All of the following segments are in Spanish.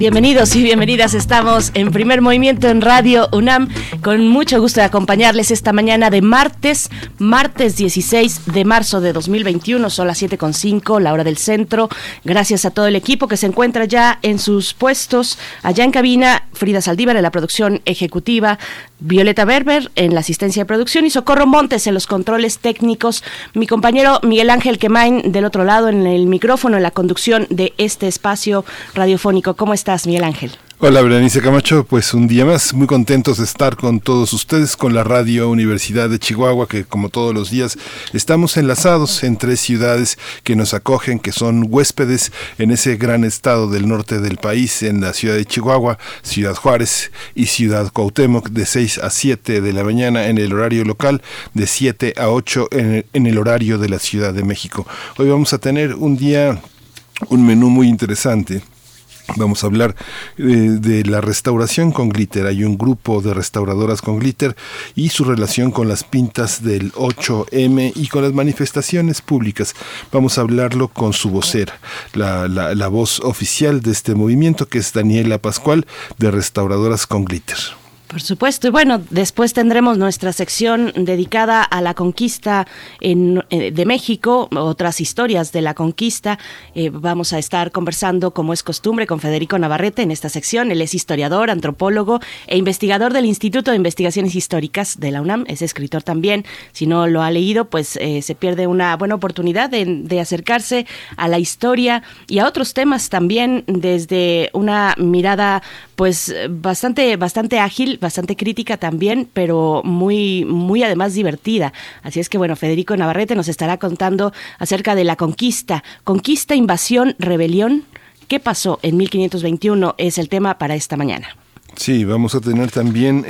Bienvenidos y bienvenidas. Estamos en primer movimiento en Radio UNAM. Con mucho gusto de acompañarles esta mañana de martes, martes 16 de marzo de 2021. Son las 7.5, la hora del centro. Gracias a todo el equipo que se encuentra ya en sus puestos. Allá en cabina, Frida Saldívar en la producción ejecutiva, Violeta Berber en la asistencia de producción y Socorro Montes en los controles técnicos. Mi compañero Miguel Ángel Quemain del otro lado en el micrófono, en la conducción de este espacio radiofónico. ¿Cómo está? Miguel Ángel? Hola, Berenice Camacho. Pues un día más, muy contentos de estar con todos ustedes, con la Radio Universidad de Chihuahua, que como todos los días estamos enlazados en tres ciudades que nos acogen, que son huéspedes en ese gran estado del norte del país, en la ciudad de Chihuahua, Ciudad Juárez y Ciudad Cuauhtémoc, de 6 a 7 de la mañana en el horario local, de 7 a 8 en en el horario de la Ciudad de México. Hoy vamos a tener un día, un menú muy interesante Vamos a hablar eh, de la restauración con glitter. Hay un grupo de restauradoras con glitter y su relación con las pintas del 8M y con las manifestaciones públicas. Vamos a hablarlo con su vocera, la, la voz oficial de este movimiento, que es Daniela Pascual, de Restauradoras con Glitter. Por supuesto. Y bueno, después tendremos nuestra sección dedicada a la conquista en, eh, de México, otras historias de la conquista. Eh, vamos a estar conversando, como es costumbre, con Federico Navarrete en esta sección. Él es historiador, antropólogo e investigador del Instituto de Investigaciones Históricas de la UNAM. Es escritor también. Si no lo ha leído, pues eh, se pierde una buena oportunidad de, de acercarse a la historia y a otros temas también desde una mirada pues bastante, bastante ágil bastante crítica también, pero muy, muy además divertida. Así es que bueno, Federico Navarrete nos estará contando acerca de la conquista, conquista, invasión, rebelión. ¿Qué pasó en 1521? Es el tema para esta mañana. Sí, vamos a tener también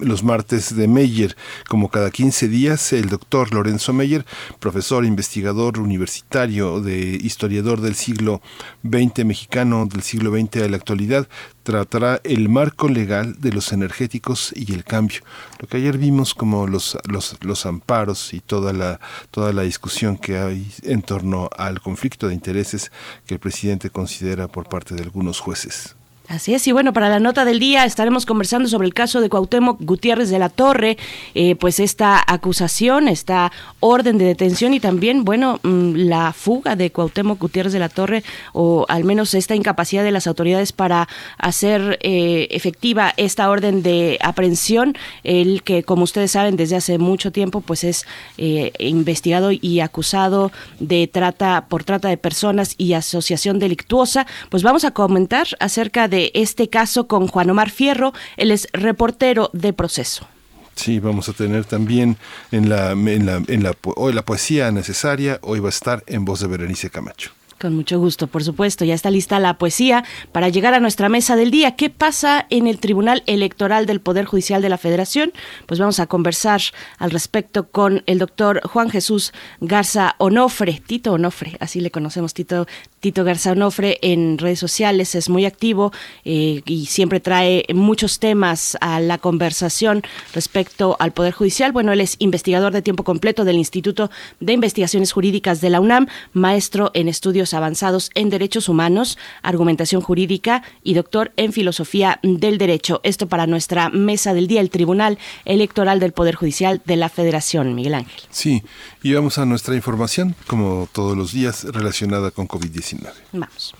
los martes de Meyer, como cada 15 días, el doctor Lorenzo Meyer, profesor, investigador universitario, de historiador del siglo XX mexicano, del siglo XX a la actualidad, tratará el marco legal de los energéticos y el cambio. Lo que ayer vimos como los, los, los amparos y toda la, toda la discusión que hay en torno al conflicto de intereses que el presidente considera por parte de algunos jueces. Así es, y bueno, para la nota del día estaremos conversando sobre el caso de Cuauhtémoc Gutiérrez de la Torre, eh, pues esta acusación, esta orden de detención y también, bueno, mm, la fuga de Cuauhtémoc Gutiérrez de la Torre o al menos esta incapacidad de las autoridades para hacer eh, efectiva esta orden de aprehensión, el que, como ustedes saben, desde hace mucho tiempo, pues es eh, investigado y acusado de trata por trata de personas y asociación delictuosa. Pues vamos a comentar acerca de este caso con Juan Omar Fierro, él es reportero de proceso. Sí, vamos a tener también en la, en la, en la, hoy la poesía necesaria, hoy va a estar en voz de Berenice Camacho. Con mucho gusto, por supuesto. Ya está lista la poesía para llegar a nuestra mesa del día. ¿Qué pasa en el Tribunal Electoral del Poder Judicial de la Federación? Pues vamos a conversar al respecto con el doctor Juan Jesús Garza Onofre, Tito Onofre, así le conocemos, Tito, Tito Garza Onofre en redes sociales, es muy activo eh, y siempre trae muchos temas a la conversación respecto al Poder Judicial. Bueno, él es investigador de tiempo completo del Instituto de Investigaciones Jurídicas de la UNAM, maestro en estudios avanzados en derechos humanos, argumentación jurídica y doctor en filosofía del derecho. Esto para nuestra mesa del día, el Tribunal Electoral del Poder Judicial de la Federación. Miguel Ángel. Sí, y vamos a nuestra información, como todos los días, relacionada con COVID-19. Vamos.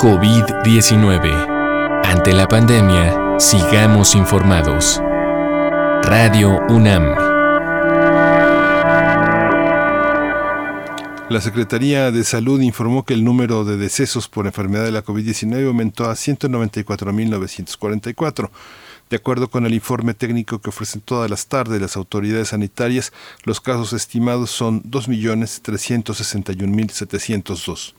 COVID-19. Ante la pandemia, sigamos informados. Radio UNAM. La Secretaría de Salud informó que el número de decesos por enfermedad de la COVID-19 aumentó a 194.944. De acuerdo con el informe técnico que ofrecen todas las tardes las autoridades sanitarias, los casos estimados son 2.361.702.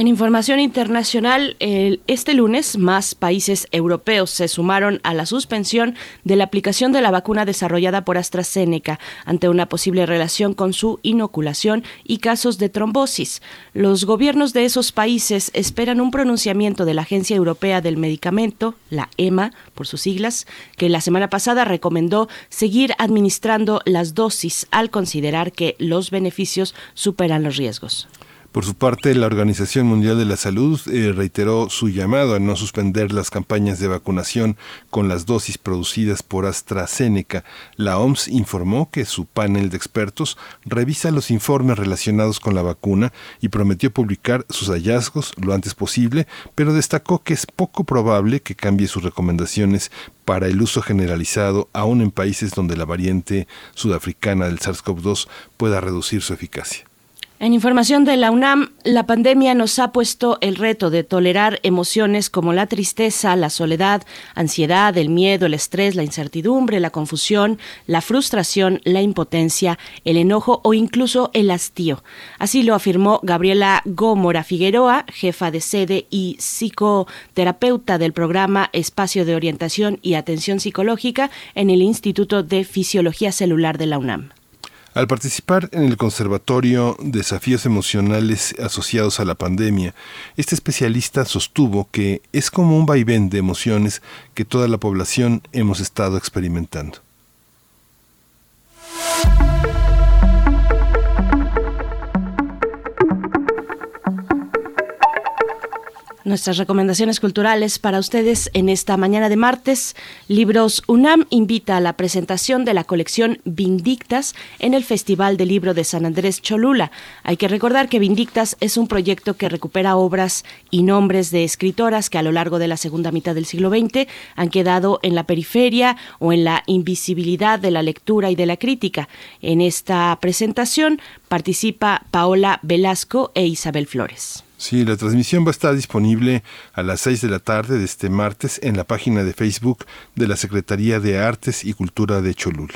En información internacional, este lunes más países europeos se sumaron a la suspensión de la aplicación de la vacuna desarrollada por AstraZeneca ante una posible relación con su inoculación y casos de trombosis. Los gobiernos de esos países esperan un pronunciamiento de la Agencia Europea del Medicamento, la EMA por sus siglas, que la semana pasada recomendó seguir administrando las dosis al considerar que los beneficios superan los riesgos. Por su parte, la Organización Mundial de la Salud eh, reiteró su llamado a no suspender las campañas de vacunación con las dosis producidas por AstraZeneca. La OMS informó que su panel de expertos revisa los informes relacionados con la vacuna y prometió publicar sus hallazgos lo antes posible, pero destacó que es poco probable que cambie sus recomendaciones para el uso generalizado, aún en países donde la variante sudafricana del SARS-CoV-2 pueda reducir su eficacia. En información de la UNAM, la pandemia nos ha puesto el reto de tolerar emociones como la tristeza, la soledad, ansiedad, el miedo, el estrés, la incertidumbre, la confusión, la frustración, la impotencia, el enojo o incluso el hastío. Así lo afirmó Gabriela Gómora Figueroa, jefa de sede y psicoterapeuta del programa Espacio de Orientación y Atención Psicológica en el Instituto de Fisiología Celular de la UNAM. Al participar en el Conservatorio Desafíos Emocionales asociados a la pandemia, este especialista sostuvo que es como un vaivén de emociones que toda la población hemos estado experimentando. Nuestras recomendaciones culturales para ustedes en esta mañana de martes. Libros UNAM invita a la presentación de la colección Vindictas en el Festival del Libro de San Andrés Cholula. Hay que recordar que Vindictas es un proyecto que recupera obras y nombres de escritoras que a lo largo de la segunda mitad del siglo XX han quedado en la periferia o en la invisibilidad de la lectura y de la crítica. En esta presentación participa Paola Velasco e Isabel Flores. Sí, la transmisión va a estar disponible a las 6 de la tarde de este martes en la página de Facebook de la Secretaría de Artes y Cultura de Cholula.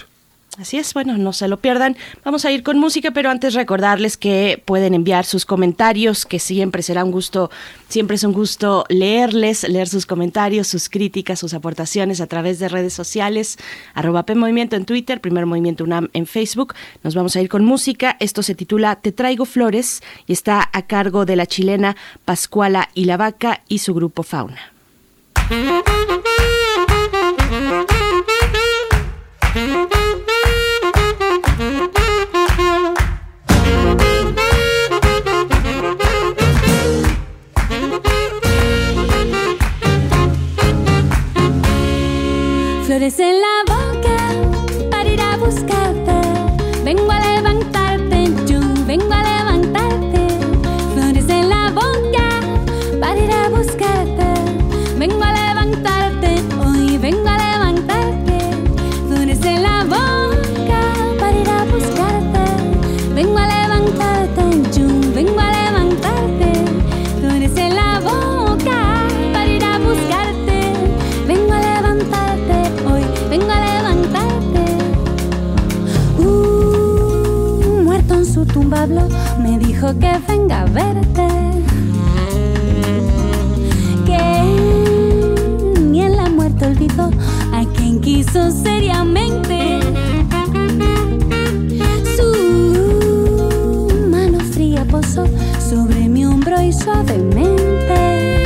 Así es, bueno, no se lo pierdan. Vamos a ir con música, pero antes recordarles que pueden enviar sus comentarios, que siempre será un gusto, siempre es un gusto leerles, leer sus comentarios, sus críticas, sus aportaciones a través de redes sociales, arroba P Movimiento en Twitter, Primer Movimiento UNAM en Facebook. Nos vamos a ir con música. Esto se titula Te traigo flores y está a cargo de la chilena Pascuala y la Vaca y su grupo Fauna. Flores en la me dijo que venga a verte. Que ni en la muerte olvidó a quien quiso seriamente. Su mano fría posó sobre mi hombro y suavemente.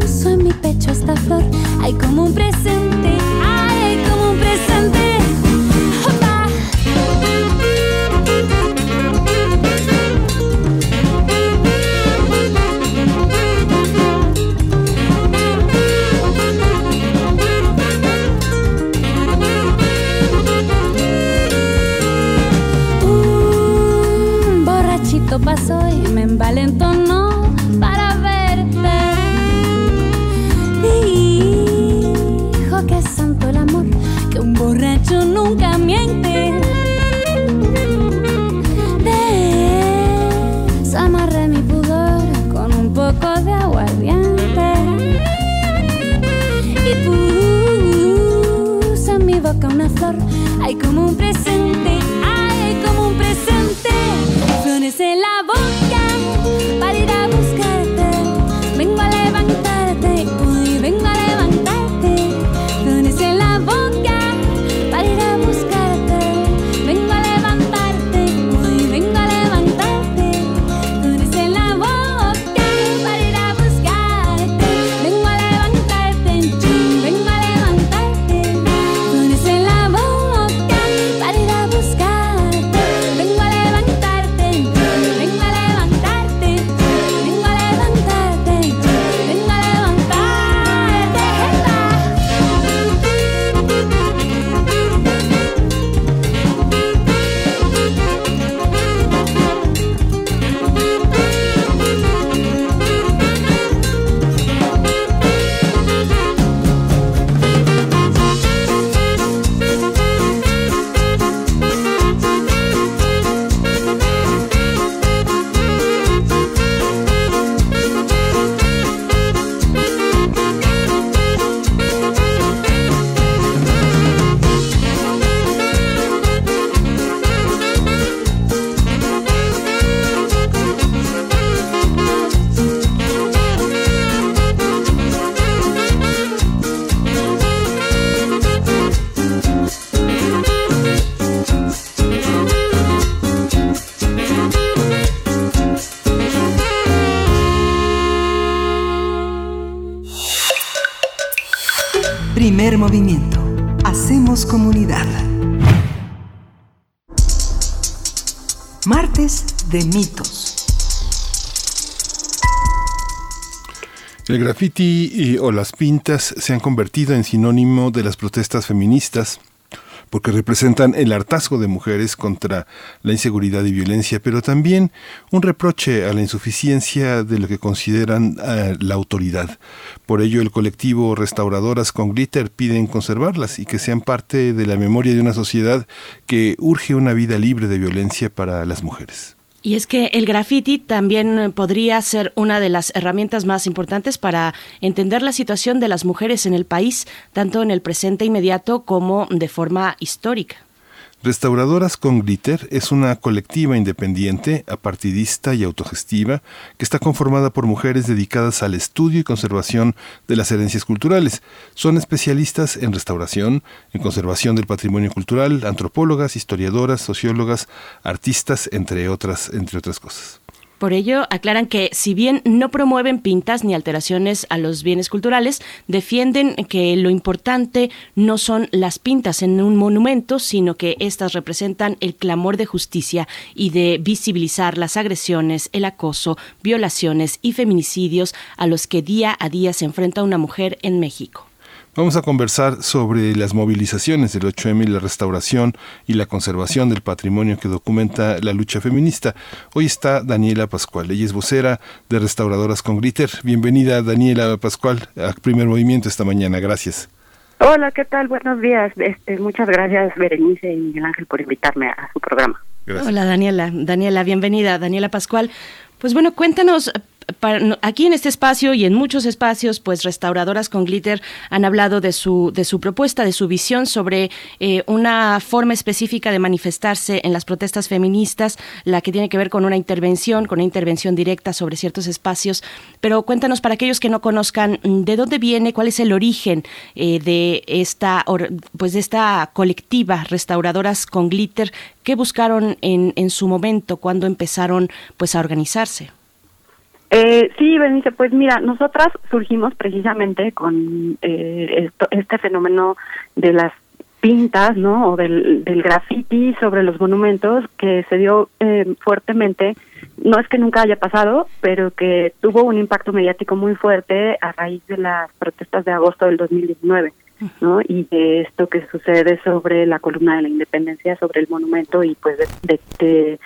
Puso en mi pecho esta flor, hay como un presente, borrachito pasó y me envalentonó para verte. Dijo que es santo el amor, que un borracho nunca miente. Desamarré mi pudor con un poco de aguardiente. Y puse en mi boca una flor, hay como un canciones en la comunidad. Martes de mitos. El graffiti o las pintas se han convertido en sinónimo de las protestas feministas porque representan el hartazgo de mujeres contra la inseguridad y violencia, pero también un reproche a la insuficiencia de lo que consideran eh, la autoridad. Por ello, el colectivo Restauradoras con Glitter piden conservarlas y que sean parte de la memoria de una sociedad que urge una vida libre de violencia para las mujeres. Y es que el graffiti también podría ser una de las herramientas más importantes para entender la situación de las mujeres en el país, tanto en el presente inmediato como de forma histórica. Restauradoras con Glitter es una colectiva independiente, apartidista y autogestiva que está conformada por mujeres dedicadas al estudio y conservación de las herencias culturales. Son especialistas en restauración, en conservación del patrimonio cultural, antropólogas, historiadoras, sociólogas, artistas, entre otras, entre otras cosas. Por ello, aclaran que si bien no promueven pintas ni alteraciones a los bienes culturales, defienden que lo importante no son las pintas en un monumento, sino que éstas representan el clamor de justicia y de visibilizar las agresiones, el acoso, violaciones y feminicidios a los que día a día se enfrenta una mujer en México. Vamos a conversar sobre las movilizaciones del 8M y la restauración y la conservación del patrimonio que documenta la lucha feminista. Hoy está Daniela Pascual, ella es vocera de Restauradoras con Glitter. Bienvenida Daniela Pascual a Primer Movimiento esta mañana, gracias. Hola, ¿qué tal? Buenos días. Este, muchas gracias Berenice y Miguel Ángel por invitarme a, su programa. Hola Daniela, Daniela, bienvenida, Daniela Pascual. Pues bueno, cuéntanos aquí en este espacio y en muchos espacios, pues restauradoras con glitter han hablado de su, de su propuesta, de su visión sobre eh, una forma específica de manifestarse en las protestas feministas, la que tiene que ver con una intervención, con una intervención directa sobre ciertos espacios. Pero cuéntanos para aquellos que no conozcan de dónde viene, cuál es el origen eh, de esta, pues de esta colectiva restauradoras con glitter, qué buscaron en, en su momento cuando empezaron pues a organizarse. Eh, sí, Benice, pues mira, nosotras surgimos precisamente con eh, este fenómeno de las pintas, ¿no? O del, del graffiti sobre los monumentos que se dio eh, fuertemente. No es que nunca haya pasado, pero que tuvo un impacto mediático muy fuerte a raíz de las protestas de agosto del 2019. ¿no? y de esto que sucede sobre la columna de la independencia sobre el monumento y pues de, de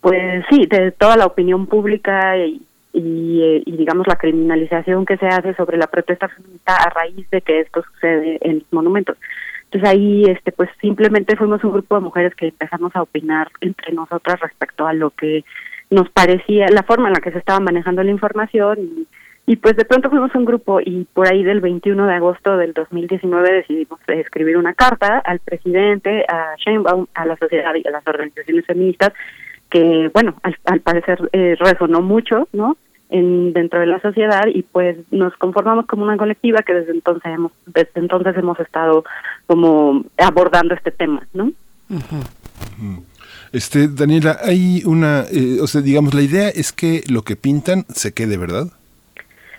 pues sí de toda la opinión pública y, y, y, digamos la criminalización que se hace sobre la protesta feminista a raíz de que esto sucede en los monumentos. Entonces ahí este pues simplemente fuimos un grupo de mujeres que empezamos a opinar entre nosotras respecto a lo que nos parecía la forma en la que se estaba manejando la información y, y pues de pronto fuimos un grupo y por ahí del 21 de agosto del 2019 decidimos escribir una carta al presidente, a Sheinbaum, a la sociedad y a las organizaciones feministas que bueno al, al parecer eh, resonó mucho no en dentro de la sociedad y pues nos conformamos como una colectiva que desde entonces hemos desde entonces hemos estado como abordando este tema no este Daniela hay una eh, o sea digamos la idea es que lo que pintan se quede verdad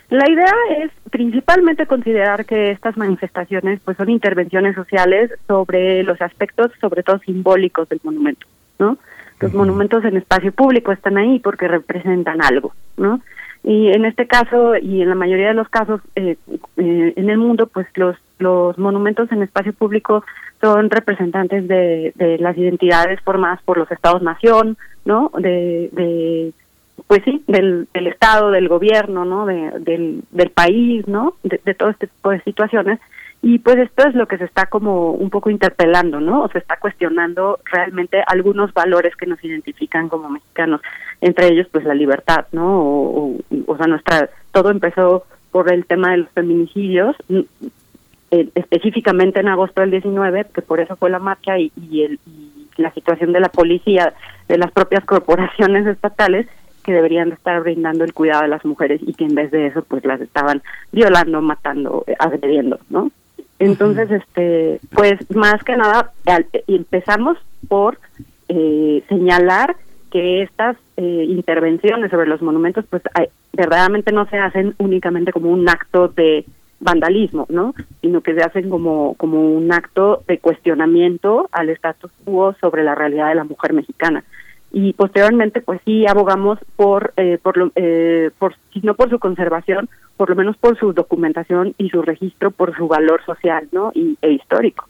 la idea es principalmente considerar que estas manifestaciones pues son intervenciones sociales sobre los aspectos sobre todo simbólicos del monumento no los monumentos en espacio público están ahí porque representan algo, ¿no? Y en este caso y en la mayoría de los casos eh, eh, en el mundo, pues los los monumentos en espacio público son representantes de, de las identidades formadas por los estados-nación, ¿no? De, pues sí, del, del Estado, del gobierno, ¿no? De, del, del país, ¿no? De, de todo este tipo de situaciones y pues esto es lo que se está como un poco interpelando, ¿no? O se está cuestionando realmente algunos valores que nos identifican como mexicanos, entre ellos pues la libertad, ¿no? O, sea, nuestra todo empezó por el tema de los feminicidios, eh, específicamente en agosto del 19, que por eso fue la marcha y, el, y la situación de la policía, de las propias corporaciones estatales, que deberían de estar brindando el cuidado de las mujeres y que en vez de eso pues las estaban violando, matando, agrediendo, ¿no? Entonces, este, pues más que nada empezamos por eh, señalar que estas eh, intervenciones sobre los monumentos, pues verdaderamente no se hacen únicamente como un acto de vandalismo, ¿no? Sino que se hacen como, como un acto de cuestionamiento al status quo sobre la realidad de la mujer mexicana. Y posteriormente, pues sí, abogamos por, eh, por, lo, eh, por, si no por su conservación, por lo menos por su documentación y su registro, por su valor social, ¿no? Y, e histórico.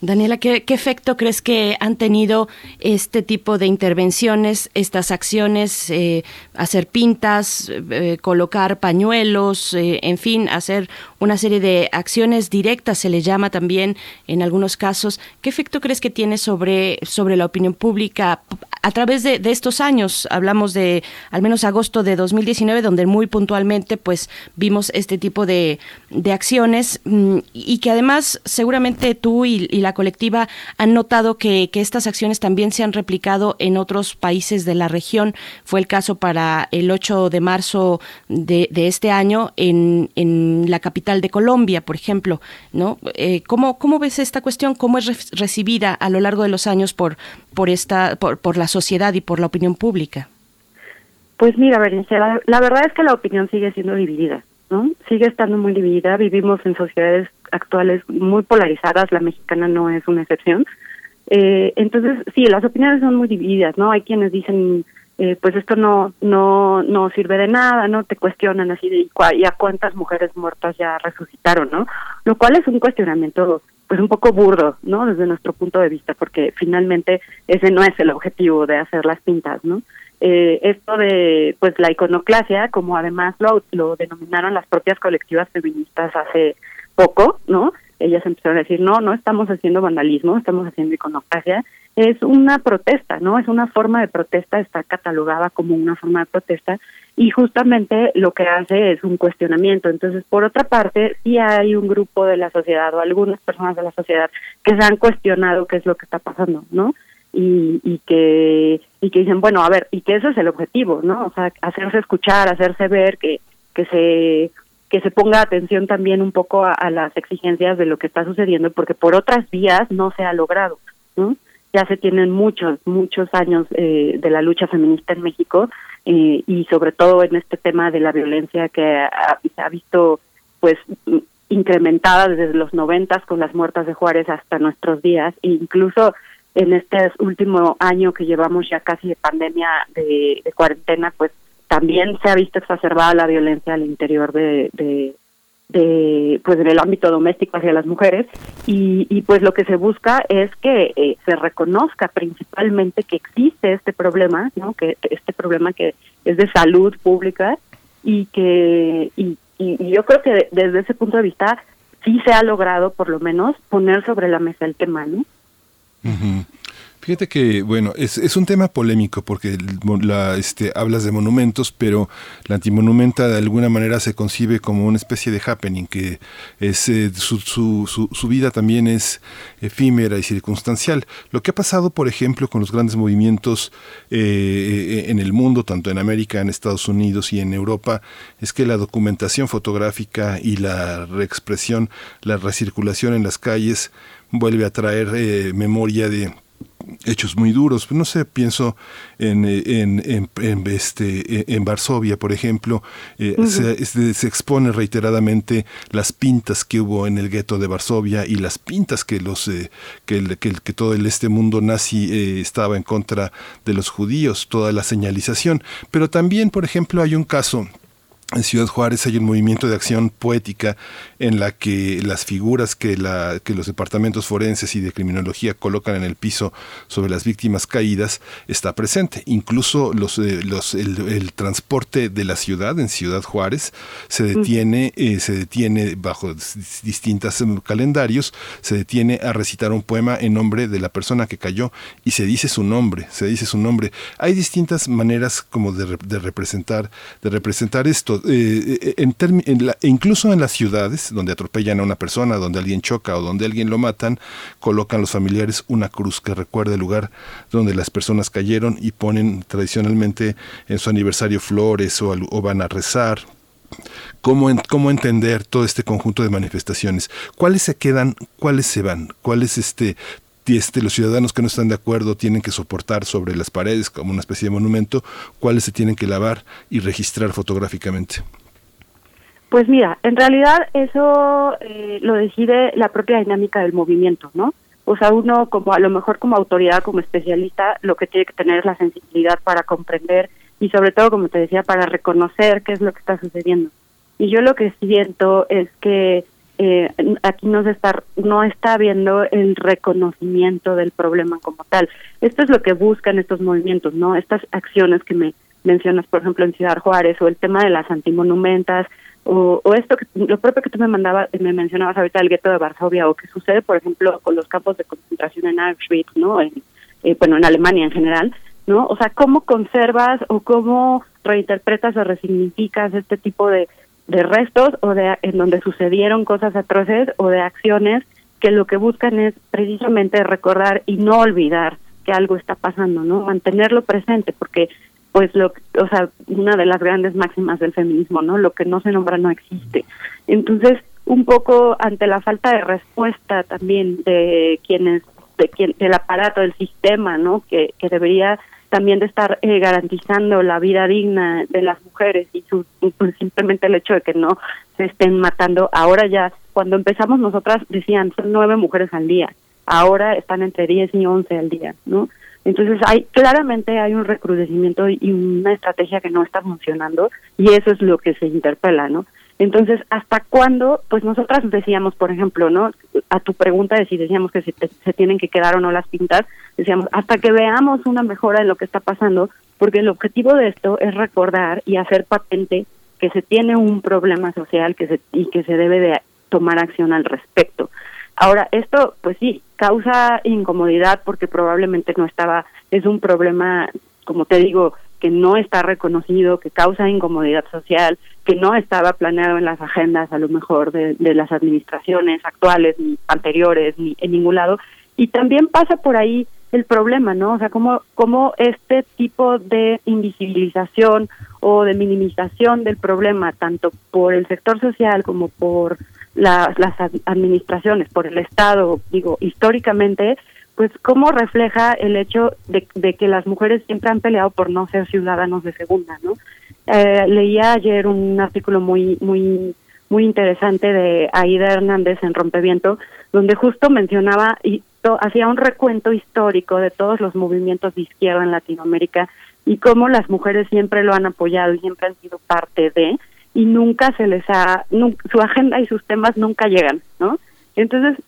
Daniela, ¿qué, ¿qué, efecto crees que han tenido este tipo de intervenciones, estas acciones, eh, hacer pintas, eh, colocar pañuelos, eh, en fin, hacer una serie de acciones directas, se le llama también en algunos casos? ¿Qué efecto crees que tiene sobre, sobre la opinión pública a través de, estos años? Hablamos de al menos agosto de 2019, donde muy puntualmente pues vimos este tipo de, acciones mm, y que además seguramente tú y, la colectiva han notado que, estas acciones también se han replicado en otros países de la región. Fue el caso para el 8 de marzo de, de este año en, en, la capital de Colombia, por ejemplo. ¿no? Eh, ¿cómo, ¿Cómo ves esta cuestión? ¿Cómo es re recibida a lo largo de los años por, por, esta, por, por la sociedad y por la opinión pública? Pues mira, Berenice, la, verdad es que la opinión sigue siendo dividida. ¿no? Sigue estando muy dividida. Vivimos en sociedades actuales muy polarizadas, la mexicana no es una excepción. Eh, entonces, sí, las opiniones son muy divididas, ¿no? Hay quienes dicen, eh, pues esto no no no sirve de nada, ¿no? Te cuestionan así de, ¿y a cuántas mujeres muertas ya resucitaron, ¿no? Lo cual es un cuestionamiento pues un poco burdo, ¿no? Desde nuestro punto de vista, porque finalmente ese no es el objetivo de hacer las pintas, ¿no? Eh, esto de pues la iconoclasia, como además lo, lo denominaron las propias colectivas feministas hace poco, ¿no? Ellas empezaron a decir, no, no estamos haciendo vandalismo, estamos haciendo iconoclasia. Es una protesta, ¿no? Es una forma de protesta, está catalogada como una forma de protesta y justamente lo que hace es un cuestionamiento. Entonces, por otra parte, sí hay un grupo de la sociedad o algunas personas de la sociedad que se han cuestionado qué es lo que está pasando, ¿no? Y, y que y que dicen, bueno, a ver, y que eso es el objetivo, ¿no? O sea, hacerse escuchar, hacerse ver, que que se que se ponga atención también un poco a, a, las exigencias de lo que está sucediendo, porque por otras vías no se ha logrado. ¿no? Ya se tienen muchos, muchos años eh, de la lucha feminista en México eh, y sobre todo en este tema de la violencia que ha, ha visto pues incrementada desde los noventas con las muertas de Juárez hasta nuestros días. E incluso en este último año que llevamos ya casi de pandemia de, cuarentena pues también se ha visto exacerbada la violencia al interior de, de pues en el ámbito doméstico hacia las mujeres. Y, y pues lo que se busca es que eh, se reconozca principalmente que existe este problema no que este problema que es de salud pública y que y, yo creo que desde ese punto de vista sí se ha logrado por lo menos poner sobre la mesa el tema no. Fíjate que, bueno, es, es un tema polémico porque la, este, hablas de monumentos, pero la antimonumenta de alguna manera se concibe como una especie de happening, que es, eh, su, su, su, vida también es efímera y circunstancial. Lo que ha pasado, por ejemplo, con los grandes movimientos eh, en el mundo, tanto en América, en Estados Unidos y en Europa, es que la documentación fotográfica y la reexpresión, la recirculación en las calles, vuelve a traer eh, memoria de hechos muy duros. No sé, pienso en, en, en, en este, en Varsovia, por ejemplo, eh, uh -huh. se, se, se, expone reiteradamente las pintas que hubo en el gueto de Varsovia y las pintas que, los, eh, que, el, que, que, todo el, este mundo nazi eh, estaba en contra de los judíos, toda la señalización. Pero también, por ejemplo, hay un caso en Ciudad Juárez hay un movimiento de acción poética en la que las figuras que, la, que los departamentos forenses y de criminología colocan en el piso sobre las víctimas caídas está presente. Incluso los, eh, los, el, el, transporte de la ciudad en Ciudad Juárez se detiene, eh, se detiene bajo distintos em, calendarios, se detiene a recitar un poema en nombre de la persona que cayó y se dice su nombre, se dice su nombre. Hay distintas maneras como de, de representar, de representar esto eh, incluso en las ciudades donde atropellan a una persona, donde alguien choca o donde alguien lo matan, colocan los familiares una cruz que recuerda el lugar donde las personas cayeron y ponen tradicionalmente en su aniversario flores o, o van a rezar. ¿Cómo, ¿Cómo entender todo este conjunto de manifestaciones? ¿Cuáles se quedan? ¿Cuáles se van? ¿Cuáles este, este, los ciudadanos que no están de acuerdo tienen que soportar sobre las paredes como una especie de monumento, cuáles se tienen que lavar y registrar fotográficamente. Pues mira, en realidad eso eh, lo decide la propia dinámica del movimiento, ¿no? O sea, uno como a lo mejor como autoridad, como especialista, lo que tiene que tener es la sensibilidad para comprender y sobre todo, como te decía, para reconocer qué es lo que está sucediendo. Y yo lo que siento es que eh, aquí no se está no está viendo el reconocimiento del problema como tal. Esto es lo que buscan estos movimientos, ¿no? Estas acciones que me mencionas, por ejemplo, en Ciudad Juárez o el tema de las antimonumentas o, o esto que lo propio que tú me mandabas me mencionabas ahorita el gueto de Varsovia o que sucede por ejemplo con los campos de concentración en Auschwitz no en, eh, bueno en Alemania en general no o sea cómo conservas o cómo reinterpretas o resignificas este tipo de de restos o de en donde sucedieron cosas atroces o de acciones que lo que buscan es precisamente recordar y no olvidar que algo está pasando, ¿no? Mantenerlo presente porque pues lo o sea una de las grandes máximas del feminismo no lo que no se nombra no existe. Entonces un poco ante la falta de respuesta también de quienes de quien del aparato del sistema no que, que debería también de estar eh, garantizando la vida digna de las mujeres y su, pues, simplemente el hecho de que no se estén matando. Ahora ya cuando empezamos nosotras decían son nueve mujeres al día ahora están entre diez y once al día no entonces hay claramente hay un recrudecimiento y una estrategia que no está funcionando y eso es lo que se interpela, ¿no? Entonces, ¿hasta cuándo? Pues nosotras decíamos, por ejemplo, ¿no? A tu pregunta de si decíamos que se, se tienen que quedar o no las pintas, decíamos, hasta que veamos una mejora en lo que está pasando, porque el objetivo de esto es recordar y hacer patente que se tiene un problema social que se, y que se debe de tomar acción al respecto. Ahora, esto, pues sí, causa incomodidad porque probablemente no estaba, es un problema, como te digo, que no está reconocido, que causa incomodidad social, que no estaba planeado en las agendas a lo mejor de, las administraciones actuales, ni anteriores, ni en ningún lado. Y también pasa por ahí el problema, ¿no? O sea, cómo, cómo este tipo de invisibilización o de minimización del problema, tanto por el sector social como por las administraciones, por el Estado, digo, históricamente, pues cómo refleja el hecho de, de, que las mujeres siempre han peleado por no ser ciudadanos de segunda, ¿no? Eh, leía ayer un artículo muy, muy, muy interesante de Aida Hernández en Rompeviento, donde justo mencionaba y hacía un recuento histórico de todos los movimientos de izquierda en Latinoamérica y cómo las mujeres siempre lo han apoyado y siempre han sido parte de, y nunca se les ha, su agenda y sus temas nunca llegan, ¿no? Entonces,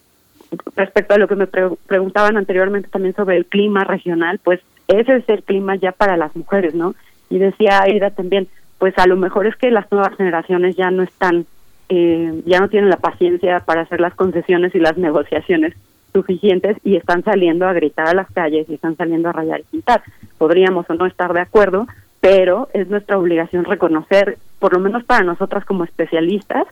respecto a lo que me preguntaban anteriormente también sobre el clima regional, pues ese es el clima ya para las mujeres, ¿no? Y decía Aida también, pues a lo mejor es que las nuevas generaciones ya no están, eh, ya no tienen la paciencia para hacer las concesiones y las negociaciones suficientes y están saliendo a gritar a las calles y están saliendo a rayar y pintar. Podríamos o no estar de acuerdo, pero es nuestra obligación reconocer, por lo menos para nosotras como especialistas,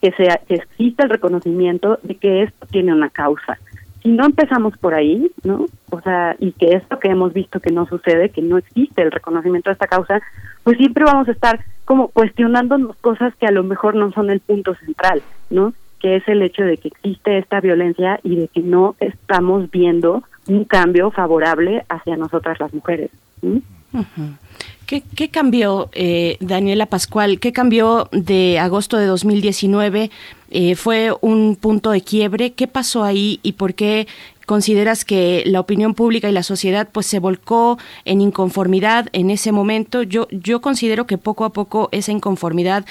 que, sea, que exista el reconocimiento de que esto tiene una causa. Si no empezamos por ahí, ¿no? O sea, y que esto que hemos visto que no sucede, que no existe el reconocimiento de esta causa, pues siempre vamos a estar como cuestionándonos cosas que a lo mejor no son el punto central, ¿no? Que es el hecho de que existe esta violencia y de que no estamos viendo un cambio favorable hacia nosotras las mujeres. ¿Qué, cambió, eh, Daniela Pascual? ¿Qué cambió de agosto de 2019? Eh, ¿Fue un punto de quiebre? ¿Qué pasó ahí y por qué consideras que la opinión pública y la sociedad pues se volcó en inconformidad en ese momento? Yo, yo considero que poco a poco esa inconformidad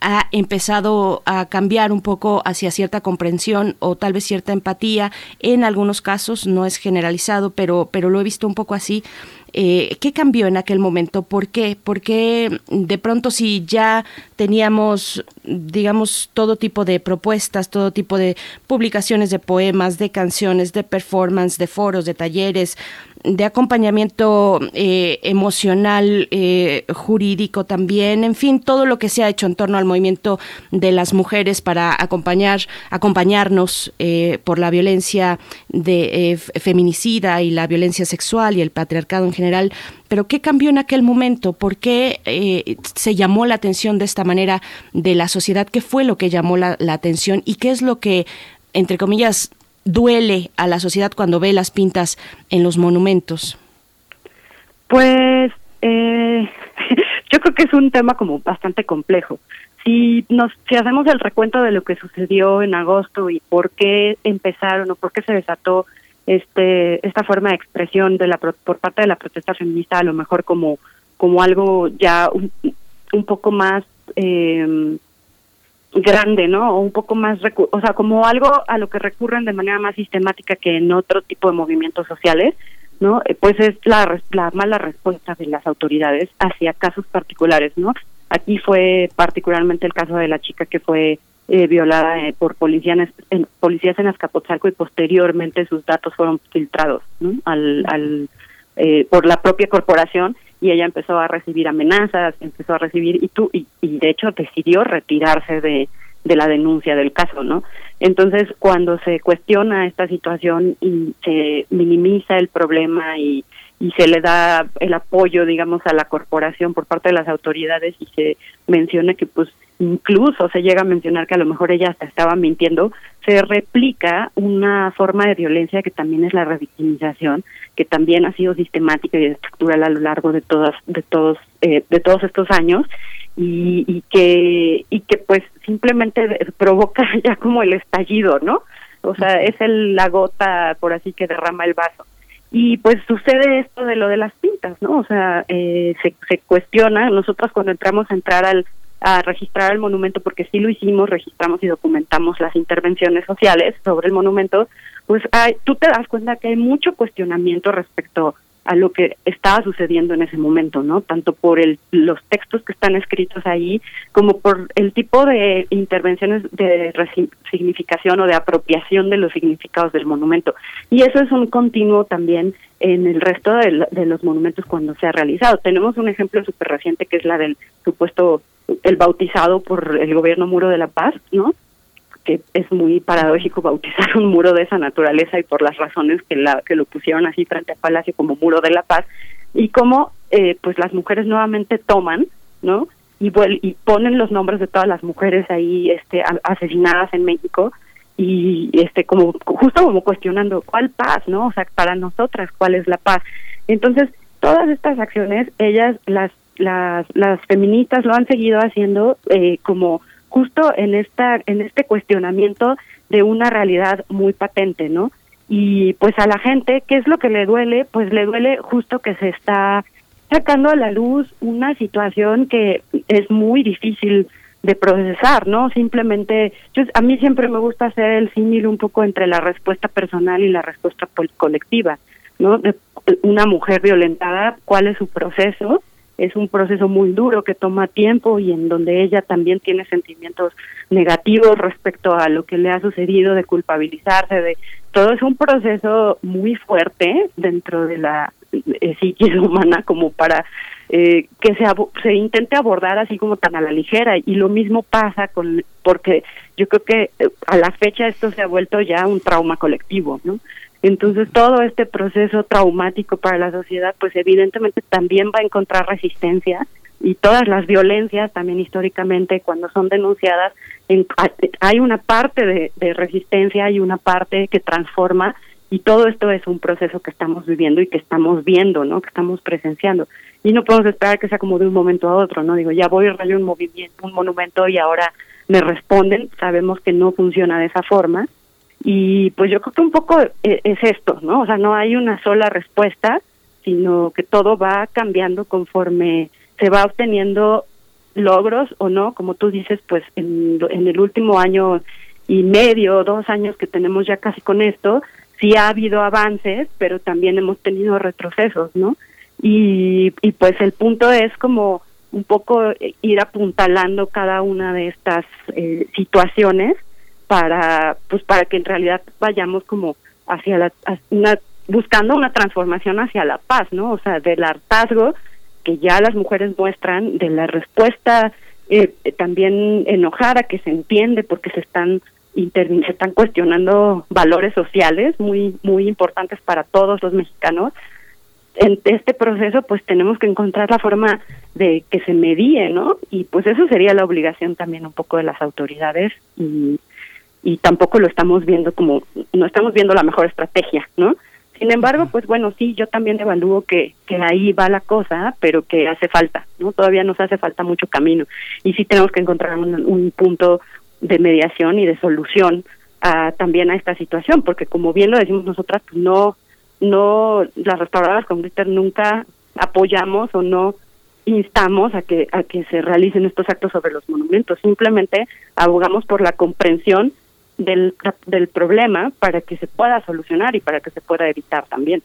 ha empezado a cambiar un poco hacia cierta comprensión o tal vez cierta empatía en algunos casos no es generalizado pero pero lo he visto un poco así eh, ¿Qué cambió en aquel momento? ¿Por qué? Porque de pronto si ya teníamos, digamos, todo tipo de propuestas, todo tipo de publicaciones de poemas, de canciones, de performance, de foros, de talleres, de acompañamiento eh, emocional, eh, jurídico también, en fin, todo lo que se ha hecho en torno al movimiento de las mujeres para acompañar, acompañarnos eh, por la violencia de feminicida y la violencia sexual y el patriarcado en general. Pero ¿qué cambió en aquel momento? ¿Por qué se llamó la atención de esta manera de la sociedad? ¿Qué fue lo que llamó la, la atención y qué es lo que entre comillas, duele a la sociedad cuando ve las pintas en los monumentos? Pues eh, yo creo que es un tema como bastante complejo. Si nos si hacemos el recuento de lo que sucedió en agosto y por qué empezaron o por qué se desató este esta forma de expresión de la por parte de la protesta feminista a lo mejor como como algo ya un, un poco más eh, grande, ¿no? O un poco más, o sea, como algo a lo que recurren de manera más sistemática que en otro tipo de movimientos sociales, ¿no? Eh, pues es la, la mala respuesta de las autoridades hacia casos particulares, ¿no? Aquí fue particularmente el caso de la chica que fue eh, violada eh, por policías en, policías en Azcapotzalco y posteriormente sus datos fueron filtrados ¿no? al, al eh, por la propia corporación y ella empezó a recibir amenazas, empezó a recibir y tú y, de hecho decidió retirarse de, de la denuncia del caso, ¿no? Entonces, cuando se cuestiona esta situación y se minimiza el problema y, y se le da el apoyo, digamos, a la corporación por parte de las autoridades y se menciona que, pues, incluso se llega a mencionar que a lo mejor ella hasta estaba mintiendo, se replica una forma de violencia que también es la revictimización, que también ha sido sistemática y estructural a lo largo de todas, de todos, eh, de todos estos años y, y que y que pues simplemente provoca ya como el estallido, ¿no? O sea, es el, la gota, por así que derrama el vaso. Y pues sucede esto de lo de las pintas, ¿no? O sea, eh, se, se cuestiona, nosotros cuando entramos a entrar al a registrar el monumento, porque sí lo hicimos, registramos y documentamos las intervenciones sociales sobre el monumento, pues hay, tú te das cuenta que hay mucho cuestionamiento respecto a lo que estaba sucediendo en ese momento, ¿no? Tanto por el, los textos que están escritos ahí, como por el tipo de intervenciones de significación o de apropiación de los significados del monumento. Y eso es un continuo también en el resto de, de los monumentos cuando se ha realizado. Tenemos un ejemplo súper reciente que es la del supuesto, el bautizado por el gobierno Muro de la Paz, ¿no? que es muy paradójico bautizar un muro de esa naturaleza y por las razones que la que lo pusieron así frente al palacio como muro de la paz y cómo eh, pues las mujeres nuevamente toman no y y ponen los nombres de todas las mujeres ahí este asesinadas en México y este como justo como cuestionando cuál paz no o sea para nosotras cuál es la paz entonces todas estas acciones ellas las las las feministas lo han seguido haciendo eh, como justo en esta en este cuestionamiento de una realidad muy patente, ¿no? Y pues a la gente, ¿qué es lo que le duele? Pues le duele justo que se está sacando a la luz una situación que es muy difícil de procesar, ¿no? Simplemente, yo, a mí siempre me gusta hacer el símil un poco entre la respuesta personal y la respuesta colectiva, ¿no? De una mujer violentada, ¿cuál es su proceso? Es un proceso muy duro que toma tiempo y en donde ella también tiene sentimientos negativos respecto a lo que le ha sucedido, de culpabilizarse, de todo es un proceso muy fuerte dentro de la eh, psique humana como para eh, que se, se intente abordar así como tan a la ligera y lo mismo pasa con porque yo creo que eh, a la fecha esto se ha vuelto ya un trauma colectivo, ¿no? Entonces todo este proceso traumático para la sociedad, pues evidentemente también va a encontrar resistencia y todas las violencias también históricamente cuando son denunciadas en, hay una parte de, resistencia, hay una parte que transforma y todo esto es un proceso que estamos viviendo y que estamos viendo, ¿no? Que estamos presenciando. Y no podemos esperar que sea como de un momento a otro, ¿no? Digo, ya voy a rayo un movimiento, un monumento y ahora me responden, sabemos que no funciona de esa forma y pues yo creo que un poco e, es esto, ¿no? O sea, no hay una sola respuesta, sino que todo va cambiando conforme se va obteniendo logros o no, como tú dices, pues en, en el último año y medio, dos años que tenemos ya casi con esto, sí ha habido avances, pero también hemos tenido retrocesos, ¿no? Y, y pues el punto es como un poco ir apuntalando cada una de estas eh, situaciones para pues para que en realidad vayamos como hacia la una buscando una transformación hacia la paz, ¿no? O sea, del hartazgo que ya las mujeres muestran, de la respuesta eh, también enojada que se entiende porque se están se están cuestionando valores sociales muy muy importantes para todos los mexicanos. En este proceso pues tenemos que encontrar la forma de que se medie, ¿no? Y pues eso sería la obligación también un poco de las autoridades y y tampoco lo estamos viendo como, no estamos viendo la mejor estrategia, ¿no? Sin embargo, pues bueno, sí, yo también evalúo que, que ahí va la cosa, pero que hace falta, ¿no? Todavía nos hace falta mucho camino y sí tenemos que encontrar un, un punto de mediación y de solución a, también a esta situación, porque como bien lo decimos nosotras, pues no, no, las restauradoras con glitter nunca apoyamos o no instamos a que a que se realicen estos actos sobre los monumentos, simplemente abogamos por la comprensión del, del problema para que se pueda solucionar y para que se pueda evitar también.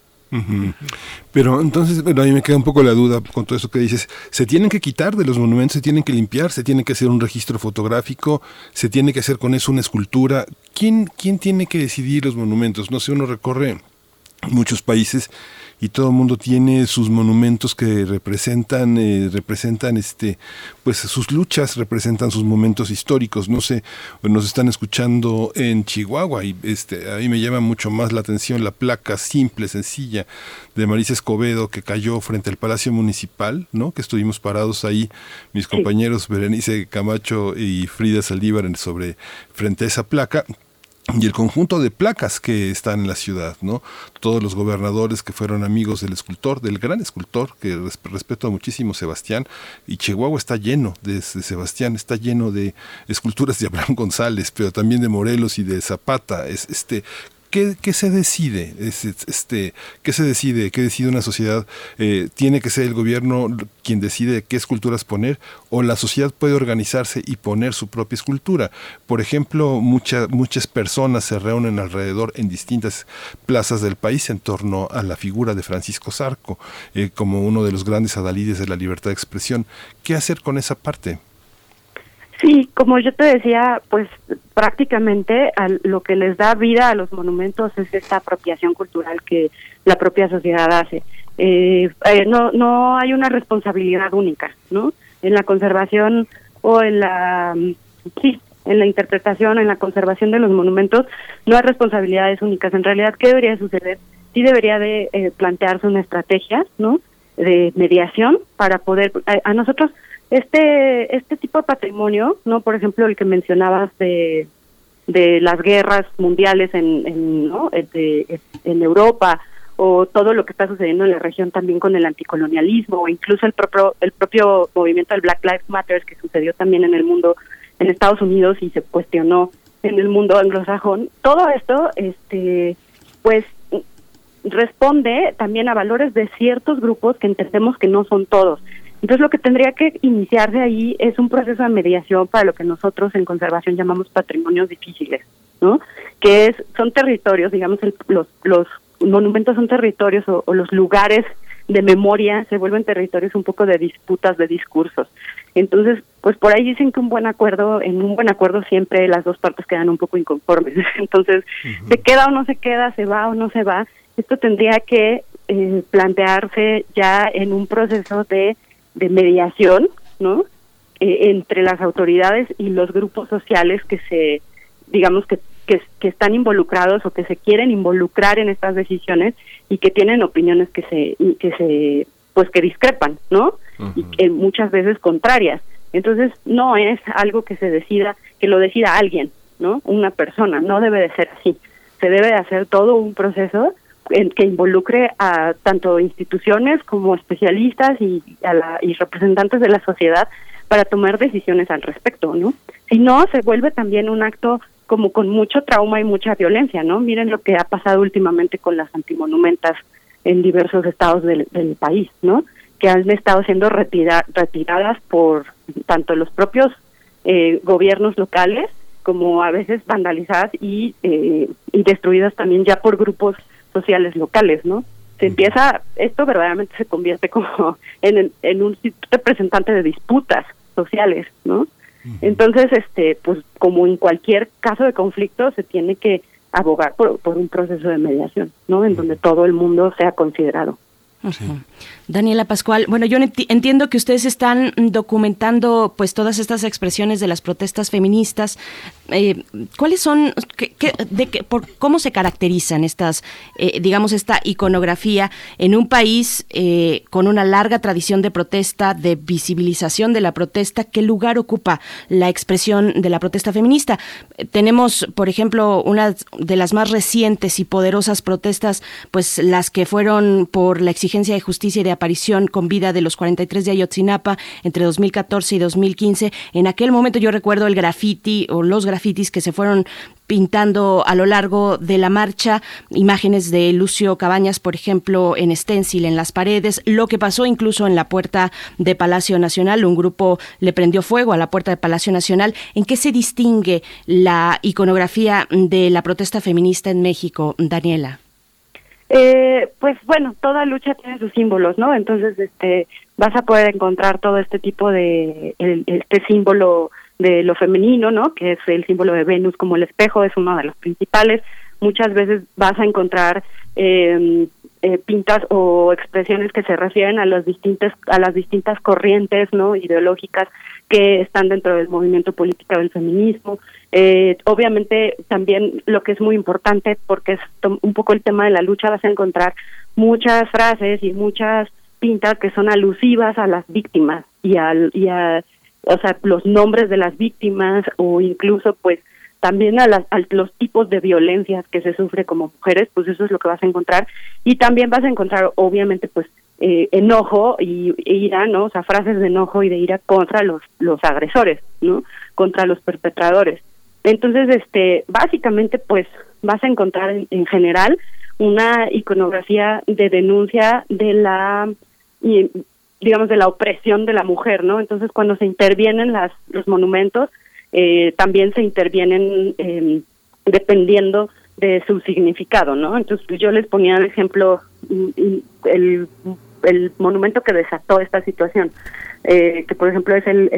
Pero entonces, bueno, a mí me queda un poco la duda con todo eso que dices. Se tienen que quitar de los monumentos, se tienen que limpiar, se tiene que hacer un registro fotográfico, se tiene que hacer con eso una escultura. ¿Quién, quién tiene que decidir los monumentos? No sé, uno recorre muchos países y todo el mundo tiene sus monumentos que representan eh, representan este pues sus luchas representan sus momentos históricos. No sé nos están escuchando en Chihuahua y este a mí me llama mucho más la atención la placa simple sencilla de Marisa Escobedo que cayó frente al Palacio Municipal no que estuvimos parados ahí mis compañeros Berenice Camacho y Frida Saldívar sobre frente a esa placa y el conjunto de placas que están en la ciudad, ¿no? Todos los gobernadores que fueron amigos del escultor, del gran escultor, que res- respeto muchísimo, Sebastián, y Chihuahua está lleno de, de Sebastián, está lleno de esculturas de Abraham González, pero también de Morelos y de Zapata. Es, este, ¿Qué, se decide? Es, es- este, ¿Qué se decide? ¿Qué decide una sociedad? Eh, ¿Tiene que ser el gobierno quien decide qué esculturas poner? ¿O la sociedad puede organizarse y poner su propia escultura? Por ejemplo, mucha- muchas personas se reúnen alrededor en distintas plazas del país en torno a la figura de Francisco Zarco, eh, como uno de los grandes adalides de la libertad de expresión. ¿Qué hacer con esa parte? Sí, como yo te decía, pues prácticamente al- lo que les da vida a los monumentos es esta apropiación cultural que la propia sociedad hace. Eh, eh, no, no hay una responsabilidad única, ¿no? En la conservación o en la, mm, sí, en la interpretación, en la conservación de los monumentos, no hay responsabilidades únicas. En realidad, ¿qué debería suceder? Sí debería de eh, plantearse una estrategia, ¿no? De mediación para poder, a, a nosotros este este tipo de patrimonio, no, por ejemplo el que mencionabas de de las guerras mundiales en en, ¿no? Eh, en Europa o todo lo que está sucediendo en la región también con el anticolonialismo o incluso el propio el propio movimiento del Black Lives Matter que sucedió también en el mundo en Estados Unidos y se cuestionó en el mundo anglosajón todo esto este pues responde también a valores de ciertos grupos que entendemos que no son todos. Entonces lo que tendría que iniciarse ahí es un proceso de mediación para lo que nosotros en conservación llamamos patrimonios difíciles, ¿no? Que es son territorios, digamos el- los los monumentos son territorios o, o los lugares de memoria se vuelven territorios un poco de disputas de discursos. Entonces, pues por ahí dicen que un buen acuerdo, en un buen acuerdo siempre las dos partes quedan un poco inconformes. Entonces, se queda o no se queda, se va o no se va. Esto tendría que eh, plantearse ya en un proceso de, de mediación, ¿no? Eh, entre las autoridades y los grupos sociales que se, digamos que, que, que están involucrados o que se quieren involucrar en estas decisiones y que tienen opiniones que se, que se, pues que discrepan, ¿no? Y que muchas veces contrarias. Entonces no es algo que se decida, que lo decida alguien, ¿no? Una persona, no debe de ser así. Se debe de hacer todo un proceso que involucre a tanto instituciones como especialistas y, a la, y representantes de la sociedad para tomar decisiones al respecto, ¿no? Si no, se vuelve también un acto como con mucho trauma y mucha violencia, ¿no? Miren lo que ha pasado últimamente con las antimonumentas en diversos estados del, del país, ¿no? Que han estado siendo retira- retiradas por tanto los propios eh, gobiernos locales como a veces vandalizadas y, eh, y destruidas también ya por grupos sociales locales, ¿no? Se empieza, esto verdaderamente se convierte como en, un representante de disputas sociales, ¿no? Entonces, este, pues como en cualquier caso de conflicto, se tiene que abogar por, por un proceso de mediación, ¿no? En donde todo el mundo sea considerado. Daniela Pascual, bueno, yo enti- entiendo que ustedes están documentando pues todas estas expresiones de las protestas feministas. eh, ¿cuáles son, de por cómo se caracterizan estas, eh, digamos, esta iconografía en un país eh, con una larga tradición de protesta, de visibilización de la protesta? ¿Qué lugar ocupa la expresión de la protesta feminista? tenemos, por ejemplo, una de las más recientes y poderosas protestas, pues las que fueron por la exigencia de justicia y de aparición con vida de los 43 de Ayotzinapa entre 2014 y 2015. En aquel momento yo recuerdo el graffiti o los grafitis que se fueron pintando a lo largo de la marcha imágenes de Lucio Cabañas, por ejemplo, en stencil en las paredes, lo que pasó incluso en la puerta de Palacio Nacional, un grupo le prendió fuego a la puerta de Palacio Nacional. ¿En qué se distingue la iconografía de la protesta feminista en México, Daniela? Eh, pues bueno, toda lucha tiene sus símbolos, ¿no? Entonces, este, vas a poder encontrar todo este tipo de este símbolo de lo femenino, ¿no? Que es el símbolo de Venus como el espejo, es uno de los principales. Muchas veces vas a encontrar eh, eh, pintas o expresiones que se refieren a las distintas a las distintas corrientes, ¿no? Ideológicas que están dentro del movimiento político del feminismo. Eh, obviamente también lo que es muy importante, porque es un poco el tema de la lucha, vas a encontrar muchas frases y muchas pintas que son alusivas a las víctimas y, al, y a o sea, los nombres de las víctimas o incluso pues también a, las, a los tipos de violencias que se sufre como mujeres, pues eso es lo que vas a encontrar. Y también vas a encontrar, obviamente, pues eh, enojo y e ira, ¿no? O sea, frases de enojo y de ira contra los, los agresores, ¿no? Contra los perpetradores. Entonces, este, básicamente, pues vas a encontrar en, en general una iconografía de denuncia de la digamos, de la opresión de la mujer, ¿no? Entonces, cuando se intervienen las, los monumentos, eh, también se intervienen eh, dependiendo de su significado, ¿no? Entonces, yo les ponía el ejemplo mm, mm, el, el monumento que desató esta situación, eh, que por ejemplo es el,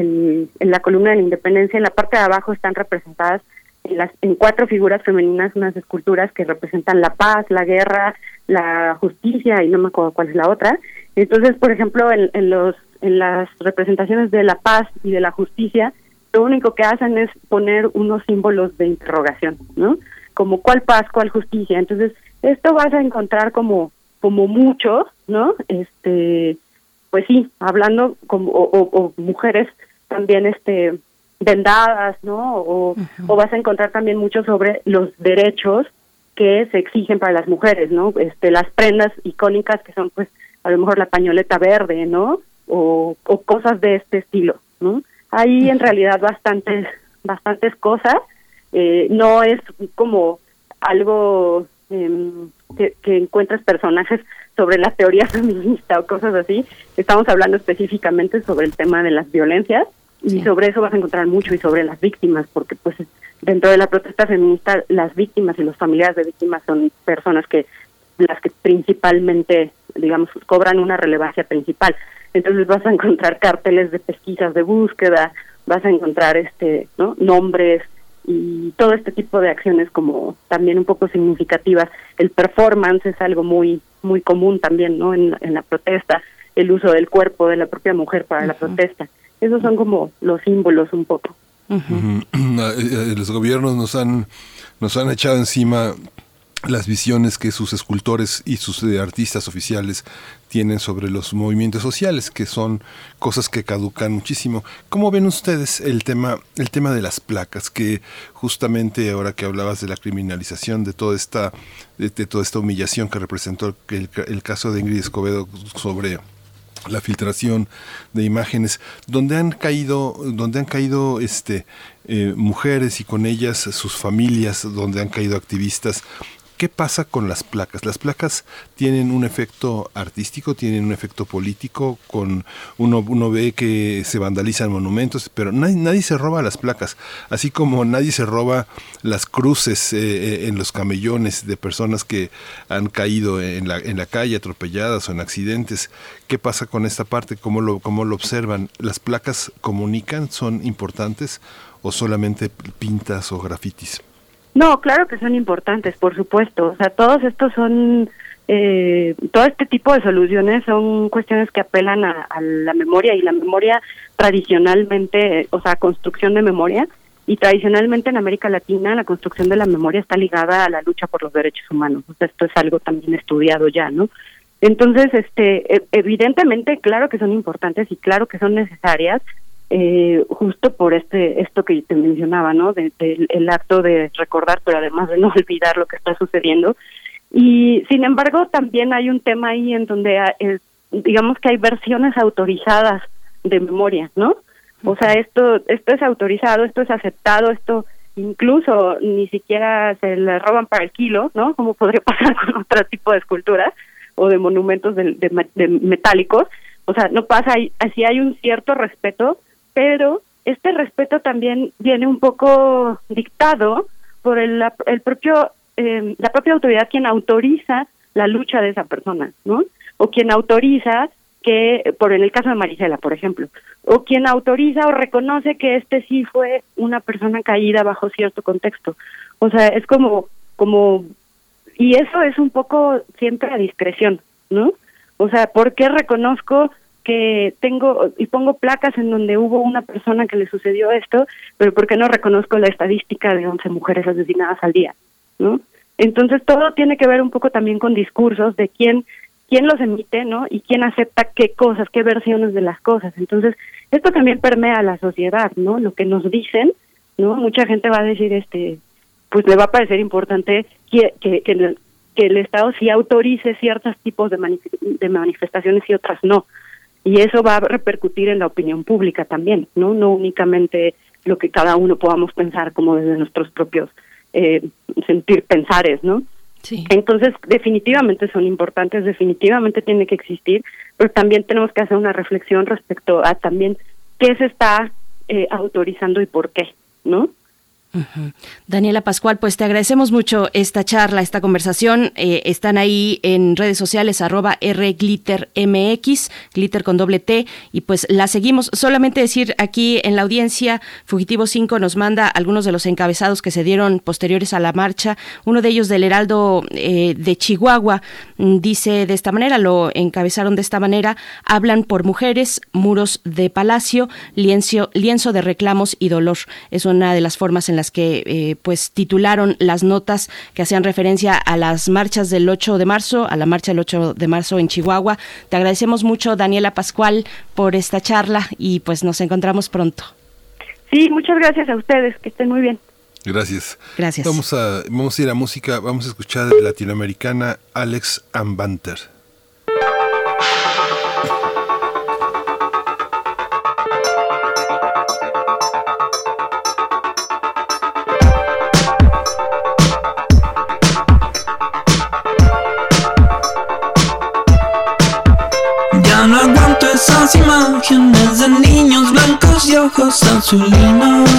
en la columna de la independencia, en la parte de abajo están representadas en, las, en cuatro figuras femeninas unas esculturas que representan la paz, la guerra, la justicia y no me acuerdo cuál es la otra, entonces, por ejemplo, en, los, en las representaciones de la paz y de la justicia, lo único que hacen es poner unos símbolos de interrogación, ¿no? Como cuál paz, cuál justicia. Entonces, esto vas a encontrar como, como mucho, ¿no? Este, pues sí, hablando como, o, mujeres también, este, vendadas, ¿no? O, o vas a encontrar también mucho sobre los derechos que se exigen para las mujeres, ¿no? Este, las prendas icónicas que son, pues, a lo mejor la pañoleta verde, ¿no? O, o cosas de este estilo, ¿no? Hay en realidad bastantes, bastantes cosas. Eh, no es como algo em, que, que encuentres personajes sobre la teoría feminista o cosas así. Estamos hablando específicamente sobre el tema de las violencias y sobre eso vas a encontrar mucho y sobre las víctimas, porque pues dentro de la protesta feminista las víctimas y los familiares de víctimas son personas que las que principalmente digamos, cobran una relevancia principal. Entonces vas a encontrar carteles de pesquisas de búsqueda, vas a encontrar este, ¿no? nombres y todo este tipo de acciones como también un poco significativas. El performance es algo muy muy común también, ¿no? En, la protesta, el uso del cuerpo de la propia mujer para la protesta. Esos son como los símbolos un poco. Los gobiernos nos han nos han echado encima las visiones que sus escultores y sus eh, artistas oficiales tienen sobre los movimientos sociales, que son cosas que caducan muchísimo. ¿Cómo ven ustedes el tema, el tema de las placas? Que justamente ahora que hablabas de la criminalización, de toda esta, de, toda esta humillación que representó el, caso de Ingrid Escobedo sobre la filtración de imágenes donde han caído donde han caído este eh, mujeres y con ellas sus familias donde han caído activistas ¿Qué pasa con las placas? Las placas tienen un efecto artístico, tienen un efecto político, con uno, ve que se vandalizan monumentos, pero nadie, nadie se roba las placas, así como nadie se roba las cruces eh, eh, en los camellones de personas que han caído en la, en la calle atropelladas o en accidentes. ¿Qué pasa con esta parte? ¿Cómo cómo lo observan? ¿Las placas comunican? ¿Son importantes o solamente pintas o grafitis? No, claro que son importantes, por supuesto. O sea, todos estos son, eh, todo este tipo de soluciones son cuestiones que apelan a, la memoria y la memoria tradicionalmente, o sea, construcción de memoria, Y tradicionalmente en América Latina la construcción de la memoria está ligada a la lucha por los derechos humanos. O sea, esto es algo también estudiado ya, ¿no? Entonces, este, e- evidentemente, claro que son importantes y claro que son necesarias, eh, justo por este esto que te mencionaba, ¿no? De, de- el acto de recordar, pero además de no olvidar lo que está sucediendo. Y sin embargo, también hay un tema ahí en donde, eh, digamos que hay versiones autorizadas de memoria, ¿no? O sea, esto esto es autorizado, esto es aceptado, esto incluso ni siquiera se le roban para el kilo, ¿no? Como podría pasar con otro tipo de esculturas o de monumentos de, de de metálicos. O sea, no pasa, así hay un cierto respeto, pero este respeto también viene un poco dictado por el, el propio eh, la propia autoridad quien autoriza la lucha de esa persona, ¿no? O quien autoriza que, por en el caso de Marisela, por ejemplo, o quien autoriza o reconoce que este sí fue una persona caída bajo cierto contexto. O sea, es como, como, y eso es un poco siempre a discreción, ¿no? O sea, ¿por qué reconozco que tengo y pongo placas en donde hubo una persona que le sucedió esto, pero por qué no reconozco la estadística de 11 mujeres asesinadas al día, ¿no? Entonces todo tiene que ver un poco también con discursos de quién quién los emite, ¿no? Y quién acepta qué cosas, qué versiones de las cosas. Entonces, esto también permea a la sociedad, ¿no? Lo que nos dicen, ¿no? Mucha gente va a decir, este, pues le va a parecer importante que, el, Estado sí autorice ciertos tipos de manifestaciones y otras no. Y eso va a repercutir en la opinión pública también, ¿no? No únicamente lo que cada uno podamos pensar como desde nuestros propios eh, sentir pensares, ¿no? Sí. Entonces, definitivamente son importantes, definitivamente tiene que existir, pero también tenemos que hacer una reflexión respecto a también qué se está eh, autorizando y por qué, ¿no? Daniela Pascual, pues te agradecemos mucho esta charla, esta conversación. Eh, están ahí en redes sociales, arroba rglittermx, glitter con doble T, y pues la seguimos. Solamente decir aquí en la audiencia, Fugitivo 5 nos manda algunos de los encabezados que se dieron posteriores a la marcha. Uno de ellos del Heraldo eh, de Chihuahua mm, dice de esta manera, lo encabezaron de esta manera, hablan por mujeres, muros de palacio, lienzo, lienzo de reclamos y dolor. Es una de las formas en las que eh, pues titularon las notas que hacían referencia a las marchas del 8 de marzo, a la marcha del 8 de marzo en Chihuahua. Te agradecemos mucho, Daniela Pascual, por esta charla y pues nos encontramos pronto. Sí, muchas gracias a ustedes, que estén muy bien. Gracias. Gracias. Vamos a, vamos a ir a música, vamos a escuchar de latinoamericana Alex Ambanter. Esas imágenes de niños blancos y ojos azulinos.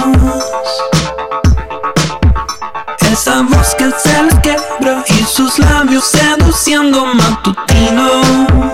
Esa voz que se les quebra y sus labios seduciendo matutinos.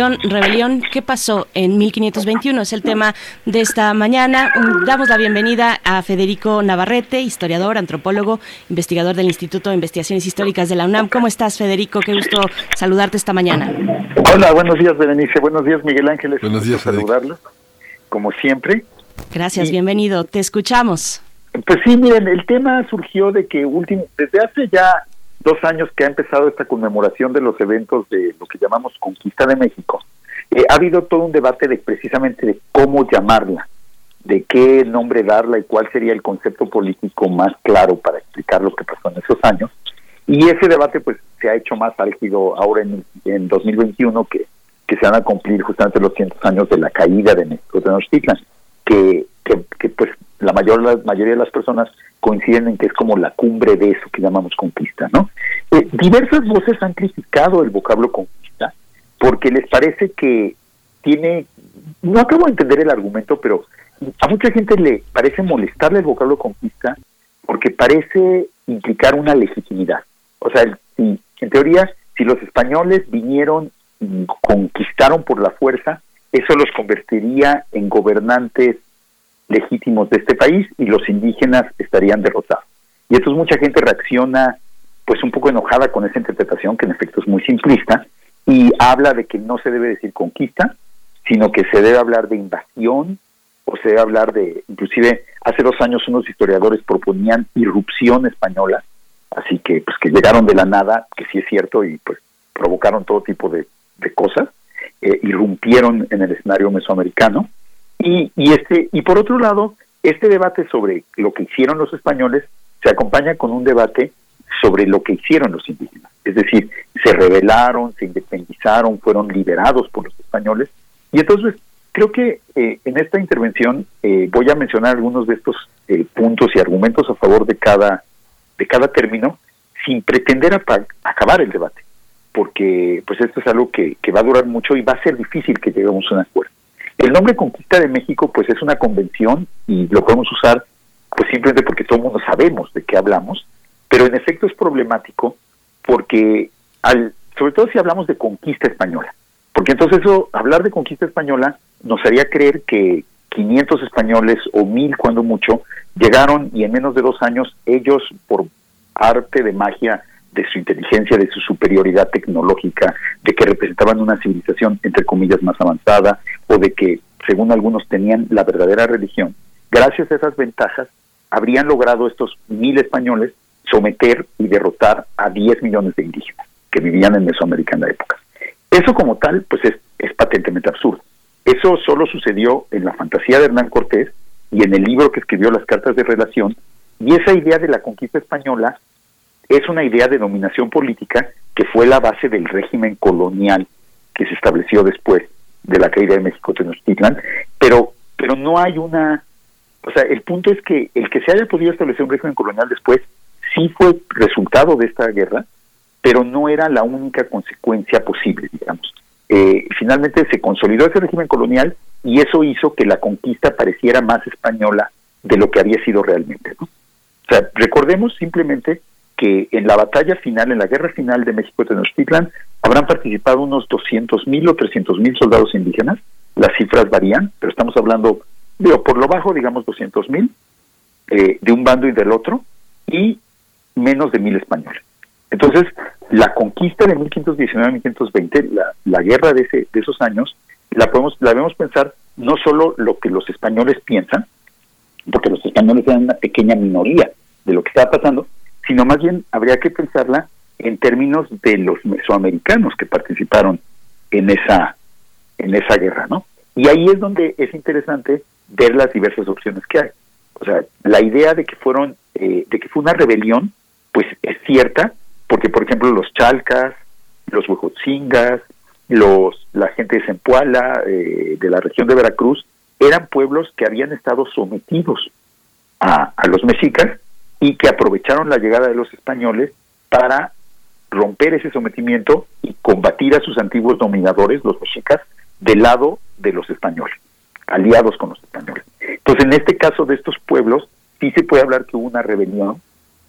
Rebelión, ¿qué pasó en 1521? Es el tema de esta mañana. Damos la bienvenida a Federico Navarrete, historiador, antropólogo, investigador del Instituto de Investigaciones Históricas de la UNAM. ¿Cómo estás, Federico? Qué gusto saludarte esta mañana. Hola, buenos días, Berenice. Buenos días, Miguel Ángeles. Buenos días, saludarlos, como siempre. Gracias, Y- bienvenido. Te escuchamos. Pues sí, miren, el tema surgió de que último, desde hace ya dos años que ha empezado esta conmemoración de los eventos de Conquista de México, eh, ha habido todo un debate de precisamente de cómo llamarla, de qué nombre darla y cuál sería el concepto político más claro para explicar lo que pasó en esos años. Y ese debate pues se ha hecho más álgido ahora en, en 2021 que, que se van a cumplir justamente los 100 años de la caída de México Tenochtitlan, que, que, que pues la mayor la mayoría de las personas coinciden en que es como la cumbre de eso que llamamos conquista, ¿no? Eh, diversas voces han criticado el vocablo conquista porque les parece que tiene, no acabo de entender el argumento, pero a mucha gente le parece molestarle el vocablo conquista porque parece implicar una legitimidad. O sea, en teoría, si los españoles vinieron y conquistaron por la fuerza, eso los convertiría en gobernantes legítimos de este país y los indígenas estarían derrotados. Y entonces mucha gente reacciona pues un poco enojada con esa interpretación que en efecto es muy simplista y habla de que no se debe decir conquista, sino que se debe hablar de invasión o se debe hablar de, inclusive hace dos años unos historiadores proponían irrupción española, así que pues que llegaron de la nada, que sí es cierto, y pues provocaron todo tipo de, de cosas, eh, irrumpieron en el escenario mesoamericano, y, y este y por otro lado, este debate sobre lo que hicieron los españoles se acompaña con un debate sobre lo que hicieron los indígenas. Es decir, se rebelaron, se independizaron, fueron liberados por los españoles. Y entonces creo que eh, en esta intervención eh, voy a mencionar algunos de estos eh, puntos y argumentos a favor de cada, de cada término, sin pretender acabar el debate, porque pues esto es algo que, que va a durar mucho y va a ser difícil que lleguemos a un acuerdo. El nombre Conquista de México pues es una convención y lo podemos usar pues simplemente porque todo el mundo sabemos de qué hablamos, pero en efecto es problemático porque al sobre todo si hablamos de conquista española, porque entonces eso hablar de conquista española nos haría creer que 500 españoles o 1000 cuando mucho llegaron y en menos de dos años ellos por arte de magia de su inteligencia, de su superioridad tecnológica, de que representaban una civilización entre comillas más avanzada o de que según algunos tenían la verdadera religión, gracias a esas ventajas habrían logrado estos mil españoles someter y derrotar a 10 millones de indígenas que vivían en Mesoamérica en la época. Eso como tal, pues es, patentemente absurdo. Eso solo sucedió en la fantasía de Hernán Cortés y en el libro que escribió las cartas de relación, y esa idea de la conquista española es una idea de dominación política que fue la base del régimen colonial que se estableció después de la caída de México Tenochtitlan, pero pero no hay una o sea, el punto es que el que se haya podido establecer un régimen colonial después sí fue resultado de esta guerra, pero no era la única consecuencia posible, digamos. Eh, finalmente se consolidó ese régimen colonial y eso hizo que la conquista pareciera más española de lo que había sido realmente. ¿no? O sea, recordemos simplemente que en la batalla final, en la guerra final de México Tenochtitlan, habrán participado unos 200 mil o 300 mil soldados indígenas. Las cifras varían, pero estamos hablando, digo, por lo bajo, digamos 200 mil, eh, de un bando y del otro, y menos de mil españoles. Entonces, la conquista de 1519-1520, la, la guerra de, ese, de esos años, la podemos la debemos pensar no solo lo que los españoles piensan, porque los españoles eran una pequeña minoría de lo que estaba pasando, sino más bien habría que pensarla en términos de los mesoamericanos que participaron en esa en esa guerra, ¿no? Y ahí es donde es interesante ver las diversas opciones que hay. O sea, la idea de que fueron eh, de que fue una rebelión, pues es cierta, porque por ejemplo los chalcas, los huejotzingas, los la gente de Zempoala, eh, de la región de Veracruz, eran pueblos que habían estado sometidos a, a los mexicas y que aprovecharon la llegada de los españoles para romper ese sometimiento y combatir a sus antiguos dominadores, los mexicas, del lado de los españoles, aliados con los españoles. Entonces, en este caso de estos pueblos, sí se puede hablar que hubo una rebelión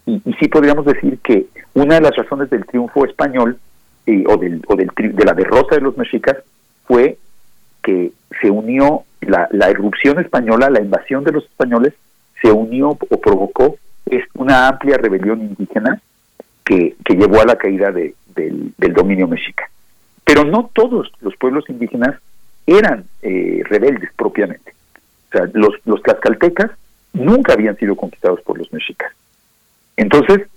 y, sí podríamos decir que una de las razones del triunfo español eh, o, del, o del, tri- de la derrota de los mexicas fue que se unió la, la irrupción española, la invasión de los españoles, se unió o provocó es una amplia rebelión indígena que, que llevó a la caída de- del, del dominio mexica. Pero no todos los pueblos indígenas eran eh, rebeldes propiamente. O sea, los, los tlaxcaltecas nunca habían sido conquistados por los mexicas. Entonces,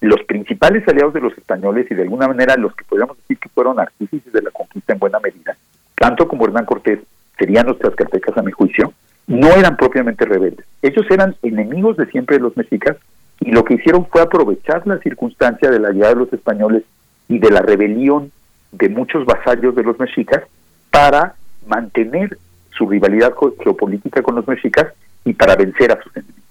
los principales aliados de los españoles y de alguna manera los que podríamos decir que fueron artífices de la conquista en buena medida, tanto como Hernán Cortés, serían los tlaxcaltecas a mi juicio, no eran propiamente rebeldes. Ellos eran enemigos de siempre de los mexicas y lo que hicieron fue aprovechar la circunstancia de la llegada de los españoles y de la rebelión de muchos vasallos de los mexicas para mantener su rivalidad geopolítica con los mexicas y para vencer a sus enemigos.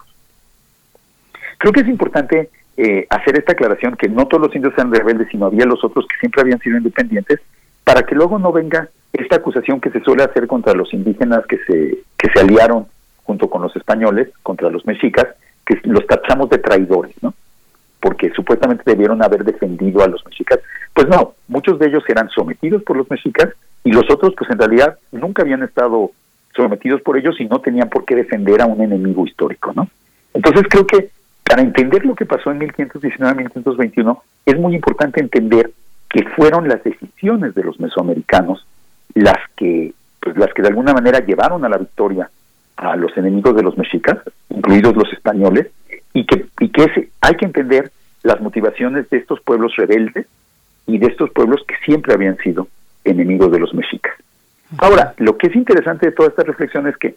Creo que es importante eh, hacer esta aclaración que no todos los indios eran rebeldes, sino había los otros que siempre habían sido independientes, para que luego no venga esta acusación que se suele hacer contra los indígenas que se, que se aliaron junto con los españoles, contra los mexicas, que los tachamos de traidores, ¿no? Porque supuestamente debieron haber defendido a los mexicas. Pues no, muchos de ellos eran sometidos por los mexicas y los otros, pues en realidad nunca habían estado sometidos por ellos y no tenían por qué defender a un enemigo histórico, ¿no? Entonces creo que para entender lo que pasó en 1519-1521 es muy importante entender que fueron las decisiones de los mesoamericanos las que pues las que de alguna manera llevaron a la victoria a los enemigos de los mexicas, incluidos los españoles, y que y que ese- hay que entender las motivaciones de estos pueblos rebeldes y de estos pueblos que siempre habían sido enemigos de los mexicas. Ahora, lo que es interesante de toda esta reflexión es que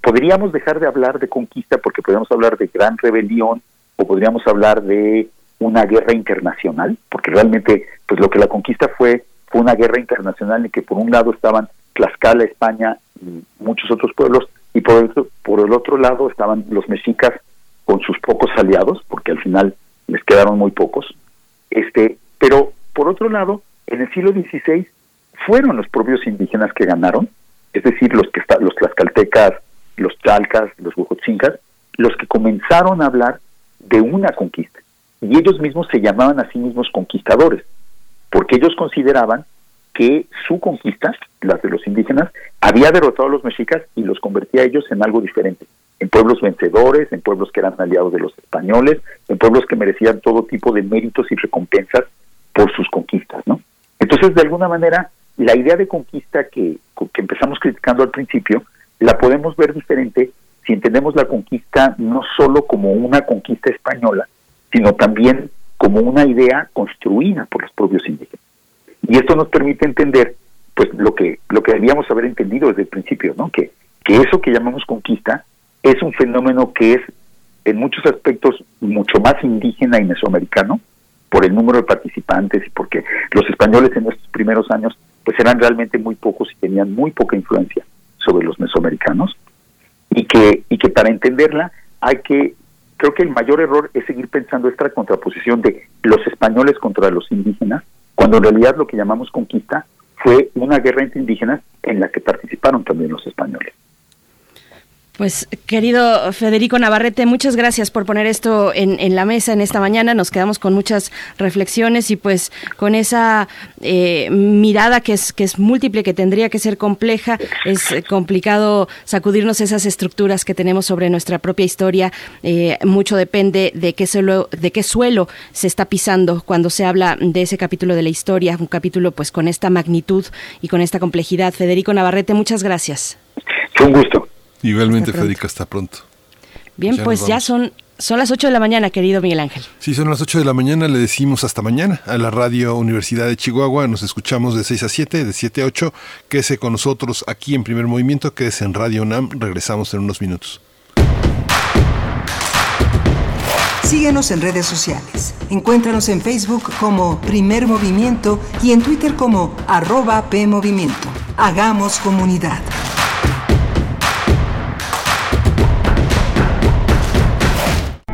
podríamos dejar de hablar de conquista porque podríamos hablar de gran rebelión o podríamos hablar de una guerra internacional, porque realmente pues lo que la conquista fue fue una guerra internacional en que por un lado estaban Tlaxcala, España y muchos otros pueblos y por el, por el otro lado estaban los mexicas con sus pocos aliados, porque al final les quedaron muy pocos. Este, pero por otro lado, en el siglo XVI fueron los propios indígenas que ganaron, es decir, los que está, los tlaxcaltecas, los chalcas, los huejotzincas, los que comenzaron a hablar de una conquista. Y ellos mismos se llamaban a sí mismos conquistadores, porque ellos consideraban que su conquista, las de los indígenas, había derrotado a los mexicas y los convertía a ellos en algo diferente, en pueblos vencedores, en pueblos que eran aliados de los españoles, en pueblos que merecían todo tipo de méritos y recompensas por sus conquistas, ¿no? Entonces, de alguna manera, la idea de conquista que, que empezamos criticando al principio, la podemos ver diferente si entendemos la conquista no solo como una conquista española, sino también como una idea construida por los propios indígenas. Y esto nos permite entender pues lo que lo que debíamos haber entendido desde el principio, ¿no? Que que eso que llamamos conquista es un fenómeno que es en muchos aspectos mucho más indígena y mesoamericano por el número de participantes y porque los españoles en estos primeros años pues eran realmente muy pocos y tenían muy poca influencia sobre los mesoamericanos y que y que para entenderla hay que creo que el mayor error es seguir pensando esta contraposición de los españoles contra los indígenas cuando en realidad lo que llamamos conquista fue una guerra entre indígenas en la que participaron también los españoles. Pues querido Federico Navarrete, muchas gracias por poner esto en, la mesa en esta mañana. Nos quedamos con muchas reflexiones y pues con esa eh, mirada que es, que es múltiple, que tendría que ser compleja. Es complicado sacudirnos esas estructuras que tenemos sobre nuestra propia historia. Eh, mucho depende de qué, suelo, de qué suelo se está pisando cuando se habla de ese capítulo de la historia, un capítulo pues con esta magnitud y con esta complejidad. Federico Navarrete, muchas gracias. Fue un gusto. Igualmente, hasta Federica, hasta pronto. Bien, ya pues ya son, son las 8 de la mañana, querido Miguel Ángel. Sí, son las 8 de la mañana, le decimos hasta mañana a la Radio Universidad de Chihuahua. Nos escuchamos de 6 a 7, de 7 a 8. Quédese con nosotros aquí en Primer Movimiento, quédese en Radio UNAM. Regresamos en unos minutos. Síguenos en redes sociales. Encuéntranos en Facebook como Primer Movimiento y en Twitter como arroba PMovimiento. Hagamos comunidad.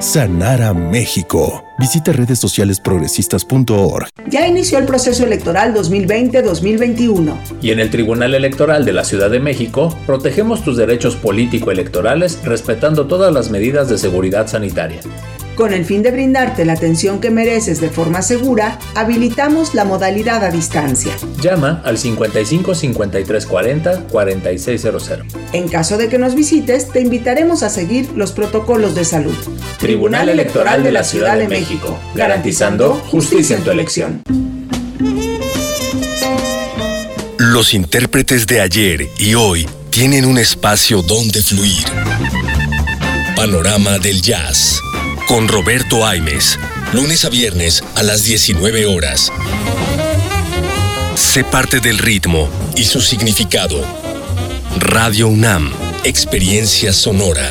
sanar a México. Visita redes sociales progresistas.org. Ya inició el proceso electoral 2020-2021. Y en el Tribunal Electoral de la Ciudad de México, protegemos tus derechos político-electorales respetando todas las medidas de seguridad sanitaria. Con el fin de brindarte la atención que mereces de forma segura, habilitamos la modalidad a distancia. Llama al 55 53 40 4600. En caso de que nos visites, te invitaremos a seguir los protocolos de salud. Tribunal Electoral de la Ciudad de México, garantizando justicia en tu elección. Los intérpretes de ayer y hoy tienen un espacio donde fluir. Panorama del Jazz con Roberto Aimes, lunes a viernes a las 19 horas. Sé parte del ritmo y su significado. Radio UNAM, experiencia sonora.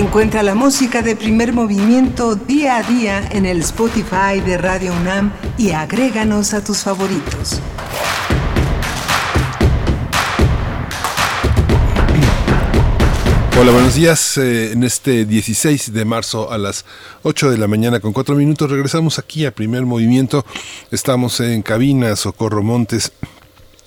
Encuentra la música de primer movimiento día a día en el Spotify de Radio UNAM y agréganos a tus favoritos. Hola, buenos días. Eh, en este 16 de marzo a las 8 de la mañana con 4 minutos regresamos aquí a primer movimiento. Estamos en cabina, Socorro Montes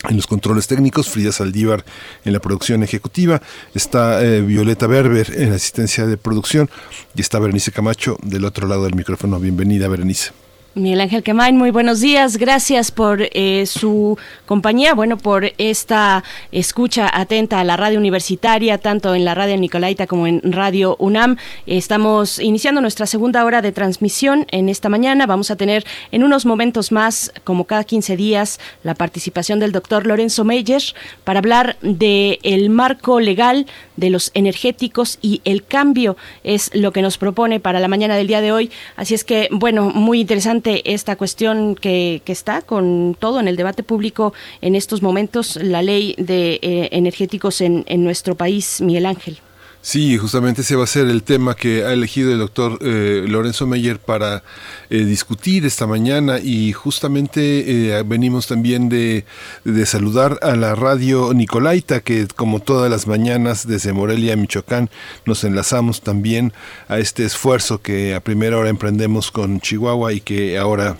en los controles técnicos, Frida Saldívar en la producción ejecutiva, está eh, Violeta Berber en la asistencia de producción y está Berenice Camacho del otro lado del micrófono. Bienvenida, Berenice. Miguel Ángel Quemain, muy buenos días. Gracias por eh, su compañía, bueno, por esta escucha atenta a la radio universitaria, tanto en la radio Nicolaita como en Radio UNAM. Estamos iniciando nuestra segunda hora de transmisión en esta mañana. Vamos a tener en unos momentos más, como cada 15 días, la participación del doctor Lorenzo Meyer para hablar del el marco legal de los energéticos y el cambio es lo que nos propone para la mañana del día de hoy. Así es que, bueno, muy interesante esta cuestión que, que, está con todo en el debate público en estos momentos, la ley de eh, energéticos en, en nuestro país, Miguel Ángel. Sí, justamente ese va a ser el tema que ha elegido el doctor eh, Lorenzo Meyer para eh, discutir esta mañana y justamente eh, venimos también de, de, saludar a la radio Nicolaita que como todas las mañanas desde Morelia, Michoacán, nos enlazamos también a este esfuerzo que a primera hora emprendemos con Chihuahua y que ahora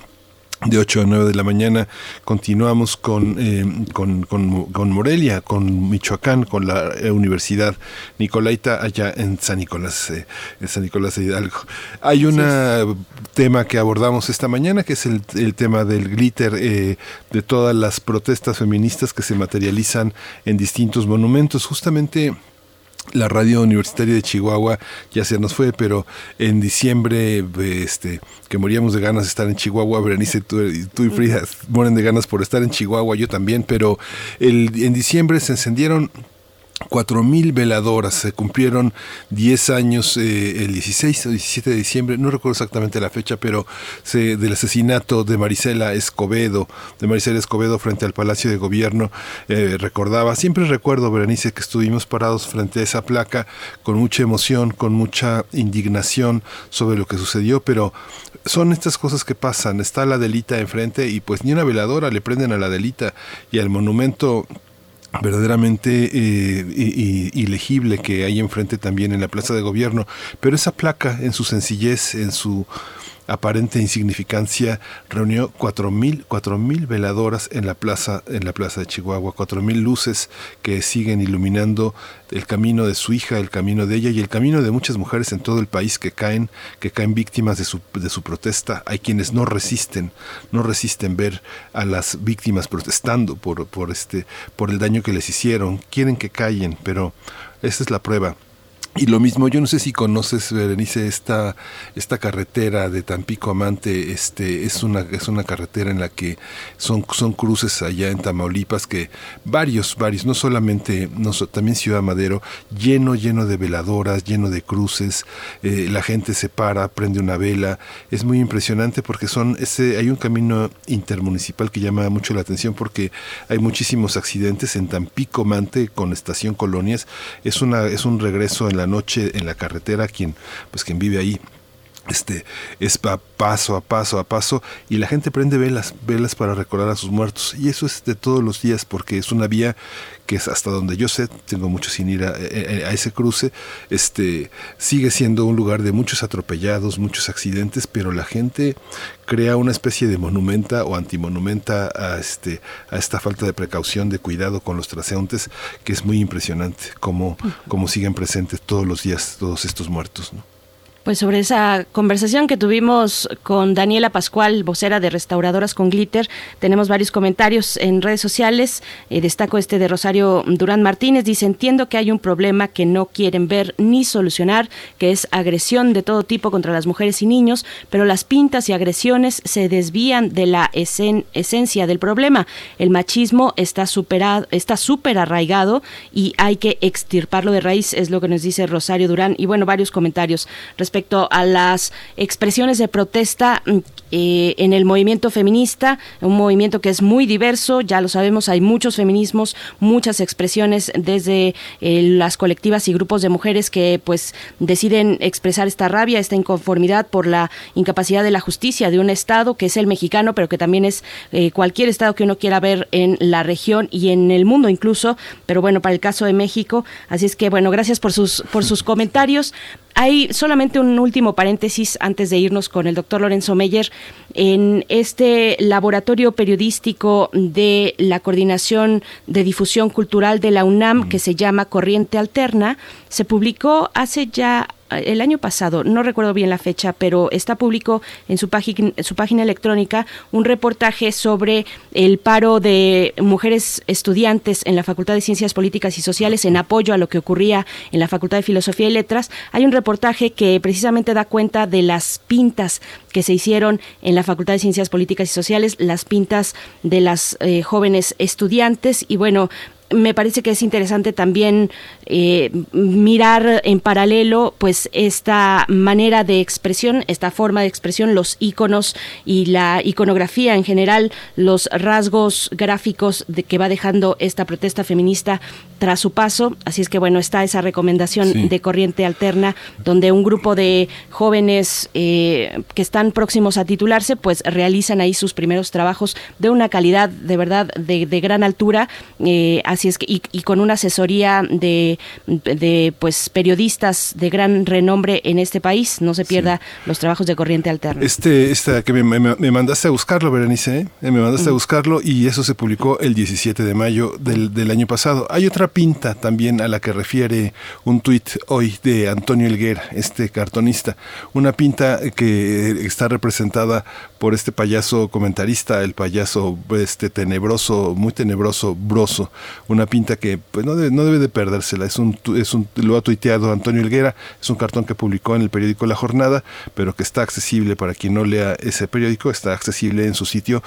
de 8 a 9 de la mañana continuamos con, eh, con, con, con, Morelia, con Michoacán, con la eh, Universidad Nicolaita allá en San Nicolás, eh, en San Nicolás de Hidalgo. Hay un tema que abordamos esta mañana que es el, el tema del glitter eh, de todas las protestas feministas que se materializan en distintos monumentos. Justamente la radio universitaria de Chihuahua ya se nos fue, pero en diciembre, este, que moríamos de ganas de estar en Chihuahua, Berenice, tú, tú y Frida mueren de ganas por estar en Chihuahua, yo también, pero el, en diciembre se encendieron cuatro mil veladoras. Se cumplieron 10 años eh, el 16 o 17 de diciembre, no recuerdo exactamente la fecha, pero se, del asesinato de Marisela Escobedo, de Marisela Escobedo frente al Palacio de Gobierno. Eh, recordaba, siempre recuerdo, Berenice, que estuvimos parados frente a esa placa con mucha emoción, con mucha indignación sobre lo que sucedió, pero son estas cosas que pasan. Está la delita enfrente y pues ni una veladora le prenden a la delita y al monumento verdaderamente eh, ilegible que hay enfrente también en la plaza de gobierno, pero esa placa en su sencillez, en su aparente insignificancia, reunió cuatro mil, cuatro mil veladoras en la plaza, en la plaza de Chihuahua, cuatro mil luces que siguen iluminando el camino de su hija, el camino de ella y el camino de muchas mujeres en todo el país que caen, que caen víctimas de su, de su protesta. Hay quienes no resisten, no resisten ver a las víctimas protestando por, por este, por el daño que les hicieron, quieren que callen, pero esa es la prueba y lo mismo, yo no sé si conoces, Berenice, esta, esta carretera de Tampico Amante, este, es una, es una carretera en la que son, son cruces allá en Tamaulipas que varios, varios, no solamente, no, también Ciudad Madero, lleno, lleno de veladoras, lleno de cruces, eh, la gente se para, prende una vela, es muy impresionante porque son, ese, hay un camino intermunicipal que llama mucho la atención porque hay muchísimos accidentes en Tampico Amante con estación Colonias, es una, es un regreso en la noche en la carretera, quien, pues quien vive ahí este es paso a paso a paso y la gente prende velas velas para recordar a sus muertos y eso es de todos los días porque es una vía que es hasta donde yo sé tengo mucho sin ir a, a, ese cruce este sigue siendo un lugar de muchos atropellados muchos accidentes pero la gente crea una especie de monumenta o antimonumenta a este a esta falta de precaución de cuidado con los transeúntes que es muy impresionante como como siguen presentes todos los días todos estos muertos ¿no? Pues sobre esa conversación que tuvimos con Daniela Pascual, vocera de Restauradoras con Glitter, tenemos varios comentarios en redes sociales. Eh, destaco este de Rosario Durán Martínez. Dice, entiendo que hay un problema que no quieren ver ni solucionar, que es agresión de todo tipo contra las mujeres y niños, pero las pintas y agresiones se desvían de la esen esencia del problema. El machismo está superado, está súper arraigado y hay que extirparlo de raíz, es lo que nos dice Rosario Durán. Y bueno, varios comentarios respecto a las expresiones de protesta eh, en el movimiento feminista, un movimiento que es muy diverso, ya lo sabemos, hay muchos feminismos, muchas expresiones desde eh, las colectivas y grupos de mujeres que pues deciden expresar esta rabia, esta inconformidad por la incapacidad de la justicia de un Estado que es el mexicano, pero que también es eh, cualquier Estado que uno quiera ver en la región y en el mundo incluso, pero bueno, para el caso de México, así es que bueno, gracias por sus, por sus comentarios. Hay solamente un último paréntesis antes de irnos con el doctor Lorenzo Meyer. En este laboratorio periodístico de la Coordinación de Difusión Cultural de la UNAM, que se llama Corriente Alterna, se publicó hace ya el año pasado, no recuerdo bien la fecha, pero está público en su, página, electrónica un reportaje sobre el paro de mujeres estudiantes en la Facultad de Ciencias Políticas y Sociales en apoyo a lo que ocurría en la Facultad de Filosofía y Letras. Hay un reportaje que precisamente da cuenta de las pintas que se hicieron en la Facultad de Ciencias Políticas y Sociales, las pintas de las eh, jóvenes estudiantes y bueno, me parece que es interesante también eh, mirar en paralelo pues esta manera de expresión, esta forma de expresión, los iconos y la iconografía en general, los rasgos gráficos de que va dejando esta protesta feminista tras su paso. Así es que bueno, está esa recomendación de corriente alterna donde un grupo de jóvenes eh, que están próximos a titularse pues realizan ahí sus primeros trabajos de una calidad de verdad de, de gran altura. Eh, así es que, y, con una asesoría de, de, pues periodistas de gran renombre en este país. No se pierda los trabajos de corriente alterna. Este, esta que me, me, mandaste a buscarlo, Berenice, ¿eh? me mandaste a buscarlo y eso se publicó el 17 de mayo del, del año pasado. Hay otra pinta también a la que refiere un tuit hoy de Antonio Elguera, este cartonista. Una pinta que está representada por este payaso comentarista, el payaso este tenebroso, muy tenebroso, broso, una pinta que pues no debe, no debe de perdérsela, es un, es un, lo ha tuiteado Antonio Elguera, es un cartón que publicó en el periódico La Jornada, pero que está accesible para quien no lea ese periódico, está accesible en su sitio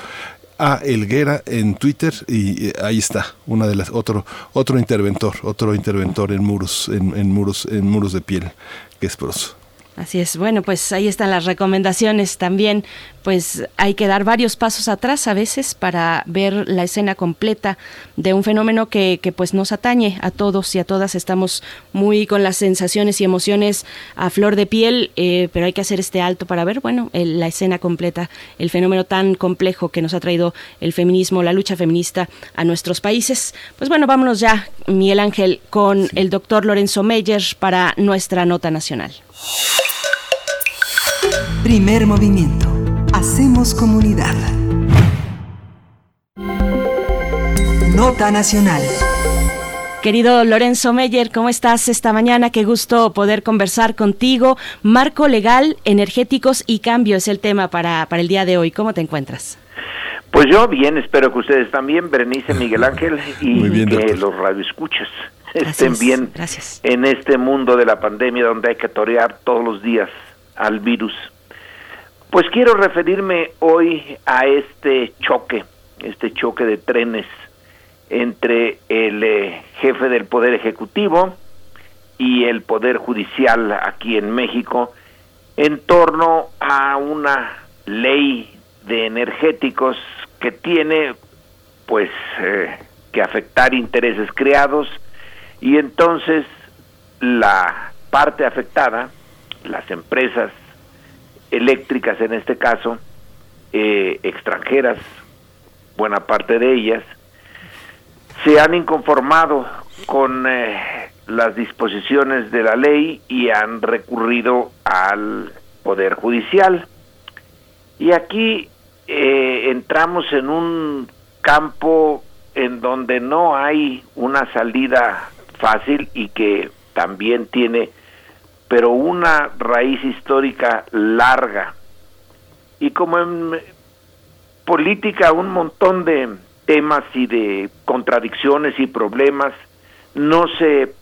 a Elguera en Twitter y ahí está una de las otro otro interventor otro interventor en muros en, en muros en muros de piel que es broso Así es. Bueno, pues ahí están las recomendaciones también. Pues hay que dar varios pasos atrás a veces para ver la escena completa de un fenómeno que, que pues nos atañe a todos y a todas. Estamos muy con las sensaciones y emociones a flor de piel, eh, pero hay que hacer este alto para ver, bueno, la escena completa, el fenómeno tan complejo que nos ha traído el feminismo, la lucha feminista a nuestros países. Pues bueno, vámonos ya, Miguel Ángel, con el doctor Lorenzo Meyer para nuestra nota nacional. Primer movimiento. Hacemos comunidad. Nota nacional. Querido Lorenzo Meyer, ¿cómo estás esta mañana? Qué gusto poder conversar contigo. Marco legal, energéticos y cambio es el tema para, para el día de hoy. ¿Cómo te encuentras? Pues yo bien, espero que ustedes también, Berenice, Miguel Ángel, y que los radioescuchas estén bien en este mundo de la pandemia donde hay que torear todos los días al virus. Pues quiero referirme hoy a este choque, este choque de trenes entre el eh, jefe del Poder Ejecutivo y el Poder Judicial aquí en México en torno a una ley de energéticos que tiene pues eh, que afectar intereses creados y entonces la parte afectada, las empresas eléctricas en este caso, eh, extranjeras, buena parte de ellas, se han inconformado con eh, las disposiciones de la ley y han recurrido al Poder Judicial. Y aquí eh, entramos en un campo en donde no hay una salida fácil y que también tiene pero una raíz histórica larga. Y como en política un montón de temas y de contradicciones y problemas, no se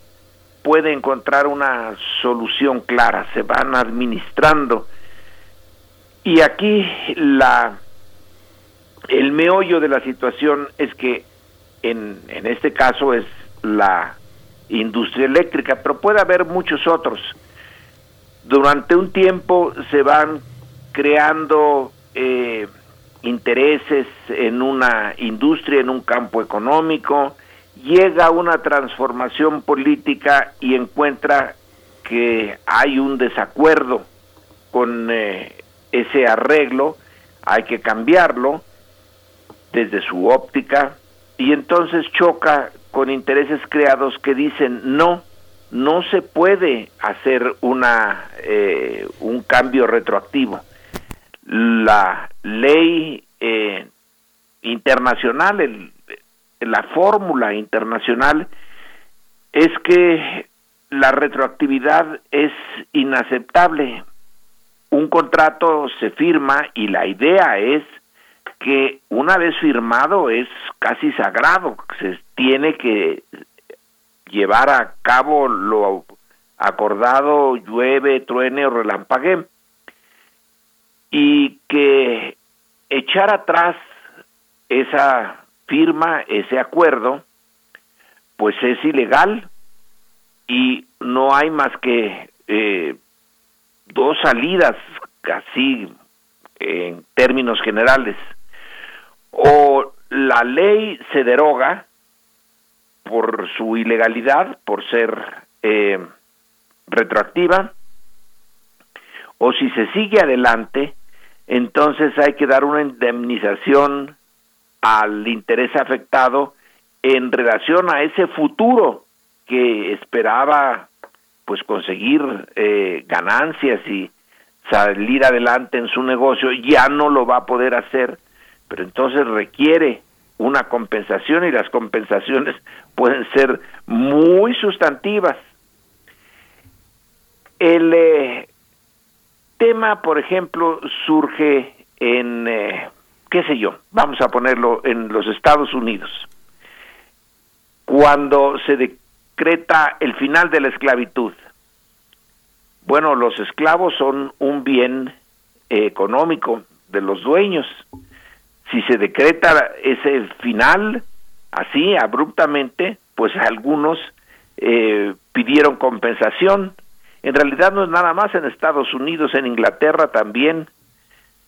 puede encontrar una solución clara, se van administrando. Y aquí la el meollo de la situación es que en, en este caso es la industria eléctrica, pero puede haber muchos otros. Durante un tiempo se van creando eh, intereses en una industria, en un campo económico, llega una transformación política y encuentra que hay un desacuerdo con eh, ese arreglo, hay que cambiarlo desde su óptica y entonces choca con intereses creados que dicen no, no se puede hacer una eh, un cambio retroactivo. La ley eh, internacional, el, la fórmula internacional es que la retroactividad es inaceptable. Un contrato se firma y la idea es que una vez firmado es casi sagrado, se tiene que llevar a cabo lo acordado, llueve, truene o relampague, y que echar atrás esa firma, ese acuerdo, pues es ilegal y no hay más que eh, dos salidas casi en términos generales. O la ley se deroga por su ilegalidad, por ser eh, retroactiva, o si se sigue adelante, entonces hay que dar una indemnización al interés afectado en relación a ese futuro que esperaba pues conseguir eh, ganancias y salir adelante en su negocio, ya no lo va a poder hacer, pero entonces requiere una compensación y las compensaciones pueden ser muy sustantivas. El eh, tema, por ejemplo, surge en, eh, qué sé yo, vamos a ponerlo en los Estados Unidos, cuando se decreta el final de la esclavitud. Bueno, los esclavos son un bien eh, económico de los dueños. Si se decreta ese final así, abruptamente, pues algunos eh, pidieron compensación. En realidad no es nada más en Estados Unidos, en Inglaterra también.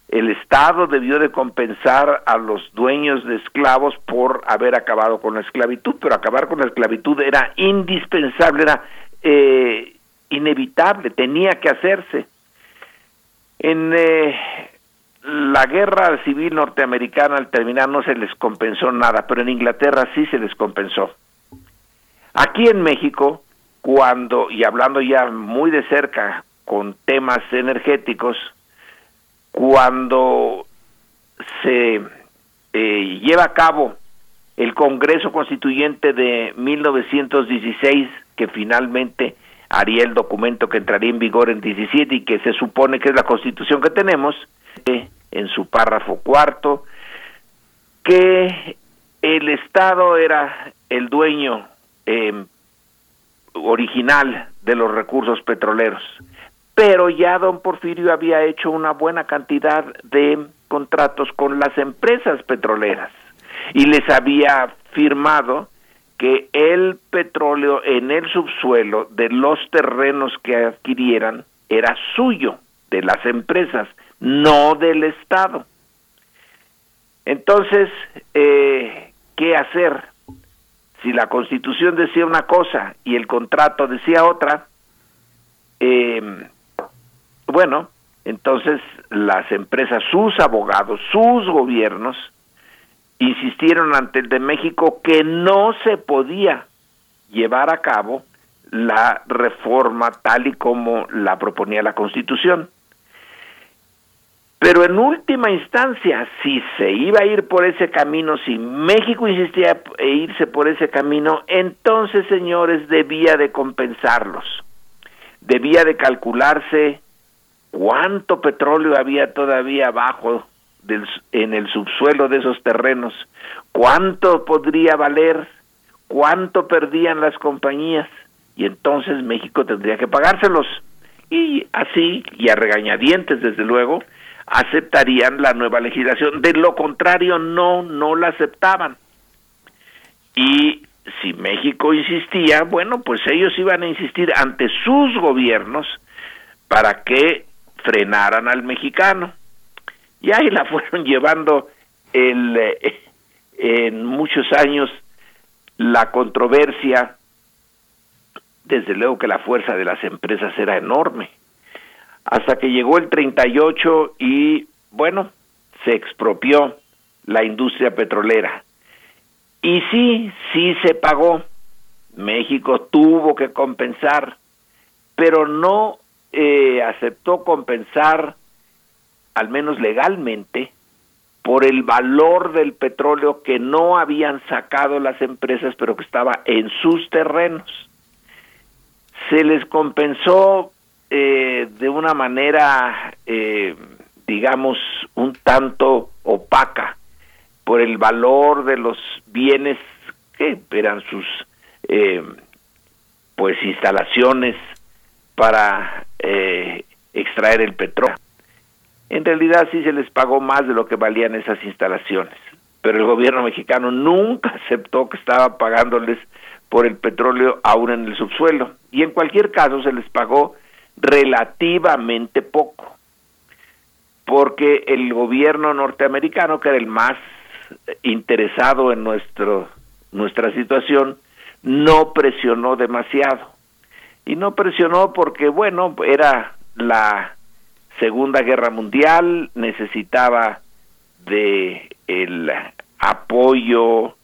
El Estado debió de compensar a los dueños de esclavos por haber acabado con la esclavitud, pero acabar con la esclavitud era indispensable, era eh, inevitable, tenía que hacerse. En eh, la guerra civil norteamericana al terminar no se les compensó nada, pero en Inglaterra sí se les compensó. Aquí en México, cuando, y hablando ya muy de cerca con temas energéticos, cuando se eh, lleva a cabo el Congreso Constituyente de 1916, que finalmente haría el documento que entraría en vigor en 17 y que se supone que es la constitución que tenemos, en su párrafo cuarto, que el Estado era el dueño em, original de los recursos petroleros, pero ya don Porfirio había hecho una buena cantidad de contratos con las empresas petroleras. Y les había firmado que el petróleo en el subsuelo de los terrenos que adquirieran era suyo, de las empresas, no del Estado. Entonces, eh, ¿qué hacer? Si la Constitución decía una cosa y el contrato decía otra, eh, bueno, entonces las empresas, sus abogados, sus gobiernos, insistieron ante el de México que no se podía llevar a cabo la reforma tal y como la proponía la Constitución. Pero en última instancia, si se iba a ir por ese camino, si México insistía en irse por ese camino, entonces, señores, debía de compensarlos. Debía de calcularse cuánto petróleo había todavía abajo en el subsuelo de esos terrenos, cuánto podría valer, cuánto perdían las compañías, y entonces México tendría que pagárselos. Y así, y a regañadientes desde luego, aceptarían la nueva legislación. De lo contrario, no, no la aceptaban. Y si México insistía, bueno, pues ellos iban a insistir ante sus gobiernos para que frenaran al mexicano y ahí la fueron llevando el, eh, en muchos años la controversia, desde luego que la fuerza de las empresas era enorme, hasta que llegó el 38 y bueno, se expropió la industria petrolera. Y sí, sí se pagó. México tuvo que compensar, pero no eh, aceptó compensar al menos legalmente, por el valor del petróleo que no habían sacado las empresas, pero que estaba en sus terrenos. Se les compensó eh, de una manera, eh, digamos, un tanto opaca por el valor de los bienes que eran sus eh, pues instalaciones para extraer el petróleo. En realidad sí se les pagó más de lo que valían esas instalaciones, pero el gobierno mexicano nunca aceptó que estaba pagándoles por el petróleo aún en el subsuelo. Y en cualquier caso se les pagó relativamente poco, porque el gobierno norteamericano, que era el más interesado en nuestro, nuestra situación, no presionó demasiado. Y no presionó porque, bueno, era la Segunda Guerra Mundial, necesitaba de el apoyo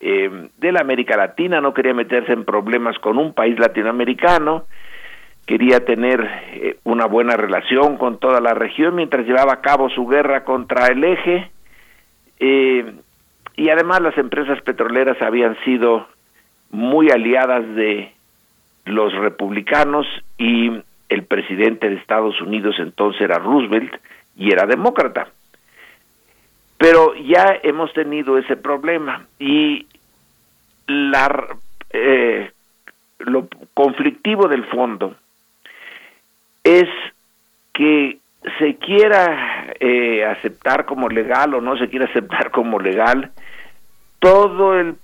eh, de la América Latina, no quería meterse en problemas con un país latinoamericano, quería tener eh, una buena relación con toda la región mientras llevaba a cabo su guerra contra el eje, eh, y además las empresas petroleras habían sido muy aliadas de los republicanos y el presidente de Estados Unidos entonces era Roosevelt y era demócrata. Pero ya hemos tenido ese problema y la, eh, lo conflictivo del fondo es que se quiera eh, aceptar como legal o no se quiera aceptar como legal todo el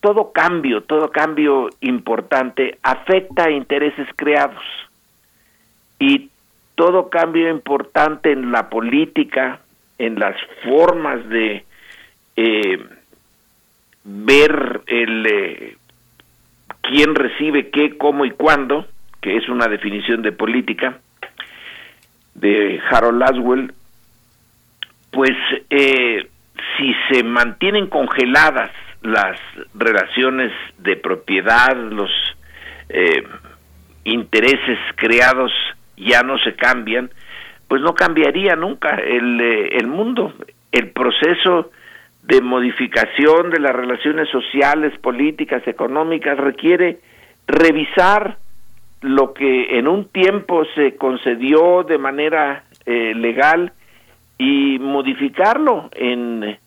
todo cambio, todo cambio importante afecta a intereses creados. Y todo cambio importante en la política, en las formas de eh, ver el eh, quién recibe qué, cómo y cuándo, que es una definición de política de Harold Laswell, pues eh, si se mantienen congeladas las relaciones de propiedad, los eh, intereses creados ya no se cambian, pues no cambiaría nunca el, eh, el mundo. El proceso de modificación de las relaciones sociales, políticas, económicas requiere revisar lo que en un tiempo se concedió de manera eh, legal y modificarlo en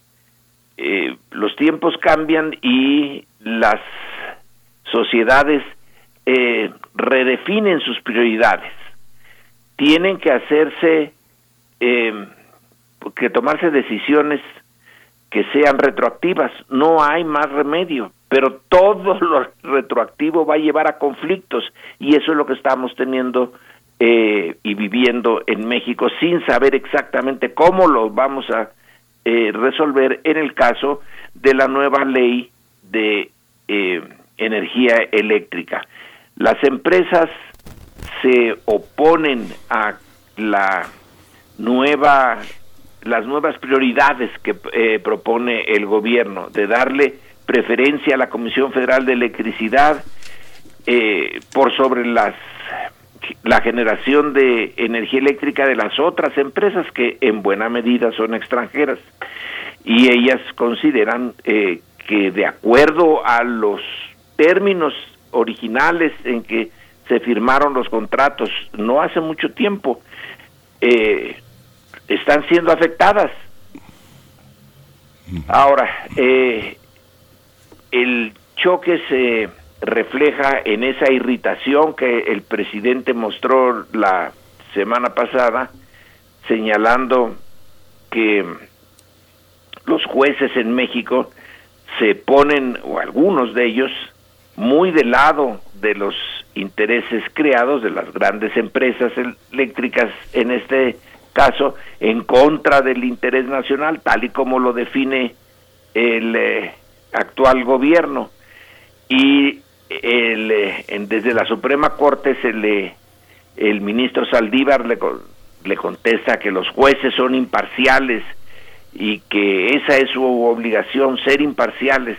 eh, los tiempos cambian y las sociedades eh, redefinen sus prioridades. Tienen que hacerse, eh, que tomarse decisiones que sean retroactivas. No hay más remedio, pero todo lo retroactivo va a llevar a conflictos y eso es lo que estamos teniendo eh, y viviendo en México sin saber exactamente cómo lo vamos a eh, resolver en el caso de la nueva ley de eh, energía eléctrica. Las empresas se oponen a la nueva las nuevas prioridades que eh, propone el gobierno de darle preferencia a la Comisión Federal de Electricidad por sobre las la generación de energía eléctrica de las otras empresas que en buena medida son extranjeras. Y ellas consideran eh, que de acuerdo a los términos originales en que se firmaron los contratos no hace mucho tiempo eh, están siendo afectadas. Ahora eh, el choque se refleja en esa irritación que el presidente mostró la semana pasada, señalando que los jueces en México se ponen, o algunos de ellos, muy del lado de los intereses creados de las grandes empresas eléctricas, en este caso, en contra del interés nacional, tal y como lo define el eh, actual gobierno. Y el, eh, desde la Suprema Corte se le el ministro Saldívar le, le contesta que los jueces son imparciales y que esa es su obligación ser imparciales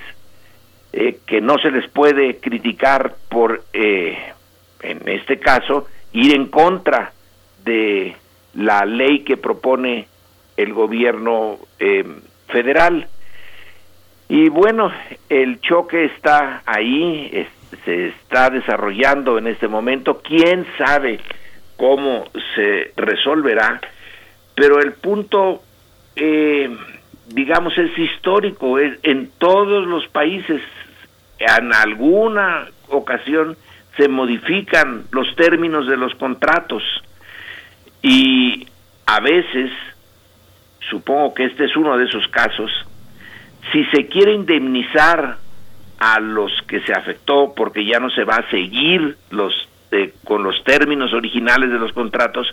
eh, que no se les puede criticar por eh, en este caso ir en contra de la ley que propone el gobierno federal y bueno el choque está ahí se está desarrollando en este momento. ¿Quién sabe cómo se resolverá? Pero el punto, eh, digamos, es histórico. en todos los países, en alguna ocasión, se modifican los términos de los contratos. Y a veces, supongo que este es uno de esos casos, si se quiere indemnizar a los que se afectó porque ya no se va a seguir los eh, con los términos originales de los contratos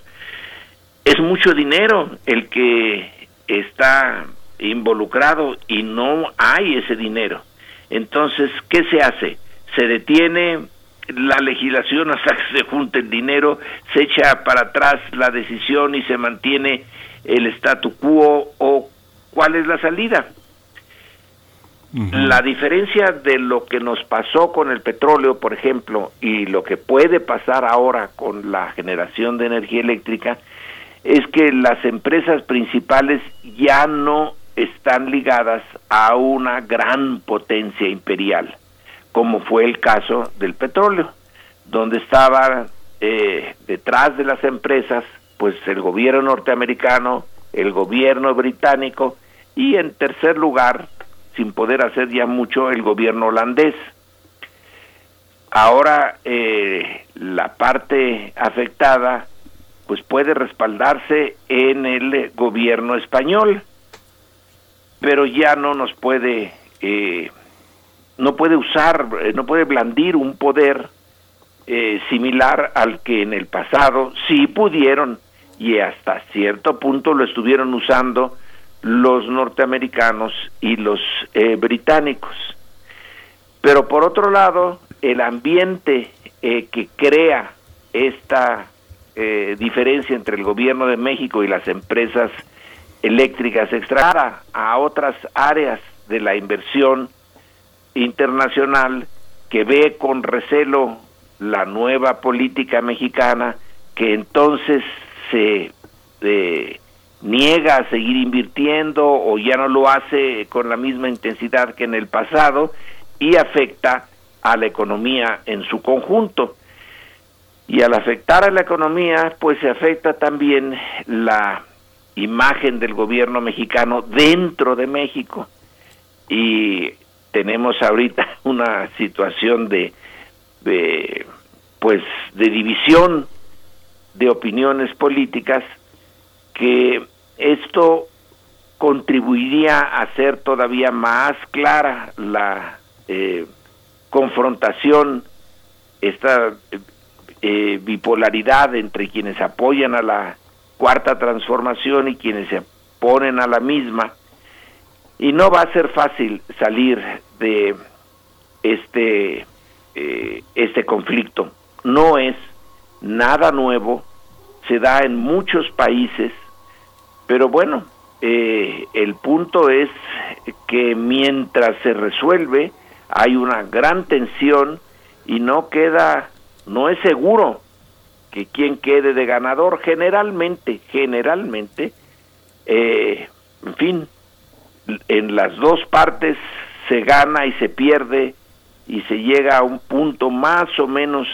es mucho dinero el que está involucrado y no hay ese dinero. Entonces qué se hace se detiene la legislación hasta que se junte el dinero se echa para atrás la decisión y se mantiene el statu quo o cuál es la salida la diferencia de lo que nos pasó con el petróleo, por ejemplo, y lo que puede pasar ahora con la generación de energía eléctrica, es que las empresas principales ya no están ligadas a una gran potencia imperial, como fue el caso del petróleo, donde estaba eh, detrás de las empresas, pues el gobierno norteamericano, el gobierno británico y en tercer lugar sin poder hacer ya mucho el gobierno holandés. Ahora eh, la parte afectada pues puede respaldarse en el gobierno español, pero ya no nos puede eh, no puede usar, eh, no puede blandir un poder similar al que en el pasado sí pudieron y hasta cierto punto lo estuvieron usando los norteamericanos y los eh, británicos. Pero por otro lado, el ambiente eh, que crea esta eh, diferencia entre el gobierno de México y las empresas eléctricas extra a otras áreas de la inversión internacional que ve con recelo la nueva política mexicana que entonces se niega a seguir invirtiendo o ya no lo hace con la misma intensidad que en el pasado y afecta a la economía en su conjunto. Y al afectar a la economía, pues se afecta también la imagen del gobierno mexicano dentro de México. Y tenemos ahorita una situación de, de pues de división de opiniones políticas que esto contribuiría a hacer todavía más clara la eh, confrontación, esta eh, bipolaridad entre quienes apoyan a la cuarta transformación y quienes se oponen a la misma. Y no va a ser fácil salir de este, eh, este conflicto. No es nada nuevo, se da en muchos países pero bueno, eh, el punto es que mientras se resuelve hay una gran tensión y no queda, no es seguro que quien quede de ganador. Generalmente, generalmente, eh, en fin, en las dos partes se gana y se pierde y se llega a un punto más o menos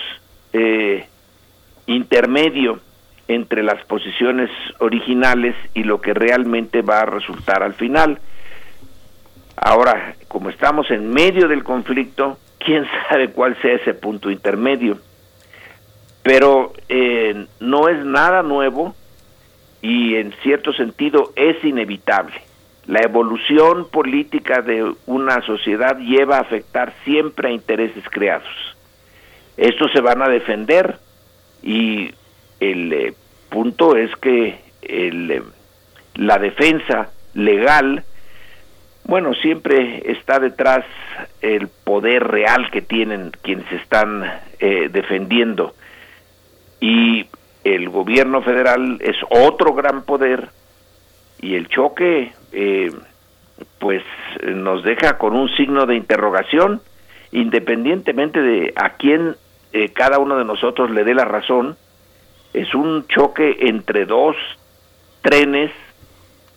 eh, intermedio entre las posiciones originales y lo que realmente va a resultar al final. Ahora, como estamos en medio del conflicto, quién sabe cuál sea ese punto intermedio. Pero eh, no es nada nuevo y en cierto sentido es inevitable. La evolución política de una sociedad lleva a afectar siempre a intereses creados. Estos se van a defender y el eh, punto es que el, eh, la defensa legal, bueno, siempre está detrás el poder real que tienen quienes están eh, defendiendo. Y el gobierno federal es otro gran poder y el choque, pues, nos deja con un signo de interrogación, independientemente de a quién cada uno de nosotros le dé la razón, es un choque entre dos trenes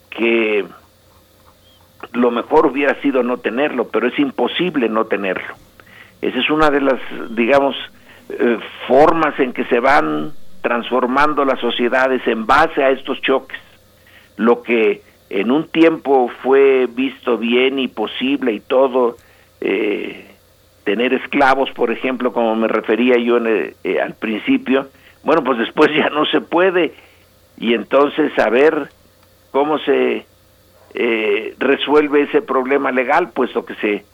que lo mejor hubiera sido no tenerlo, pero es imposible no tenerlo. Esa es una de las, digamos, eh, formas en que se van transformando las sociedades en base a estos choques. Lo que en un tiempo fue visto bien y posible y todo, eh, tener esclavos, por ejemplo, como me refería yo en eh, al principio, bueno, pues después ya no se puede. Y entonces saber cómo se eh, resuelve ese problema legal, puesto que se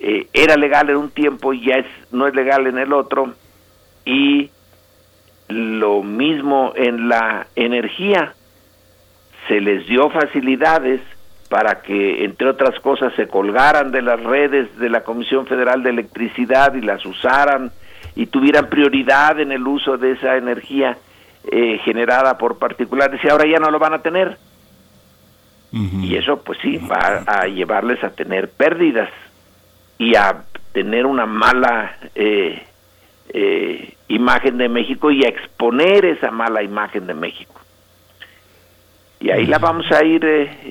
eh, era legal en un tiempo y ya es, no es legal en el otro, y lo mismo en la energía, se les dio facilidades para que, entre otras cosas, se colgaran de las redes de la Comisión Federal de Electricidad y las usaran y tuvieran prioridad en el uso de esa energía eh, generada por particulares y ahora ya no lo van a tener. Y eso pues sí, va a llevarles a tener pérdidas y a tener una mala eh, eh, imagen de México y a exponer esa mala imagen de México. Y ahí la vamos a ir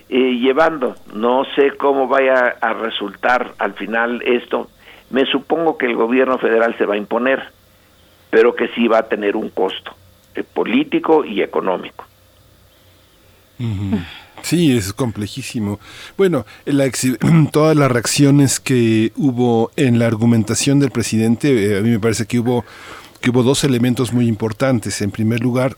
llevando. No sé cómo vaya a resultar al final esto. Me supongo que el gobierno federal se va a imponer, pero que sí va a tener un costo político y económico. Sí, es complejísimo. Bueno, la todas las reacciones que hubo en la argumentación del presidente, eh, a mí me parece que hubo que hubo dos elementos muy importantes. En primer lugar,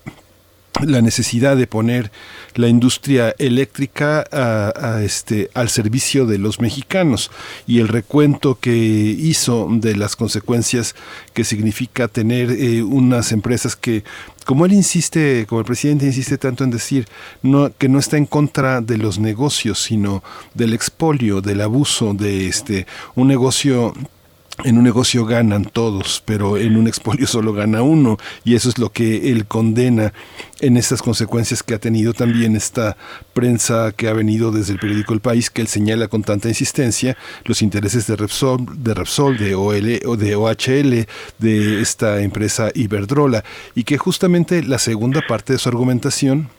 la necesidad de poner la industria eléctrica a, este, al servicio de los mexicanos y el recuento que hizo de las consecuencias que significa tener eh, unas empresas que como él insiste, como el presidente insiste tanto en decir no, que no está en contra de los negocios, sino del expolio, del abuso, de este un negocio en un negocio ganan todos, pero en un expolio solo gana uno, y eso es lo que él condena en estas consecuencias que ha tenido también esta prensa que ha venido desde el periódico El País, que él señala con tanta insistencia los intereses de Repsol, de Repsol, de OL o de OHL, de esta empresa Iberdrola, y que justamente la segunda parte de su argumentación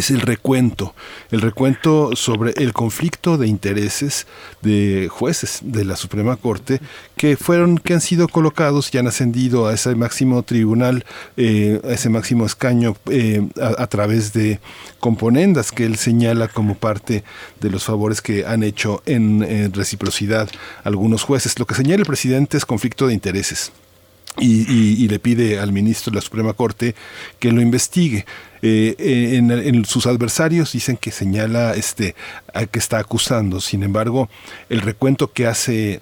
es el recuento, el recuento sobre el conflicto de intereses de jueces de la Suprema Corte que fueron, que han sido colocados y han ascendido a ese máximo tribunal, eh, a ese máximo escaño eh, a, través de componendas que él señala como parte de los favores que han hecho en reciprocidad algunos jueces. Lo que señala el presidente es conflicto de intereses. Y, le pide al ministro de la Suprema Corte que lo investigue. Eh, en, sus adversarios dicen que señala este a que está acusando. Sin embargo, el recuento que hace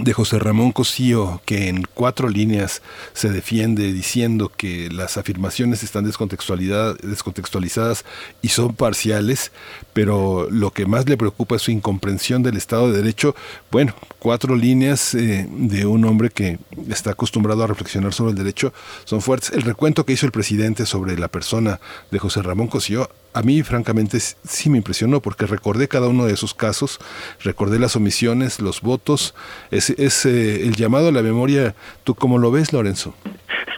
de José Ramón Cosío, que en cuatro líneas se defiende diciendo que las afirmaciones están descontextualizadas y son parciales, pero lo que más le preocupa es su incomprensión del Estado de Derecho. Bueno, cuatro líneas eh, de un hombre que está acostumbrado a reflexionar sobre el derecho son fuertes. El recuento que hizo el presidente sobre la persona de José Ramón Cosío a mí francamente sí me impresionó porque recordé cada uno de esos casos, recordé las omisiones, los votos, es, es eh, el llamado a la memoria. ¿Tú cómo lo ves, Lorenzo?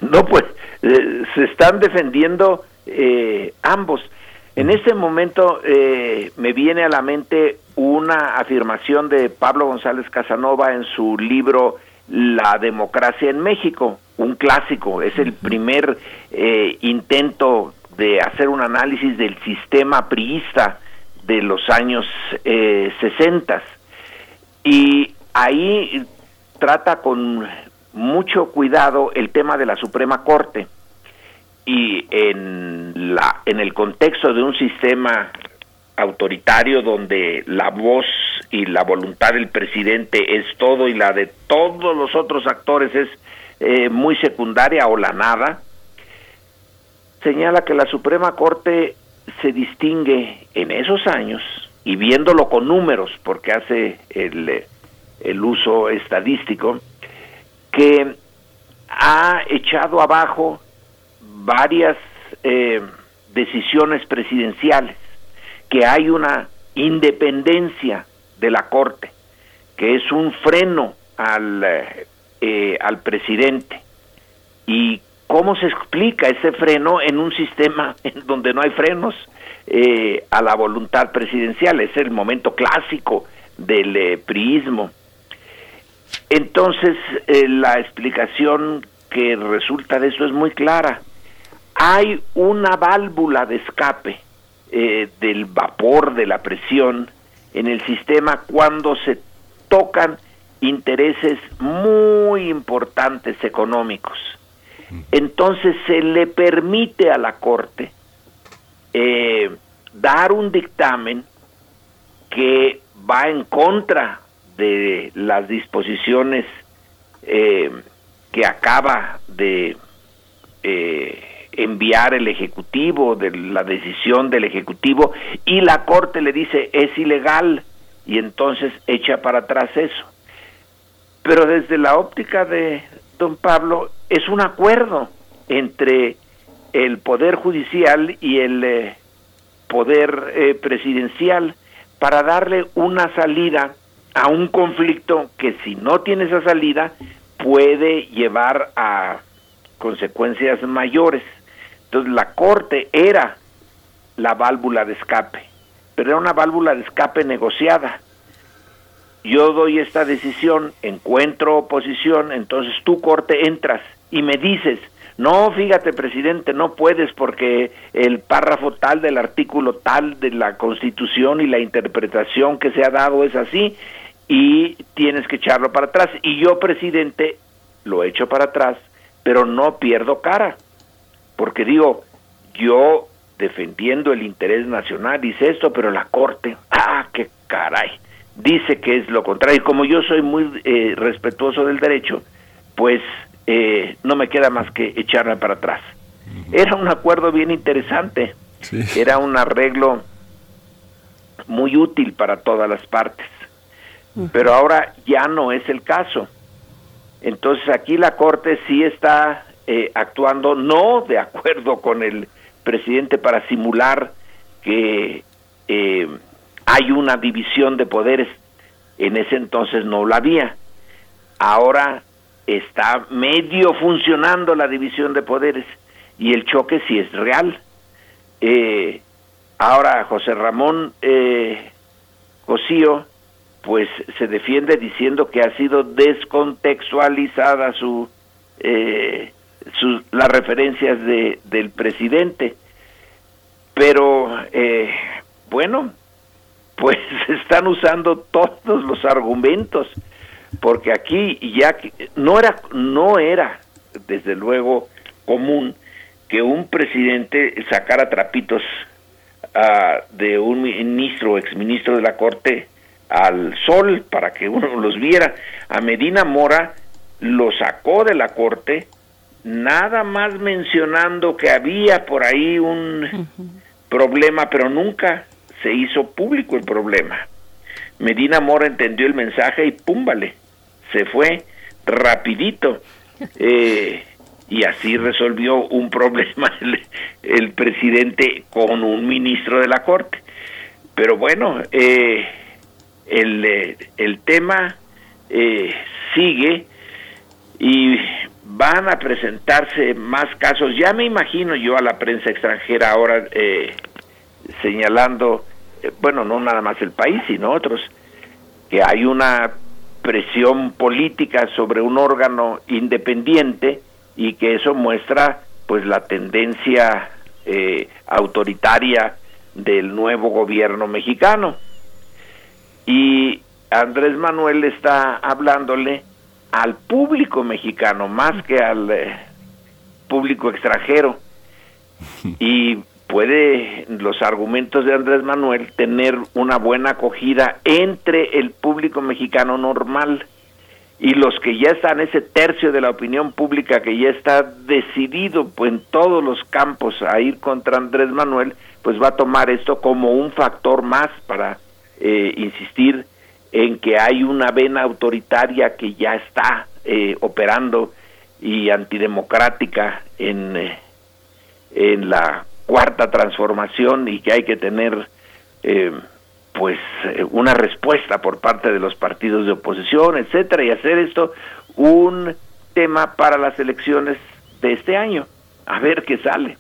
No, pues eh, se están defendiendo eh, ambos. En este momento me viene a la mente una afirmación de Pablo González Casanova en su libro La democracia en México, un clásico, es el primer intento de hacer un análisis del sistema priista de los años eh, 60 y ahí trata con mucho cuidado el tema de la Suprema Corte. Y en la en el contexto de un sistema autoritario donde la voz y la voluntad del presidente es todo y la de todos los otros actores es eh, muy secundaria o la nada señala que la Suprema Corte se distingue en esos años, y viéndolo con números, porque hace el, el uso estadístico, que ha echado abajo varias eh, decisiones presidenciales, que hay una independencia de la Corte, que es un freno al, eh, al presidente y ¿Cómo se explica ese freno en un sistema en donde no hay frenos eh, a la voluntad presidencial? Es el momento clásico del eh, priismo. Entonces, eh, la explicación que resulta de eso es muy clara. Hay una válvula de escape del vapor, de la presión en el sistema cuando se tocan intereses muy importantes económicos entonces se le permite a la Corte eh, dar un dictamen que va en contra de las disposiciones eh, que acaba de eh, enviar el Ejecutivo, de la decisión del Ejecutivo, y la Corte le dice es ilegal y entonces echa para atrás eso. Pero desde la óptica de don Pablo es un acuerdo entre el Poder Judicial y el eh, Poder eh, Presidencial para darle una salida a un conflicto que si no tiene esa salida puede llevar a consecuencias mayores. Entonces la Corte era la válvula de escape, pero era una válvula de escape negociada. Yo doy esta decisión, encuentro oposición, entonces tú Corte entras y me dices, no, fíjate, presidente, no puedes porque el párrafo tal del artículo tal de la Constitución y la interpretación que se ha dado es así y tienes que echarlo para atrás. Y yo, presidente, lo echo para atrás, pero no pierdo cara, porque digo, yo defendiendo el interés nacional dice esto, pero la Corte, ah, qué caray, dice que es lo contrario. Y como yo soy muy eh, respetuoso del derecho, pues eh, no me queda más que echarme para atrás. Era un acuerdo bien interesante, era un arreglo muy útil para todas las partes, pero ahora ya no es el caso. Entonces aquí la Corte sí está eh, actuando no de acuerdo con el presidente para simular que eh, hay una división de poderes. En ese entonces no la había. Ahora está medio funcionando la división de poderes y el choque sí es real. Eh, ahora José Ramón eh, pues se defiende diciendo que ha sido descontextualizada su, eh, las referencias de, del presidente. Pero eh, bueno, pues están usando todos los argumentos porque aquí ya no era no era desde luego común que un presidente sacara trapitos uh, de un ministro o exministro de la corte al sol para que uno los viera. A Medina Mora lo sacó de la corte nada más mencionando que había por ahí un problema, pero nunca se hizo público el problema. Medina Mora entendió el mensaje y púmbale, se fue rapidito. Eh, y así resolvió un problema el, presidente con un ministro de la Corte. Pero bueno, eh, el, eh, el, tema sigue y van a presentarse más casos. Ya me imagino yo a la prensa extranjera ahora señalando eh, bueno, no nada más el país, sino otros, que hay una presión política sobre un órgano independiente y que eso muestra pues la tendencia eh, autoritaria del nuevo gobierno mexicano. Y Andrés Manuel está hablándole al público mexicano más que al eh, público extranjero. Y puede los argumentos de Andrés Manuel tener una buena acogida entre el público mexicano normal y los que ya están ese tercio de la opinión pública que ya está decidido pues, en todos los campos a ir contra Andrés Manuel, pues va a tomar esto como un factor más para eh, insistir en que hay una vena autoritaria que ya está eh, operando y antidemocrática en, eh, en la cuarta transformación y que hay que tener eh, pues eh, una respuesta por parte de los partidos de oposición, etcétera, y hacer esto un tema para las elecciones de este año. A ver qué sale.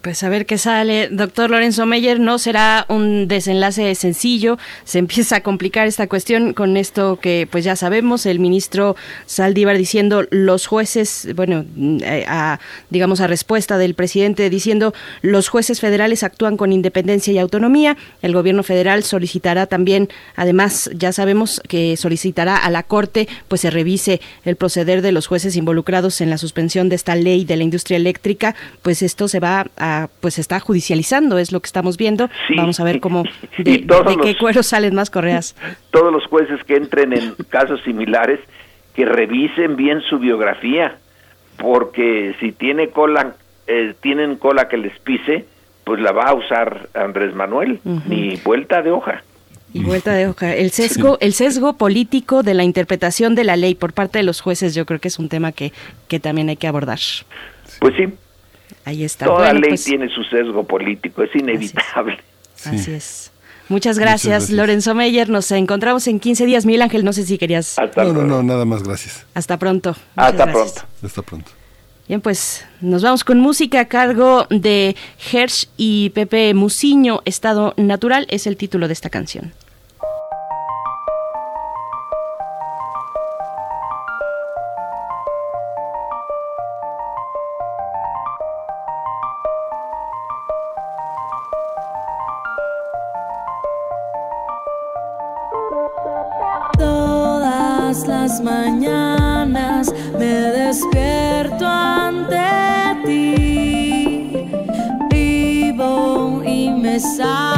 Pues a ver qué sale. Doctor Lorenzo Meyer, no será un desenlace sencillo. Se empieza a complicar esta cuestión con esto que pues ya sabemos, el ministro Saldívar diciendo los jueces, bueno, eh, a, digamos a respuesta del presidente diciendo los jueces federales actúan con independencia y autonomía. El gobierno federal solicitará también, además ya sabemos que solicitará a la Corte pues se revise el proceder de los jueces involucrados en la suspensión de esta ley de la industria eléctrica, pues esto se va a, pues está judicializando, es lo que estamos viendo. Vamos a ver cómo de, qué cuero salen más correas. Todos los jueces que entren en casos similares que revisen bien su biografía, porque si tiene cola, eh, tienen cola que les pise, pues la va a usar Andrés Manuel, ni vuelta de hoja. Y vuelta de hoja. El sesgo, el sesgo político de la interpretación de la ley por parte de los jueces, yo creo que es un tema que, que también hay que abordar. Pues sí. Ahí está. Toda ley pues tiene su sesgo político, es inevitable. Así es. Muchas gracias, Lorenzo Meyer. Nos encontramos en 15 días. Miguel Ángel, no sé si querías. no, no, no, nada más, gracias. Hasta pronto. Hasta pronto. Hasta pronto. Bien, pues nos vamos con música a cargo de Hersh y Pepe Musiño. Estado Natural es el título de esta canción. Las mañanas me despierto ante ti, vivo y me salgo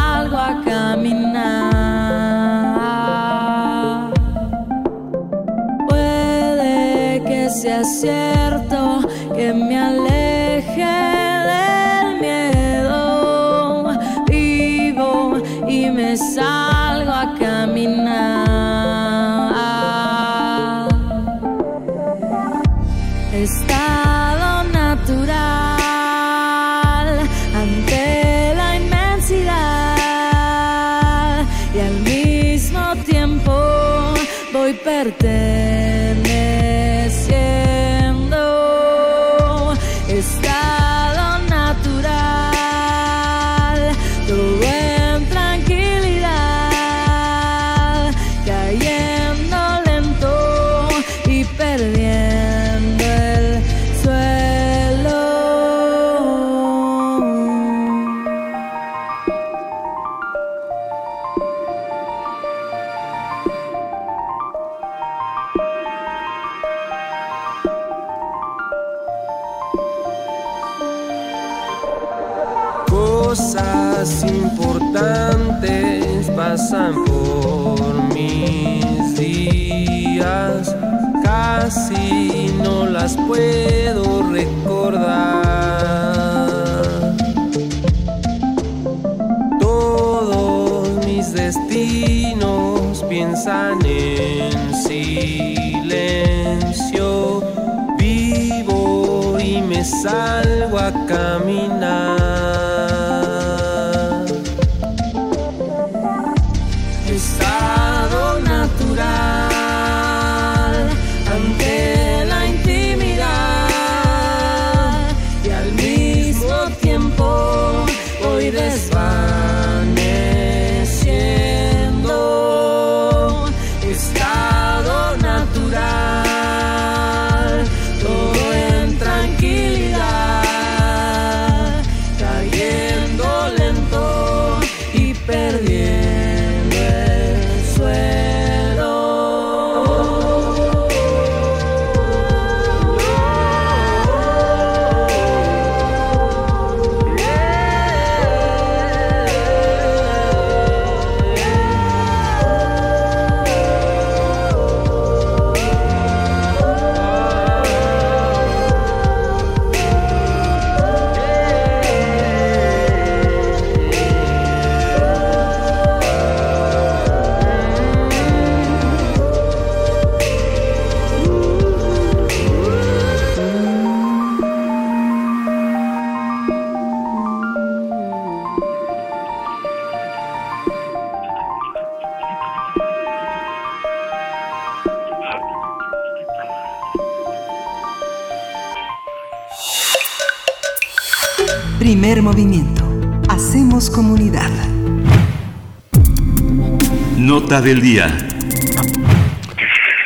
Del día.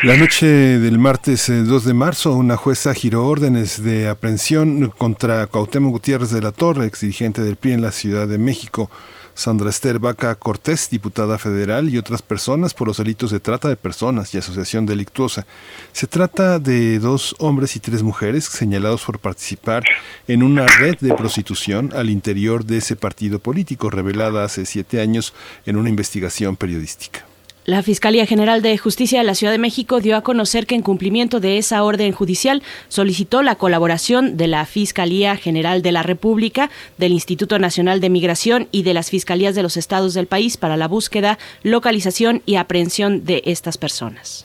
La noche del martes eh, 2 de marzo, una jueza giró órdenes de aprehensión contra Cuauhtémoc Gutiérrez de la Torre, ex dirigente del PRI en la Ciudad de México. Sandra Esther Vaca Cortés, diputada federal, y otras personas por los delitos de trata de personas y asociación delictuosa. Se trata de dos hombres y tres mujeres señalados por participar en una red de prostitución al interior de ese partido político, revelada hace siete años en una investigación periodística. La Fiscalía General de Justicia de la Ciudad de México dio a conocer que en cumplimiento de esa orden judicial solicitó la colaboración de la Fiscalía General de la República, del Instituto Nacional de Migración y de las Fiscalías de los estados del país para la búsqueda, localización y aprehensión de estas personas.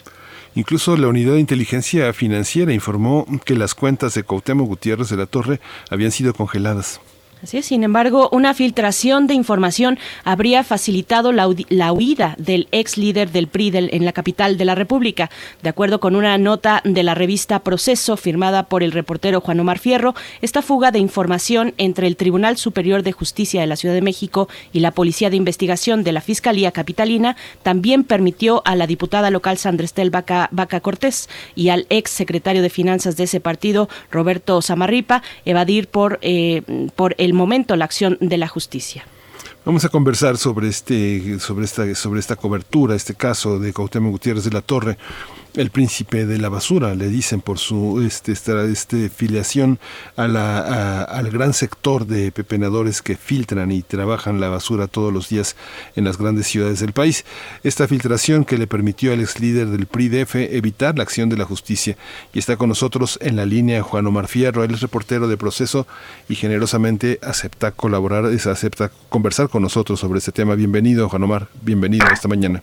Incluso la Unidad de Inteligencia Financiera informó que las cuentas de Cuauhtémoc Gutiérrez de la Torre habían sido congeladas. Así es, sin embargo, una filtración de información habría facilitado la, la huida del ex líder del PRI en la capital de la República. De acuerdo con una nota de la revista Proceso firmada por el reportero Juan Omar Fierro, esta fuga de información entre el Tribunal Superior de Justicia de la Ciudad de México y la Policía de Investigación de la Fiscalía Capitalina también permitió a la diputada local Sandra Estel Vaca, Vaca Cortés y al ex secretario de Finanzas de ese partido, Roberto Samarripa, evadir por, eh, por el el momento la acción de la justicia. Vamos a conversar sobre este, sobre esta, sobre esta cobertura, este caso de Cuauhtémoc Gutiérrez de la Torre el príncipe de la basura, le dicen por su este, esta, este filiación a la, al gran sector de pepenadores que filtran y trabajan la basura todos los días en las grandes ciudades del país. Esta filtración que le permitió al ex líder del PRIDF evitar la acción de la justicia. Y está con nosotros en la línea Juan Omar Fierro, él es reportero de proceso y generosamente acepta colaborar, acepta conversar con nosotros sobre este tema. Bienvenido, Juan Omar, bienvenido esta mañana.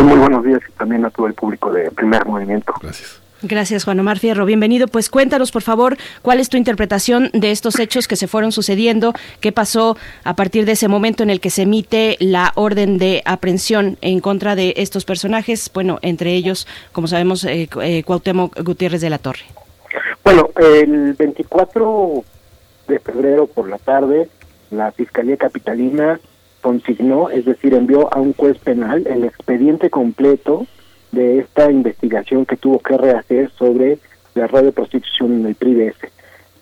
Muy buenos días y también a todo el público de Primer Movimiento. Gracias. Gracias, Juan Omar Fierro. Bienvenido. Pues cuéntanos, por favor, cuál es tu interpretación de estos hechos que se fueron sucediendo, qué pasó a partir de ese momento en el que se emite la orden de aprehensión en contra de estos personajes, bueno, entre ellos, como sabemos, eh, eh, Cuauhtémoc Gutiérrez de la Torre. Bueno, el 24 de febrero por la tarde, la Fiscalía Capitalina consignó, es decir, envió a un juez penal el expediente completo de esta investigación que tuvo que rehacer sobre la red de prostitución en el PRIDF.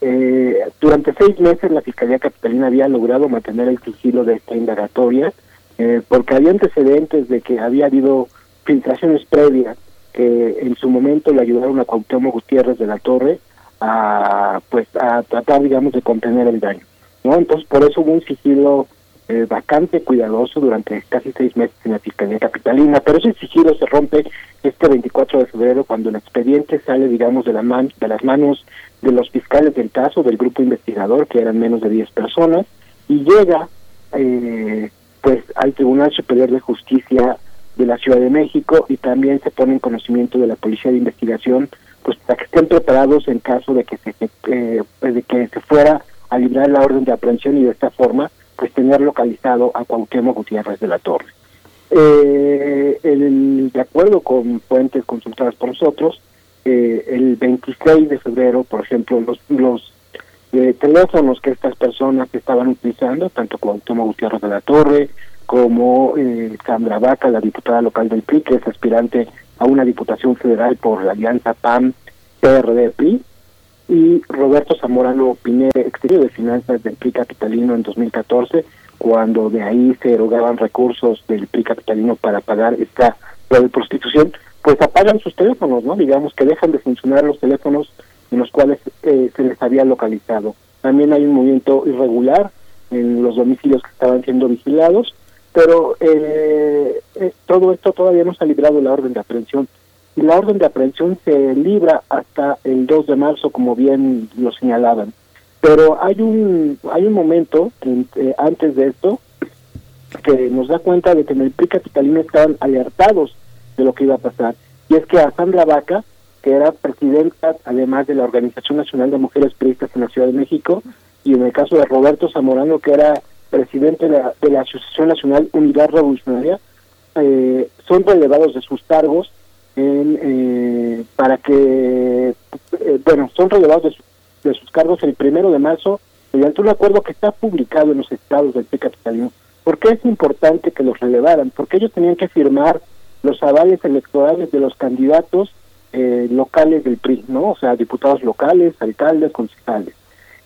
Eh, durante seis meses la Fiscalía Capitalina había logrado mantener el sigilo de esta indagatoria eh, porque había antecedentes de que había habido filtraciones previas que en su momento le ayudaron a Cuauhtémoc Gutiérrez de la Torre a pues a tratar digamos de contener el daño no entonces por eso hubo un sigilo eh, bastante cuidadoso durante casi seis meses en la Fiscalía Capitalina, pero ese sigilo se rompe este 24 de febrero cuando el expediente sale, digamos, de, la man de las manos de los fiscales del caso, del grupo investigador, que eran menos de 10 personas, y llega eh, pues al Tribunal Superior de Justicia de la Ciudad de México y también se pone en conocimiento de la Policía de Investigación, pues para que estén preparados en caso de que se, eh, de que se fuera a librar la orden de aprehensión y de esta forma pues tener localizado a Cuauhtémoc Gutiérrez de la Torre. Eh, el, de acuerdo con fuentes consultadas por nosotros, eh, el 26 de febrero, por ejemplo, los, los eh, teléfonos que estas personas estaban utilizando, tanto Cuauhtémoc Gutiérrez de la Torre como eh, Sandra Vaca, la diputada local del PRI, que es aspirante a una diputación federal por la alianza PAM-PRD-PRI, y Roberto Zamorano Pineda, exterior de Finanzas del PRI Capitalino en 2014, cuando de ahí se erogaban recursos del PRI Capitalino para pagar esta de prostitución, pues apagan sus teléfonos, ¿no? Digamos que dejan de funcionar los teléfonos en los cuales eh, se les había localizado. También hay un movimiento irregular en los domicilios que estaban siendo vigilados, pero eh, eh, todo esto todavía no se ha librado la orden de aprehensión y la orden de aprehensión se libra hasta el 2 de marzo, como bien lo señalaban. Pero hay un hay un momento eh, antes de esto que nos da cuenta de que en el PRI capitalino estaban alertados de lo que iba a pasar. Y es que a Sandra Vaca, que era presidenta además de la Organización Nacional de Mujeres Priistas en la Ciudad de México, y en el caso de Roberto Zamorano, que era presidente de la, de la Asociación Nacional Unidad Revolucionaria, eh, son relevados de sus cargos eh, para que, eh, bueno, son relevados de, sus cargos el primero de marzo mediante un acuerdo que está publicado en los estados del PRI capitalino. ¿Por qué es importante que los relevaran? Porque ellos tenían que firmar los avales electorales de los candidatos eh, locales del PRI, ¿no? O sea, diputados locales, alcaldes, concejales.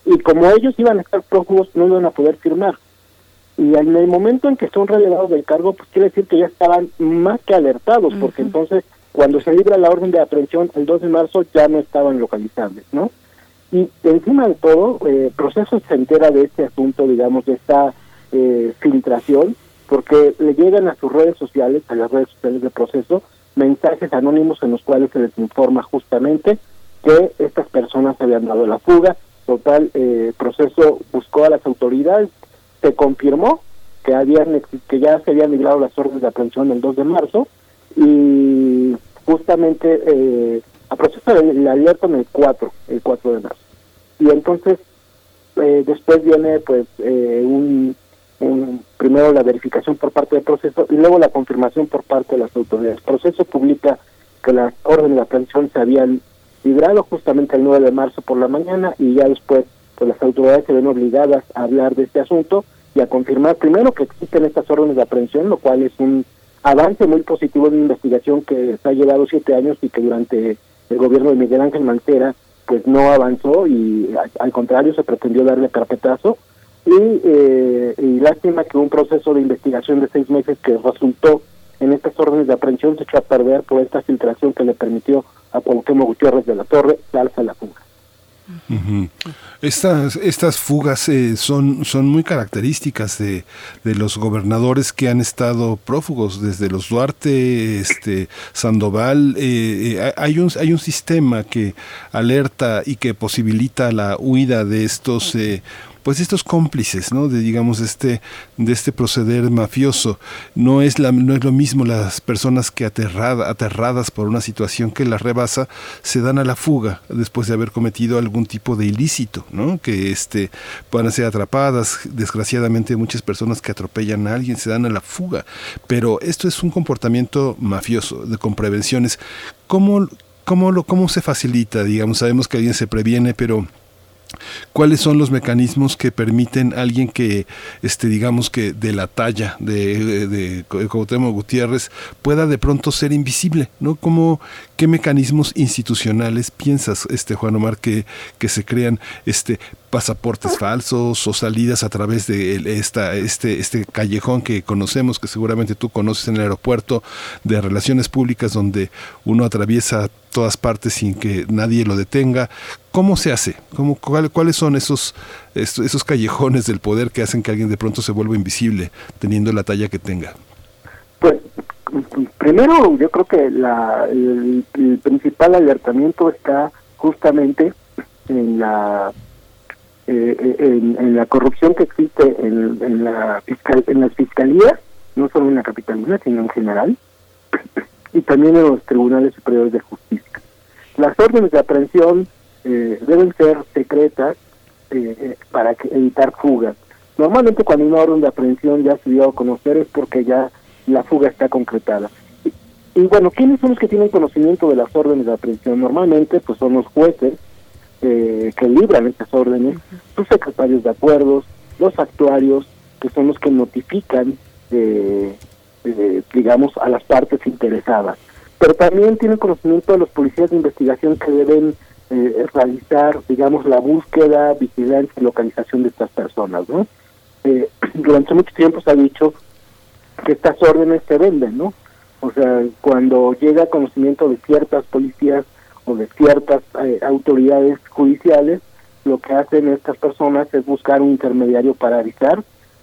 Y como ellos iban a estar prófugos, no iban a poder firmar. Y en el momento en que son relevados del cargo, pues quiere decir que ya estaban más que alertados, porque entonces cuando se libra la orden de aprehensión el 2 de marzo ya no estaban localizables, ¿no? Y encima de todo, eh, Proceso se entera de este asunto, digamos, de esta eh, filtración, porque le llegan a sus redes sociales, a las redes sociales de Proceso, mensajes anónimos en los cuales se les informa justamente que estas personas habían dado la fuga. Total, eh, Proceso buscó a las autoridades, se confirmó que habían que ya se habían librado las órdenes de aprehensión el 2 de marzo y justamente eh, a proceso le alertan el 4, el 4 de marzo. Y entonces eh, después viene pues eh, un, primero la verificación por parte del proceso y luego la confirmación por parte de las autoridades. El proceso publica que las órdenes de aprehensión se habían librado justamente el 9 de marzo por la mañana y ya después pues las autoridades se ven obligadas a hablar de este asunto y a confirmar primero que existen estas órdenes de aprehensión, lo cual es un avance muy positivo una investigación que se ha llevado siete años y que durante el gobierno de Miguel Ángel Mantera pues no avanzó y al contrario se pretendió darle carpetazo y, eh, y lástima que un proceso de investigación de seis meses que resultó en estas órdenes de aprehensión se echó a perder por esta filtración que le permitió a Cuauhtémoc Gutiérrez de la Torre darse la fuga. Estas, estas fugas eh, son, son muy características de, los gobernadores que han estado prófugos, desde los Duarte, este, Sandoval. Eh, eh, hay, un, hay un sistema que alerta y que posibilita la huida de estos pues estos cómplices, ¿no? De digamos este de este proceder mafioso. No es la no es lo mismo las personas que aterrada, aterradas por una situación que las rebasa se dan a la fuga después de haber cometido algún tipo de ilícito, ¿no? Que este puedan ser atrapadas, desgraciadamente muchas personas que atropellan a alguien se dan a la fuga, pero esto es un comportamiento mafioso de con prevenciones. ¿Cómo cómo lo cómo se facilita, digamos, sabemos que alguien se previene, pero ¿Cuáles son los mecanismos que permiten alguien que, este, digamos que de la talla de, de, Gutiérrez pueda de pronto ser invisible, ¿no? ¿Cómo, ¿Qué mecanismos institucionales piensas, este Juan Omar, que, que se crean este pasaportes falsos o salidas a través de esta, este, este callejón que conocemos, que seguramente tú conoces en el aeropuerto, de relaciones públicas donde uno atraviesa todas partes sin que nadie lo detenga. ¿Cómo se hace? ¿Cómo, ¿Cuáles son esos, esos callejones del poder que hacen que alguien de pronto se vuelva invisible teniendo la talla que tenga? Pues primero yo creo que la, el, principal alertamiento está justamente en la eh, eh, en, la corrupción que existe en, en la fiscal, en las fiscalías no solo en la capitalina sino en general y también en los tribunales superiores de justicia las órdenes de aprehensión eh, deben ser secretas para evitar fugas normalmente cuando una orden de aprehensión ya se dio a conocer es porque ya la fuga está concretada. Y, bueno, ¿quiénes son los que tienen conocimiento de las órdenes de aprehensión? Normalmente pues son los jueces eh, que libran estas órdenes, los secretarios de acuerdos, los actuarios, que son los que notifican, eh, eh, digamos, a las partes interesadas. Pero también tienen conocimiento de los policías de investigación que deben realizar, digamos, la búsqueda, vigilancia y localización de estas personas, ¿no? durante mucho tiempo se ha dicho que estas órdenes se venden, ¿no? O sea, cuando llega conocimiento de ciertas policías o de ciertas eh, autoridades judiciales, lo que hacen estas personas es buscar un intermediario para avisar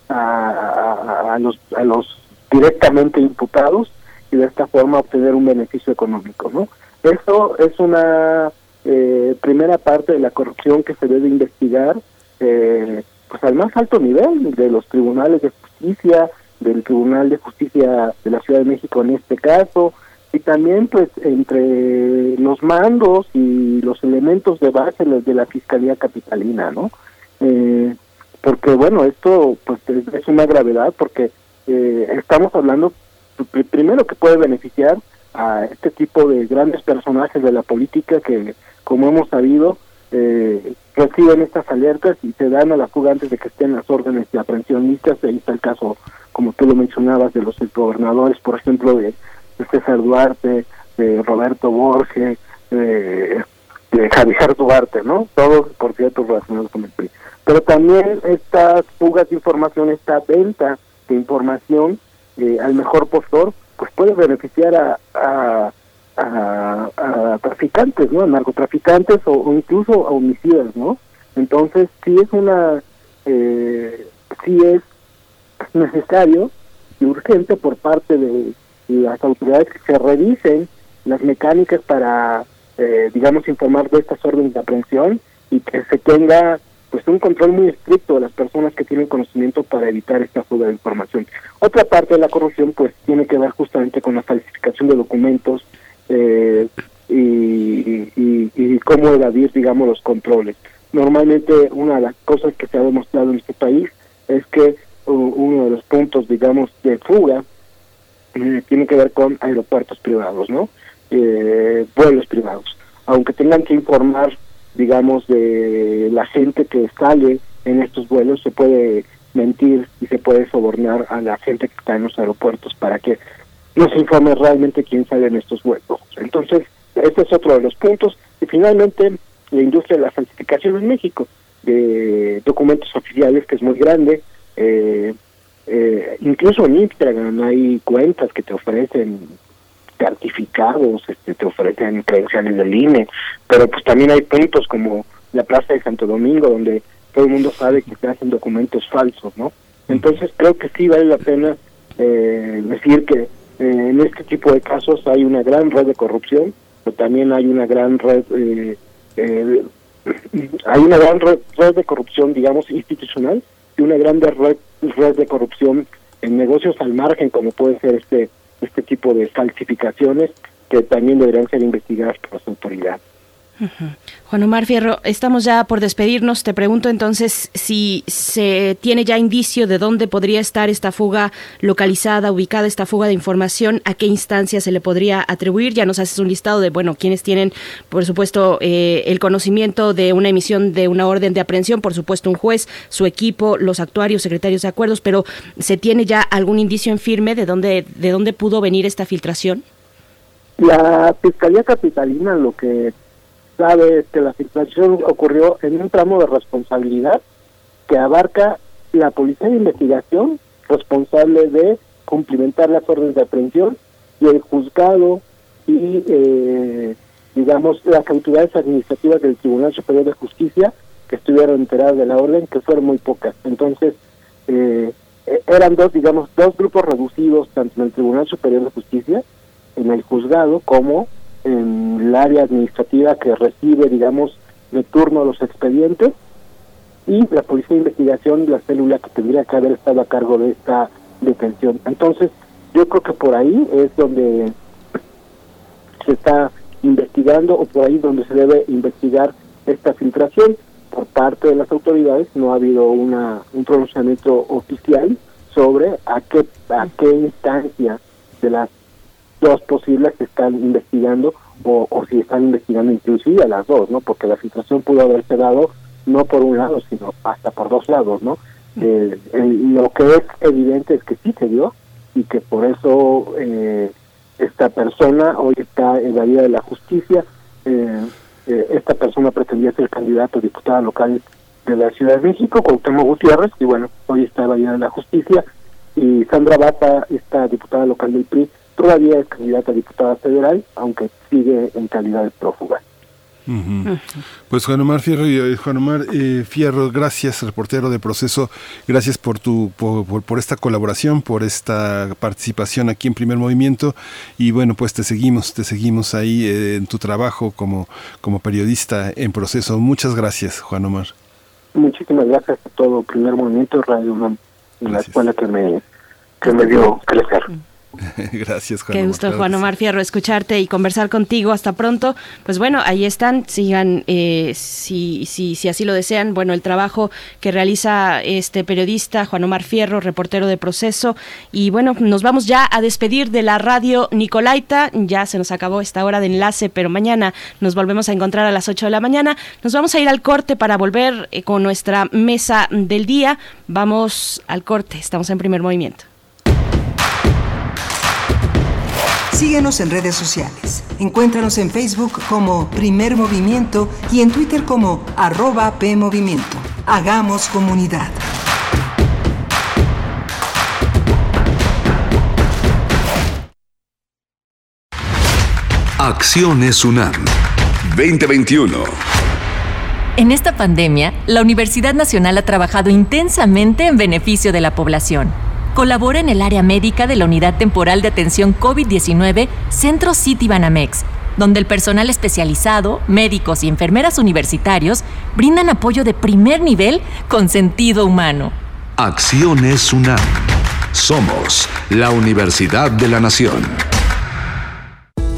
a, a, los, a los directamente imputados y de esta forma obtener un beneficio económico, ¿no? Eso es una eh, primera parte de la corrupción que se debe investigar eh, pues al más alto nivel de los tribunales de justicia, del Tribunal de Justicia de la Ciudad de México en este caso, y también pues entre los mandos y los elementos de base de la Fiscalía Capitalina, ¿no? Eh, porque bueno, esto pues es, una gravedad porque eh, estamos hablando primero que puede beneficiar a este tipo de grandes personajes de la política que como hemos sabido eh, reciben estas alertas y se dan a la fuga antes de que estén las órdenes de aprehensión listas. Ahí está el caso, como tú lo mencionabas, de los gobernadores, por ejemplo, de, César Duarte, de Roberto Borges, de, de Javier Duarte, ¿no? Todos, por cierto, relacionados con el PRI. Pero también estas fugas de información, esta venta de información eh, al mejor postor, pues puede beneficiar a, a, a, traficantes, ¿no? A narcotraficantes o, incluso a homicidas, ¿no? Entonces, sí es una, eh, sí es necesario y urgente por parte de las autoridades que se revisen las mecánicas para, eh, digamos, informar de estas órdenes de aprehensión y que se tenga pues un control muy estricto de las personas que tienen conocimiento para evitar esta fuga de información. Otra parte de la corrupción pues tiene que ver justamente con la falsificación de documentos eh, y, y, cómo evadir, digamos, los controles. Normalmente una de las cosas que se ha demostrado en este país es que uno de los puntos, digamos, de fuga eh, tiene que ver con aeropuertos privados, ¿no? Eh, vuelos privados. Aunque tengan que informar digamos, de la gente que sale en estos vuelos, se puede mentir y se puede sobornar a la gente que está en los aeropuertos para que no se informe realmente quién sale en estos vuelos. Entonces, este es otro de los puntos. Y finalmente, la industria de la falsificación en México, de documentos oficiales, que es muy grande. Eh, eh, incluso en Instagram hay cuentas que te ofrecen certificados, este, te ofrecen credenciales del INE, pero pues también hay puntos como la Plaza de Santo Domingo, donde todo el mundo sabe que se hacen documentos falsos, ¿no? Entonces creo que sí vale la pena eh, decir que eh, en este tipo de casos hay una gran red de corrupción, pero también hay una gran red, eh, hay una gran red, de corrupción, digamos, institucional y una gran red, red de corrupción en negocios al margen, como puede ser este este tipo de falsificaciones que también deberían ser investigadas por las autoridades. Juan Omar Fierro, estamos ya por despedirnos. Te pregunto entonces si se tiene ya indicio de dónde podría estar esta fuga localizada, ubicada, esta fuga de información, a qué instancia se le podría atribuir. Ya nos haces un listado de, bueno, quienes tienen, por supuesto, eh, el conocimiento de una emisión de una orden de aprehensión, por supuesto, un juez, su equipo, los actuarios, secretarios de acuerdos, pero ¿se tiene ya algún indicio en firme de dónde, de dónde pudo venir esta filtración? La Fiscalía Capitalina lo que sabe que la situación ocurrió en un tramo de responsabilidad que abarca la policía de investigación responsable de cumplimentar las órdenes de aprehensión y el juzgado y eh, digamos las autoridades administrativas del Tribunal Superior de Justicia que estuvieron enteradas de la orden que fueron muy pocas. Entonces eh, eran dos digamos dos grupos reducidos tanto en el Tribunal Superior de Justicia en el juzgado como en el área administrativa que recibe, digamos, de turno los expedientes y la Policía de Investigación, la célula que tendría que haber estado a cargo de esta detención. Entonces, yo creo que por ahí es donde se está investigando o por ahí donde se debe investigar esta filtración por parte de las autoridades no ha habido una un pronunciamiento oficial sobre a qué a qué instancia de las dos posibles que están investigando o, o si están investigando inclusive a las dos, ¿no? Porque la filtración pudo haberse dado no por un lado, sino hasta por dos lados, ¿no? Eh, lo que es evidente es que sí se dio y que por eso eh, esta persona hoy está en la vida de la justicia. Eh, esta persona pretendía ser candidato a diputada local de la Ciudad de México, Cuauhtémoc Gutiérrez, y bueno, hoy está en la vida de la justicia. Y Sandra Bata, esta diputada local del PRI, todavía es candidata a diputada federal, aunque sigue en calidad de prófuga. Pues Juan Omar Fierro y eh, Juan Omar eh, Fierro, gracias, reportero de proceso, gracias por tu por, por, esta colaboración, por esta participación aquí en Primer Movimiento y bueno, pues te seguimos, te seguimos ahí eh, en tu trabajo como como periodista en proceso. Muchas gracias, Juan Omar. Muchísimas gracias a todo Primer Movimiento Radio UNAM la escuela que me que me dio crecer. Gracias, Juan. Qué gusto, Juan Omar Fierro, escucharte y conversar contigo. Hasta pronto. Pues bueno, ahí están. Sigan, eh, si, si, si así lo desean, bueno, el trabajo que realiza este periodista, Juan Omar Fierro, reportero de proceso. Y bueno, nos vamos ya a despedir de la radio Nicolaita. Ya se nos acabó esta hora de enlace, pero mañana nos volvemos a encontrar a las 8 de la mañana. Nos vamos a ir al corte para volver eh, con nuestra mesa del día. Vamos al corte. Estamos en primer movimiento. Síguenos en redes sociales. Encuéntranos en Facebook como Primer Movimiento y en Twitter como arroba PMovimiento. Hagamos comunidad. Acciones UNAM 2021. En esta pandemia, la Universidad Nacional ha trabajado intensamente en beneficio de la población. Colabora en el área médica de la Unidad Temporal de Atención COVID-19 Centro City Banamex, donde el personal especializado, médicos y enfermeras universitarios brindan apoyo de primer nivel con sentido humano. Acciones UNAM. Somos la Universidad de la Nación.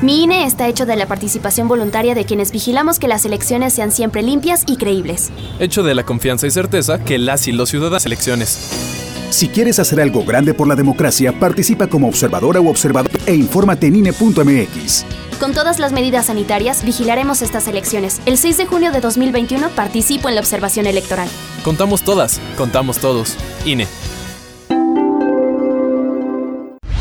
Mi INE está hecho de la participación voluntaria de quienes vigilamos que las elecciones sean siempre limpias y creíbles. Hecho de la confianza y certeza que las y los ciudadanos elecciones. Si quieres hacer algo grande por la democracia, participa como observadora u observador e infórmate en INE.mx. Con todas las medidas sanitarias, vigilaremos estas elecciones. El 6 de junio de 2021 participo en la observación electoral. Contamos todas, contamos todos. INE.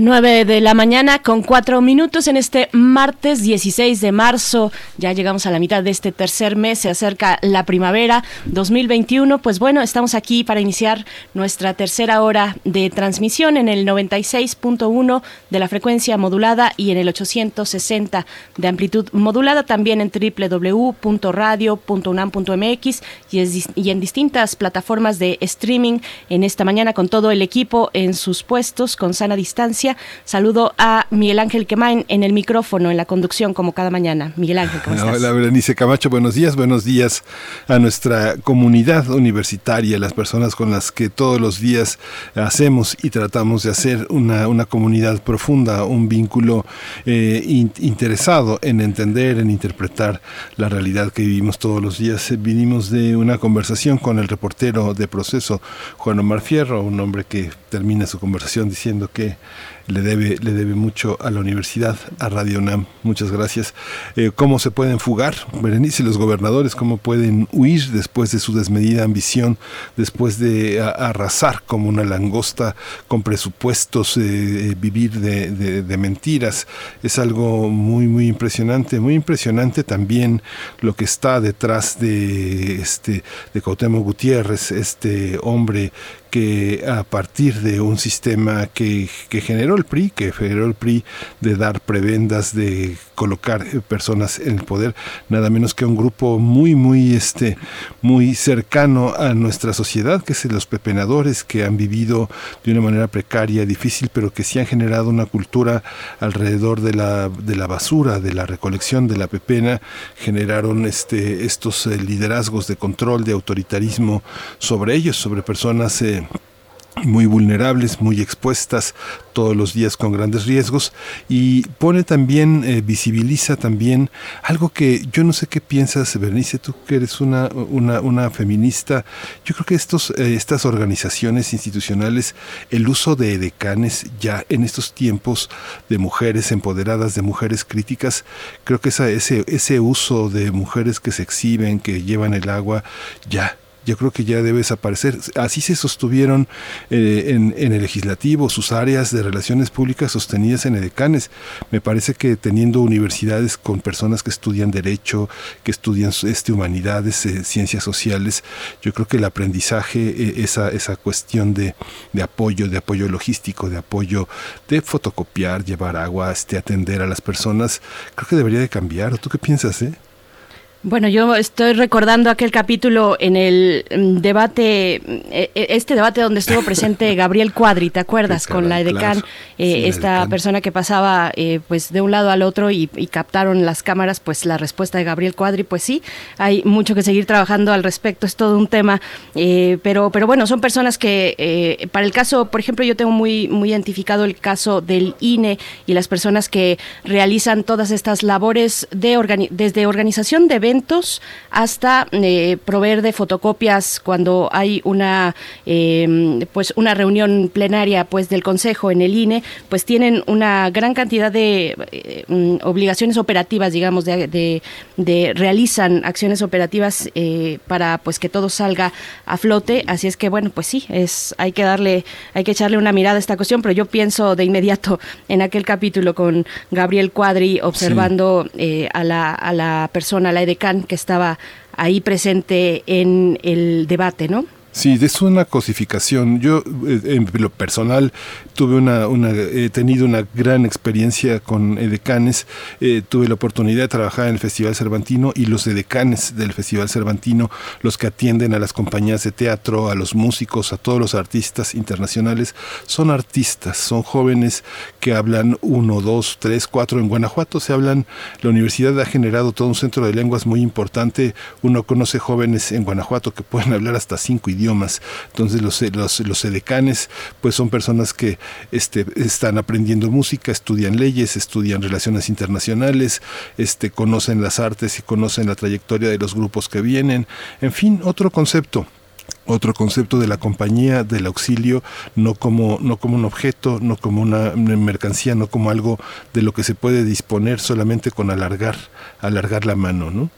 9 de la mañana con cuatro minutos en este martes 16 de marzo. Ya llegamos a la mitad de este tercer mes, se acerca la primavera 2021. Pues bueno, estamos aquí para iniciar nuestra tercera hora de transmisión en el 96.1 de la frecuencia modulada y en el 860 de amplitud modulada, también en www.radio.unam.mx y, y en distintas plataformas de streaming en esta mañana con todo el equipo en sus puestos con sana distancia Saludo a Miguel Ángel Quemain en el micrófono, en la conducción, como cada mañana. Miguel Ángel, ¿cómo estás? Hola, Berenice Camacho, buenos días, buenos días a nuestra comunidad universitaria, las personas con las que todos los días hacemos y tratamos de hacer una, una comunidad profunda, un vínculo eh, interesado en entender, en interpretar la realidad que vivimos todos los días. Vinimos de una conversación con el reportero de proceso, Juan Omar Fierro, un hombre que termina su conversación diciendo que le debe, le debe mucho a la universidad, a Radio UNAM. Muchas gracias. Eh, ¿Cómo se pueden fugar, Berenice, los gobernadores? ¿Cómo pueden huir después de su desmedida ambición, después de arrasar como una langosta con presupuestos, eh, eh, vivir de, de, mentiras? Es algo muy, muy impresionante. Muy impresionante también lo que está detrás de, este, de Cuauhtémoc Gutiérrez, este hombre que a partir de un sistema que, generó el PRI, que generó el PRI de dar prebendas, de colocar eh, personas en el poder, nada menos que un grupo muy, muy, este, muy cercano a nuestra sociedad, que es los pepenadores, que han vivido de una manera precaria, difícil, pero que sí han generado una cultura alrededor de la, de la basura, de la recolección de la pepena, generaron este, estos eh, liderazgos de control, de autoritarismo sobre ellos, sobre personas eh, muy vulnerables, muy expuestas todos los días con grandes riesgos y pone también, eh, visibiliza también algo que yo no sé qué piensas, Bernice, tú que eres una, una, feminista, yo creo que estos, eh, estas organizaciones institucionales, el uso de decanes ya en estos tiempos de mujeres empoderadas, de mujeres críticas, creo que esa, ese, ese uso de mujeres que se exhiben, que llevan el agua, ya yo creo que ya debe desaparecer. Así se sostuvieron eh, en, el legislativo sus áreas de relaciones públicas sostenidas en edecanes. Me parece que teniendo universidades con personas que estudian derecho, que estudian este, humanidades, eh, ciencias sociales, yo creo que el aprendizaje, eh, esa, esa cuestión de, de, apoyo, de apoyo logístico, de apoyo de fotocopiar, llevar agua, este, atender a las personas, creo que debería de cambiar. ¿Tú qué piensas? Eh? Bueno, yo estoy recordando aquel capítulo en el mm, debate, eh, eh, este debate donde estuvo presente Gabriel Cuadri, ¿te acuerdas? Con la Edecán, eh, esta persona que pasaba pues de un lado al otro y, captaron las cámaras, pues la respuesta de Gabriel Cuadri, pues sí, hay mucho que seguir trabajando al respecto, es todo un tema, pero, pero bueno, son personas que, para el caso, por ejemplo, yo tengo muy, muy identificado el caso del INE y las personas que realizan todas estas labores de desde organización de eventos, hasta eh, proveer de fotocopias cuando hay una em, pues una reunión plenaria pues del consejo en el INE pues tienen una gran cantidad de eh, mm, obligaciones operativas digamos de, de, realizan acciones operativas eh, para pues que todo salga a flote. Así es que bueno pues sí es hay que darle hay que echarle una mirada a esta cuestión pero yo pienso de inmediato en aquel capítulo con Gabriel Cuadri observando a la a la persona la Que estaba ahí presente en el debate, ¿no? Sí, es una cosificación. Yo, eh, en lo personal, tuve una, una, he tenido una gran experiencia con edecanes. Eh, tuve la oportunidad de trabajar en el Festival Cervantino y los edecanes del Festival Cervantino, los que atienden a las compañías de teatro, a los músicos, a todos los artistas internacionales, son artistas, son jóvenes que hablan uno, dos, tres, cuatro. En Guanajuato se hablan, la universidad ha generado todo un centro de lenguas muy importante. Uno conoce jóvenes en Guanajuato que pueden hablar hasta cinco idiomas idiomas. Entonces los, los, los edecanes pues son personas que este, están aprendiendo música, estudian leyes, estudian relaciones internacionales, este, conocen las artes y conocen la trayectoria de los grupos que vienen. En fin, otro concepto otro concepto de la compañía del auxilio no como no como un objeto no como una mercancía no como algo de lo que se puede disponer solamente con alargar alargar la mano no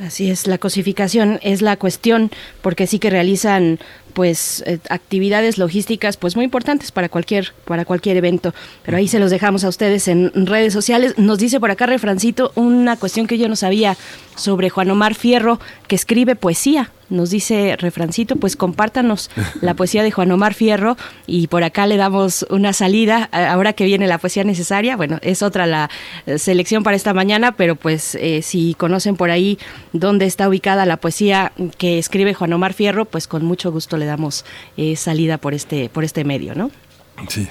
Así es, la cosificación es la cuestión porque sí que realizan pues eh, actividades logísticas pues muy importantes para cualquier para cualquier evento. Pero ahí se los dejamos a ustedes en redes sociales. Nos dice por acá refrancito una cuestión que yo no sabía sobre Juan Omar Fierro que escribe poesía nos dice refrancito pues compártanos la poesía de Juan Omar Fierro y por acá le damos una salida ahora que viene la poesía necesaria bueno es otra la eh, selección para esta mañana pero pues eh, si conocen por ahí dónde está ubicada la poesía que escribe Juan Omar Fierro pues con mucho gusto le damos eh, salida por este, por este medio, ¿no? Sí.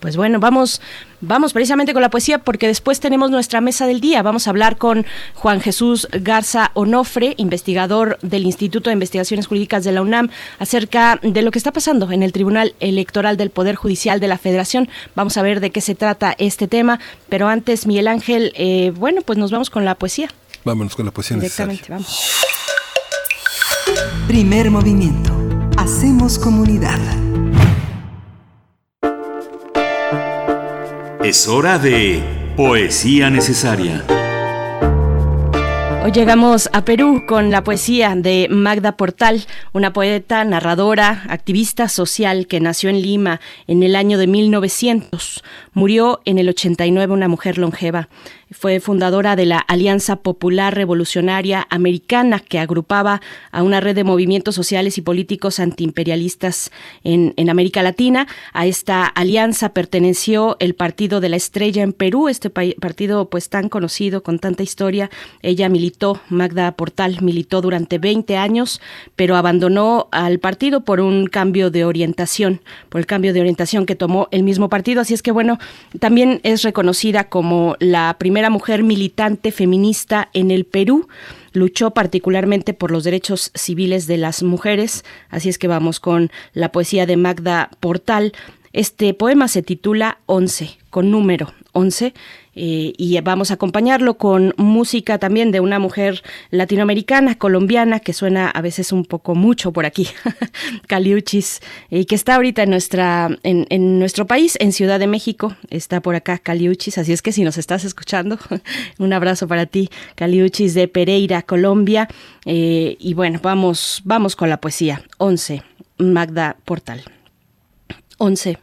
Pues bueno, vamos, vamos precisamente con la poesía porque después tenemos nuestra mesa del día. Vamos a hablar con Juan Jesús Garza Onofre, investigador del Instituto de Investigaciones Jurídicas de la UNAM, acerca de lo que está pasando en el Tribunal Electoral del Poder Judicial de la Federación. Vamos a ver de qué se trata este tema, pero antes, Miguel Ángel, eh, bueno, pues nos vamos con la poesía. Vámonos con la poesía Directamente, vamos. Primer movimiento. Hacemos comunidad. Es hora de Poesía Necesaria. Hoy llegamos a Perú con la poesía de Magda Portal, una poeta, narradora, activista social que nació en Lima en el año de 1900. Murió en el 89 una mujer longeva. Fue fundadora de la Alianza Popular Revolucionaria Americana, que agrupaba a una red de movimientos sociales y políticos antiimperialistas en, en América Latina. A esta alianza perteneció el Partido de la Estrella en Perú, este partido pues tan conocido, con tanta historia. Ella militó, Magda Portal militó durante 20 años, pero abandonó al partido por un cambio de orientación, por el cambio de orientación que tomó el mismo partido. Así es que bueno, también es reconocida como la primera mujer militante feminista en el Perú. Luchó particularmente por los derechos civiles de las mujeres. Así es que vamos con la poesía de Magda Portal. Este poema se titula Once, con número 11 eh, y vamos a acompañarlo con música también de una mujer latinoamericana, colombiana, que suena a veces un poco mucho por aquí, Caliuchis, y que está ahorita en, nuestra, en, en, nuestro país, en Ciudad de México, está por acá Caliuchis, así es que si nos estás escuchando, un abrazo para ti, Caliuchis de Pereira, Colombia, eh, y bueno, vamos, vamos con la poesía, 11, Magda Portal. 11.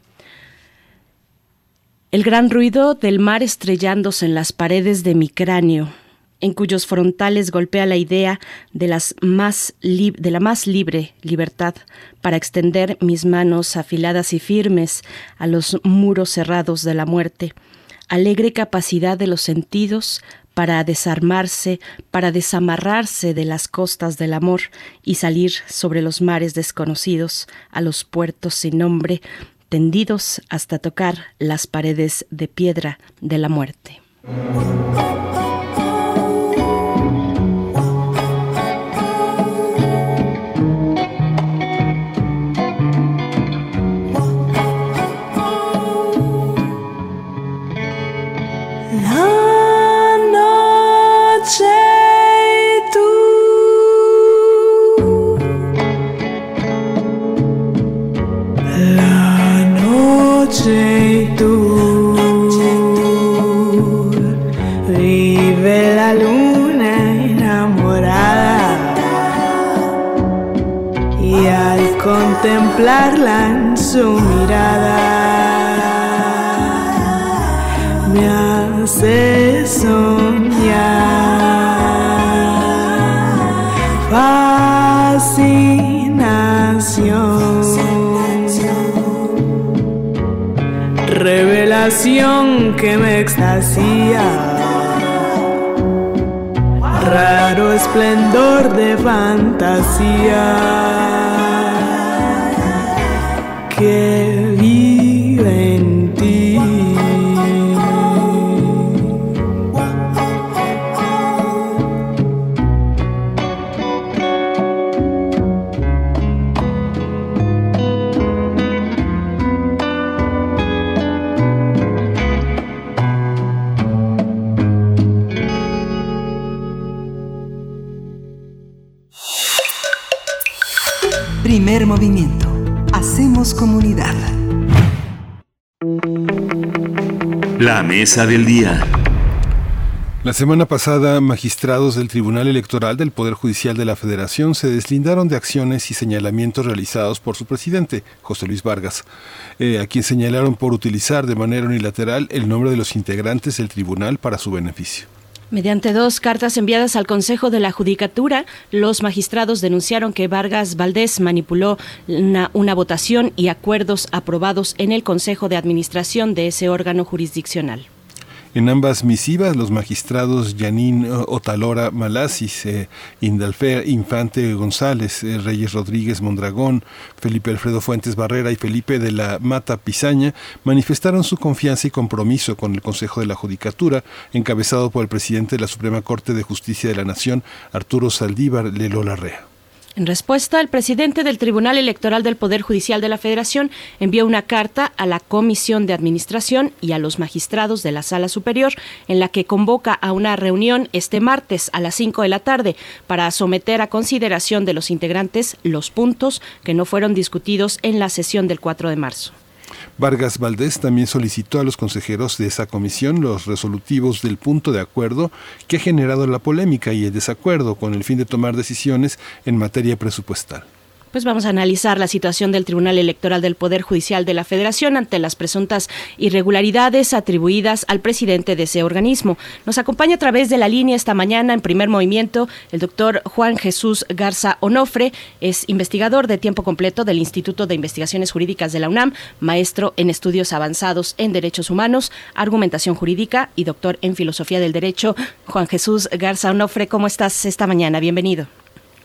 El gran ruido del mar estrellándose en las paredes de mi cráneo, en cuyos frontales golpea la idea de, la más libre libertad para extender mis manos afiladas y firmes a los muros cerrados de la muerte, alegre capacidad de los sentidos para desarmarse, para desamarrarse de las costas del amor y salir sobre los mares desconocidos, a los puertos sin nombre, tendidos hasta tocar las paredes de piedra de la muerte. En su mirada. Me hace soñar. Fascinación. Revelación que me extasía. Raro esplendor de fantasía que La mesa del día. La semana pasada, magistrados del Tribunal Electoral del Poder Judicial de la Federación se deslindaron de acciones y señalamientos realizados por su presidente, José Luis Vargas, eh, a quien señalaron por utilizar de manera unilateral el nombre de los integrantes del tribunal para su beneficio. Mediante dos cartas enviadas al Consejo de la Judicatura, los magistrados denunciaron que Vargas Valdés manipuló una, votación y acuerdos aprobados en el Consejo de Administración de ese órgano jurisdiccional. En ambas misivas, los magistrados Yanín Otalora Malasis, eh, Indalfer Infante González, eh, Reyes Rodríguez Mondragón, Felipe Alfredo Fuentes Barrera y Felipe de la Mata Pizaña manifestaron su confianza y compromiso con el Consejo de la Judicatura, encabezado por el presidente de la Suprema Corte de Justicia de la Nación, Arturo Saldívar Lelo Larrea. En respuesta, el presidente del Tribunal Electoral del Poder Judicial de la Federación envió una carta a la Comisión de Administración y a los magistrados de la Sala Superior en la que convoca a una reunión este martes a las 5 de la tarde para someter a consideración de los integrantes los puntos que no fueron discutidos en la sesión del 4 de marzo. Vargas Valdés también solicitó a los consejeros de esa comisión los resolutivos del punto de acuerdo que ha generado la polémica y el desacuerdo con el fin de tomar decisiones en materia presupuestal. Pues vamos a analizar la situación del Tribunal Electoral del Poder Judicial de la Federación ante las presuntas irregularidades atribuidas al presidente de ese organismo. Nos acompaña a través de la línea esta mañana en primer movimiento el doctor Juan Jesús Garza Onofre, es investigador de tiempo completo del Instituto de Investigaciones Jurídicas de la UNAM, maestro en estudios avanzados en derechos humanos, argumentación jurídica y doctor en filosofía del derecho. Juan Jesús Garza Onofre, ¿cómo estás esta mañana? Bienvenido.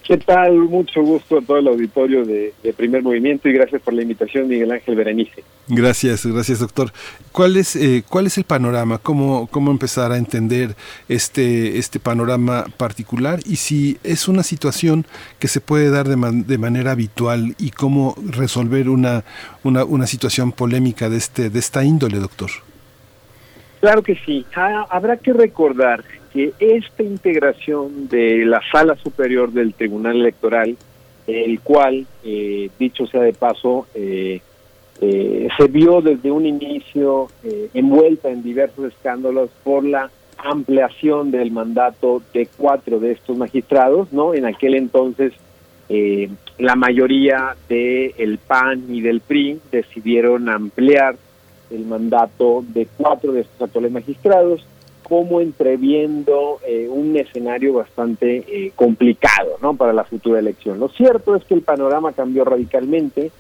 ¿Qué tal? Mucho gusto a todo el auditorio de, Primer Movimiento y gracias por la invitación, Miguel Ángel Berenice. Gracias, gracias, doctor. ¿Cuál es, eh, cuál es el panorama? ¿Cómo, ¿Cómo empezar a entender este, este panorama particular? Y si es una situación que se puede dar de, de manera habitual y cómo resolver una, una, una situación polémica de, este, de esta índole, doctor. Claro que sí. Ah, habrá que recordar que esta integración de la sala superior del Tribunal Electoral, el cual, eh, dicho sea de paso, eh, eh, se vio desde un inicio envuelta en diversos escándalos por la ampliación del mandato de cuatro de estos magistrados, ¿no? En aquel entonces la mayoría del PAN y del PRI decidieron ampliar el mandato de cuatro de estos actuales magistrados como entreviendo eh, un escenario bastante eh, complicado ¿no? para la futura elección. Lo cierto es que el panorama cambió radicalmente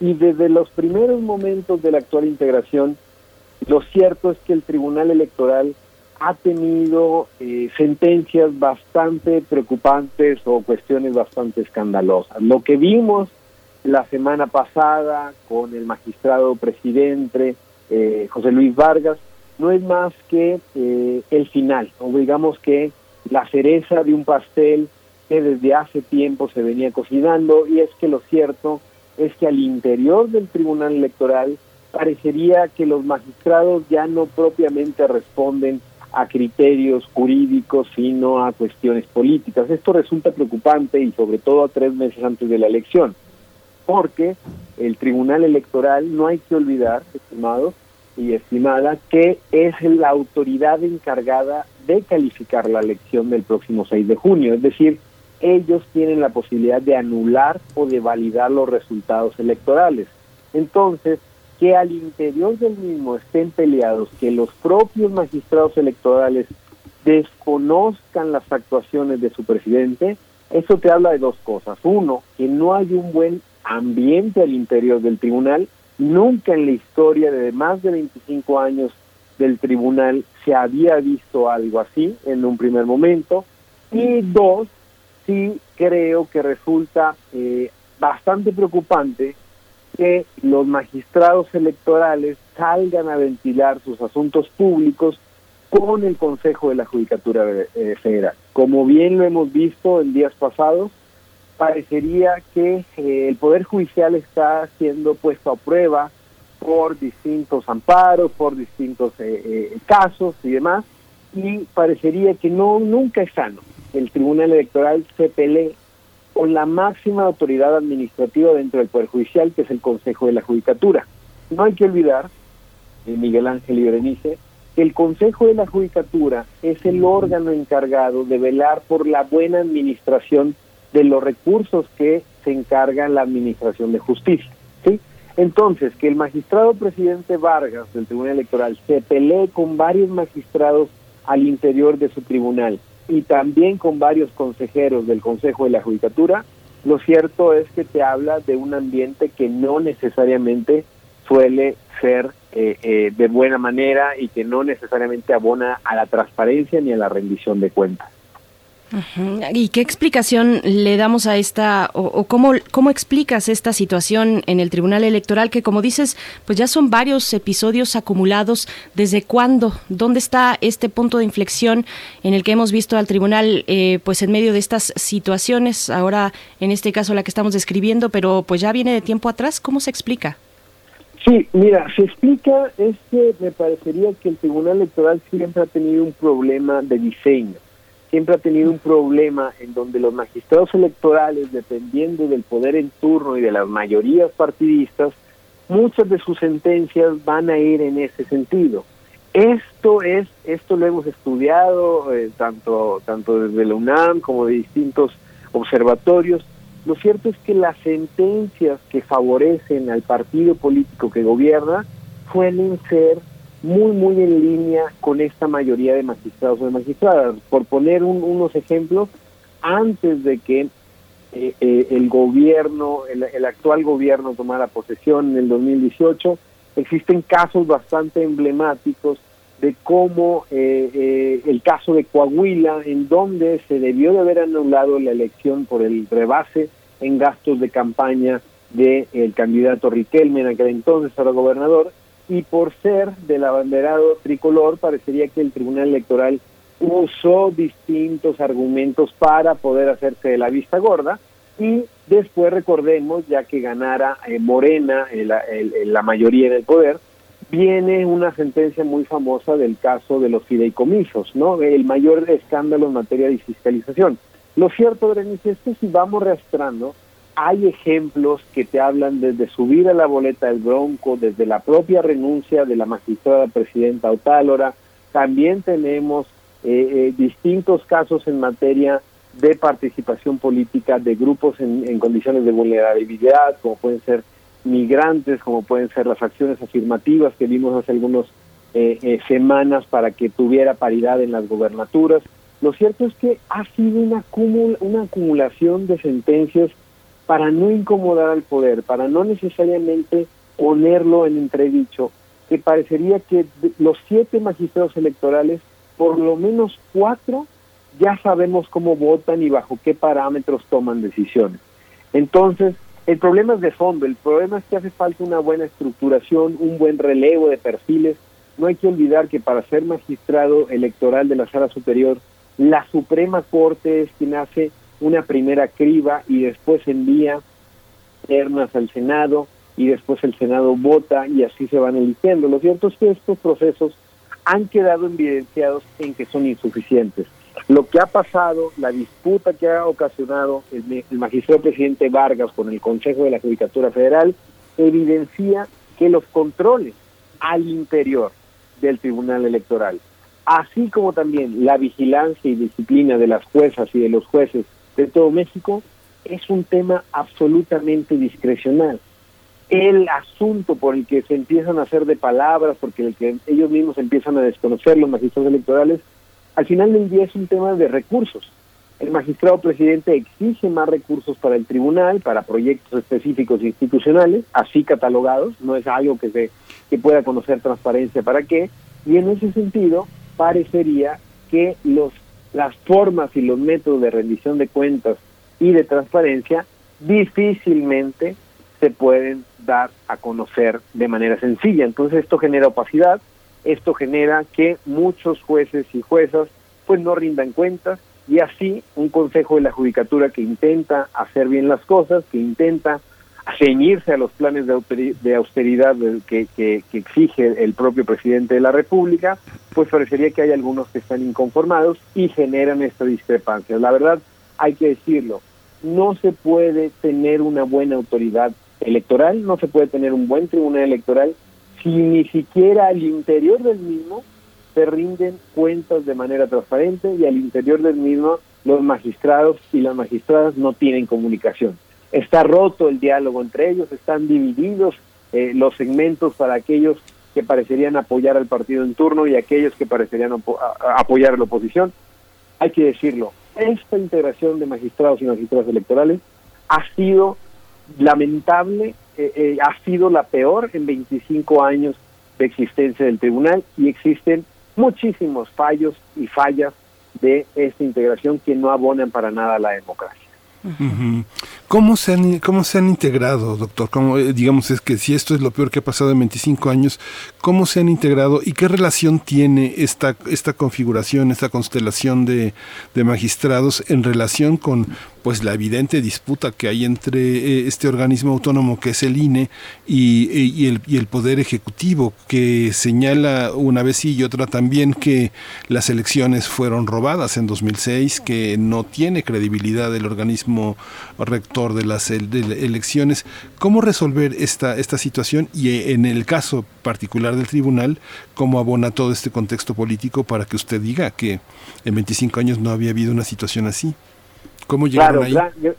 y desde los primeros momentos de la actual integración, lo cierto es que el Tribunal Electoral ha tenido eh, sentencias bastante preocupantes o cuestiones bastante escandalosas. Lo que vimos la semana pasada con el magistrado presidente José Luis Vargas, no es más que eh, el final, o digamos que la cereza de un pastel que desde hace tiempo se venía cocinando, y es que lo cierto es que al interior del Tribunal Electoral parecería que los magistrados ya no propiamente responden a criterios jurídicos, sino a cuestiones políticas. Esto resulta preocupante y sobre todo a tres meses antes de la elección, porque el Tribunal Electoral, no hay que olvidar, estimados, y estimada que es la autoridad encargada de calificar la elección del próximo 6 de junio. Es decir, ellos tienen la posibilidad de anular o de validar los resultados electorales. Entonces, que al interior del mismo estén peleados, que los propios magistrados electorales desconozcan las actuaciones de su presidente, eso te habla de dos cosas. Uno, que no hay un buen ambiente al interior del tribunal Nunca en la historia de más de 25 años del tribunal se había visto algo así en un primer momento. Y dos, sí creo que resulta eh, bastante preocupante que los magistrados electorales salgan a ventilar sus asuntos públicos con el Consejo de la Judicatura eh, Federal. Como bien lo hemos visto en días pasados, parecería que eh, el Poder Judicial está siendo puesto a prueba por distintos amparos, por distintos eh, eh, casos y demás, y parecería que no nunca es sano el Tribunal Electoral se pelee con la máxima autoridad administrativa dentro del Poder Judicial, que es el Consejo de la Judicatura. No hay que olvidar, Miguel Ángel y Berenice, que el Consejo de la Judicatura es el órgano encargado de velar por la buena administración de los recursos que se encarga la Administración de Justicia. ¿sí? Entonces, que el magistrado presidente Vargas del Tribunal Electoral se pelee con varios magistrados al interior de su tribunal y también con varios consejeros del Consejo de la Judicatura, lo cierto es que te habla de un ambiente que no necesariamente suele ser eh, eh, de buena manera y que no necesariamente abona a la transparencia ni a la rendición de cuentas. ¿Y qué explicación le damos a esta, o, cómo, cómo explicas esta situación en el Tribunal Electoral, que como dices, pues ya son varios episodios acumulados? ¿Desde cuándo? ¿Dónde está este punto de inflexión en el que hemos visto al Tribunal, eh, pues en medio de estas situaciones, ahora en este caso la que estamos describiendo, pero pues ya viene de tiempo atrás? ¿Cómo se explica? Sí, mira, se explica, es que me parecería que el Tribunal Electoral siempre ha tenido un problema de diseño siempre ha tenido un problema en donde los magistrados electorales, dependiendo del poder en turno y de las mayorías partidistas, muchas de sus sentencias van a ir en ese sentido. Esto es, esto lo hemos estudiado eh, tanto, tanto desde la UNAM como de distintos observatorios. Lo cierto es que las sentencias que favorecen al partido político que gobierna suelen ser muy, muy en línea con esta mayoría de magistrados o de magistradas. Por poner unos ejemplos, antes de que eh, eh, el gobierno, el, actual gobierno tomara posesión en el 2018, existen casos bastante emblemáticos de cómo eh, el caso de Coahuila, en donde se debió de haber anulado la elección por el rebase en gastos de campaña del candidato Riquelme en aquel entonces, ahora gobernador, y por ser del abanderado tricolor parecería que el Tribunal Electoral usó distintos argumentos para poder hacerse de la vista gorda y después recordemos, ya que ganara eh, Morena la mayoría en el poder, viene una sentencia muy famosa del caso de los fideicomisos, ¿no? El mayor escándalo en materia de fiscalización. Lo cierto, Berenice, es que si vamos reastrando, hay ejemplos que te hablan desde subir a la boleta del Bronco, desde la propia renuncia de la magistrada presidenta Otálora. También tenemos eh, eh, distintos casos en materia de participación política de grupos en, condiciones de vulnerabilidad, como pueden ser migrantes, como pueden ser las acciones afirmativas que vimos hace algunas eh, semanas para que tuviera paridad en las gobernaturas. Lo cierto es que ha sido una acumulación de sentencias para no incomodar al poder, para no necesariamente ponerlo en entredicho, que parecería que los siete magistrados electorales, por lo menos cuatro, ya sabemos cómo votan y bajo qué parámetros toman decisiones. Entonces, el problema es de fondo, el problema es que hace falta una buena estructuración, un buen relevo de perfiles. No hay que olvidar que para ser magistrado electoral de la sala superior, la Suprema Corte es quien hace una primera criba y después envía ternas al Senado y después el Senado vota y así se van eligiendo. Lo cierto es que estos procesos han quedado evidenciados en que son insuficientes. Lo que ha pasado, la disputa que ha ocasionado el, magistrado presidente Vargas con el Consejo de la Judicatura Federal, evidencia que los controles al interior del Tribunal Electoral, así como también la vigilancia y disciplina de las juezas y de los jueces de todo México es un tema absolutamente discrecional. El asunto por el que se empiezan a hacer de palabras, porque el que ellos mismos empiezan a desconocer los magistrados electorales, al final del día es un tema de recursos. El magistrado presidente exige más recursos para el tribunal, para proyectos específicos institucionales, así catalogados, no es algo que se que pueda conocer transparencia para qué, y en ese sentido parecería que los las formas y los métodos de rendición de cuentas y de transparencia difícilmente se pueden dar a conocer de manera sencilla. Entonces esto genera opacidad, esto genera que muchos jueces y juezas pues no rindan cuentas y así un consejo de la judicatura que intenta hacer bien las cosas, que intenta ceñirse a los planes de austeridad que, que, exige el propio presidente de la República, pues parecería que hay algunos que están inconformados y generan esta discrepancia. La verdad, hay que decirlo, no se puede tener una buena autoridad electoral, no se puede tener un buen tribunal electoral si ni siquiera al interior del mismo se rinden cuentas de manera transparente y al interior del mismo los magistrados y las magistradas no tienen comunicación. Está roto el diálogo entre ellos, están divididos eh, los segmentos para aquellos que parecerían apoyar al partido en turno y aquellos que parecerían apoyar a la oposición. Hay que decirlo, esta integración de magistrados y magistradas electorales ha sido lamentable, eh, eh, ha sido la peor en 25 años de existencia del tribunal y existen muchísimos fallos y fallas de esta integración que no abonan para nada a la democracia. ¿Cómo se han, cómo se han integrado, doctor? ¿Cómo, eh, digamos, es que si esto es lo peor que ha pasado en 25 años, ¿cómo se han integrado y qué relación tiene esta, esta configuración, esta constelación de, magistrados en relación con pues la evidente disputa que hay entre eh, este organismo autónomo que es el INE y, el, y el Poder Ejecutivo, que señala una vez y otra también que las elecciones fueron robadas en 2006, que no tiene credibilidad el organismo rector de las elecciones. ¿Cómo resolver esta, esta situación y eh, en el caso particular del tribunal, cómo abona todo este contexto político para que usted diga que en 25 años no había habido una situación así? ¿Cómo llegaron claro, Gran,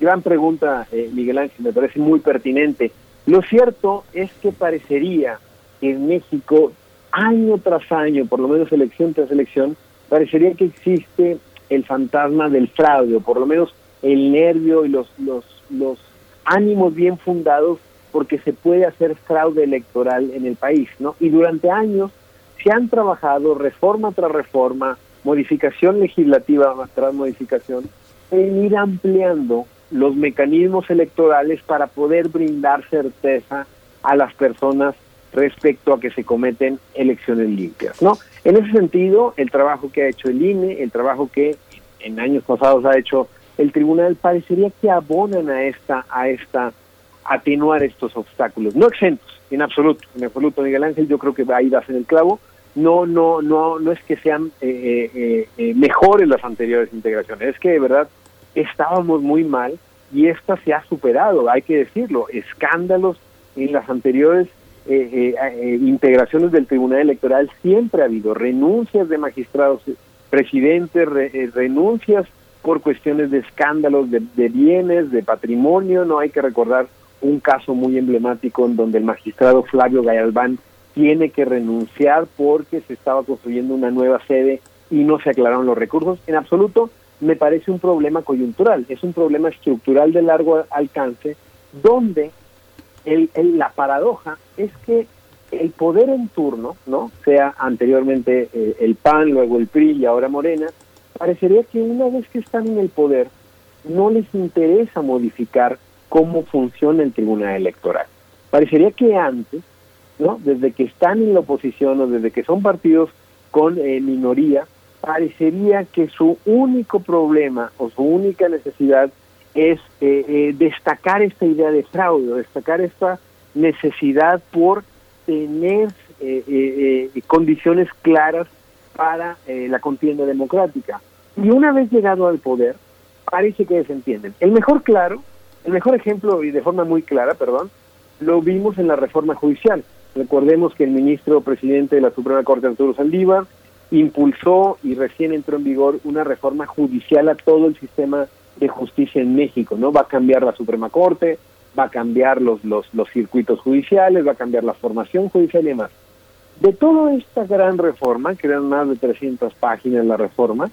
gran pregunta, eh, Miguel Ángel, me parece muy pertinente. Lo cierto es que parecería que en México, año tras año, por lo menos elección tras elección, parecería que existe el fantasma del fraude, o por lo menos el nervio y los, los, los ánimos bien fundados porque se puede hacer fraude electoral en el país, ¿no? Y durante años se han trabajado reforma tras reforma, modificación legislativa tras modificación, en ir ampliando los mecanismos electorales para poder brindar certeza a las personas respecto a que se cometen elecciones limpias, ¿no? En ese sentido, el trabajo que ha hecho el INE, el trabajo que en años pasados ha hecho el tribunal parecería que abonan a esta a esta atenuar estos obstáculos, no exentos, en absoluto, en absoluto, Miguel Ángel, yo creo que ahí das en el clavo, no, no, no, no es que sean eh, eh, eh, mejores las anteriores integraciones, es que de verdad estábamos muy mal y esta se ha superado, hay que decirlo, escándalos en las anteriores eh, eh, eh, integraciones del Tribunal Electoral siempre ha habido renuncias de magistrados, presidentes, renuncias por cuestiones de escándalos de, de, bienes, de patrimonio, no hay que recordar un caso muy emblemático en donde el magistrado Flavio Galván tiene que renunciar porque se estaba construyendo una nueva sede y no se aclararon los recursos. En absoluto, me parece un problema coyuntural, es un problema estructural de largo alcance, donde el, la paradoja es que el poder en turno, no sea anteriormente eh, el PAN, luego el PRI y ahora Morena, parecería que una vez que están en el poder, no les interesa modificar cómo funciona el Tribunal Electoral. Parecería que antes, no desde que están en la oposición o desde que son partidos con eh, minoría, parecería que su único problema o su única necesidad es eh, eh, destacar esta idea de fraude, destacar esta necesidad por tener eh, condiciones claras para la contienda democrática. Y una vez llegado al poder, parece que desentienden. El mejor claro, el mejor ejemplo, y de forma muy clara, perdón, lo vimos en la reforma judicial. Recordemos que el ministro presidente de la Suprema Corte, Arturo Saldívar, impulsó y recién entró en vigor una reforma judicial a todo el sistema de justicia en México, ¿no? Va a cambiar la Suprema Corte, va a cambiar los, los, los circuitos judiciales, va a cambiar la formación judicial y demás. De toda esta gran reforma, que eran más de 300 páginas la reforma,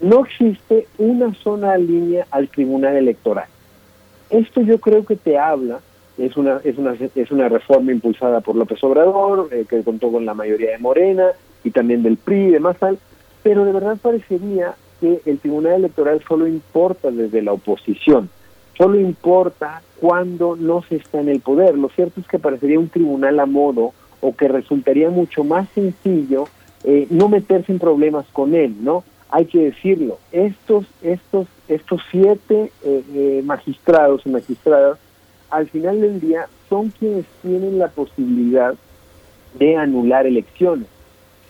no existe una sola línea al Tribunal Electoral. Esto yo creo que te habla, es una, es una, es una reforma impulsada por López Obrador, eh, que contó con la mayoría de Morena, y también del PRI y demás tal, pero de verdad parecería que el Tribunal Electoral solo importa desde la oposición, solo importa cuando no se está en el poder. Lo cierto es que parecería un tribunal a modo o que resultaría mucho más sencillo eh, no meterse en problemas con él, ¿no? Hay que decirlo, estos, estos, estos siete eh, eh, magistrados y magistradas, al final del día, son quienes tienen la posibilidad de anular elecciones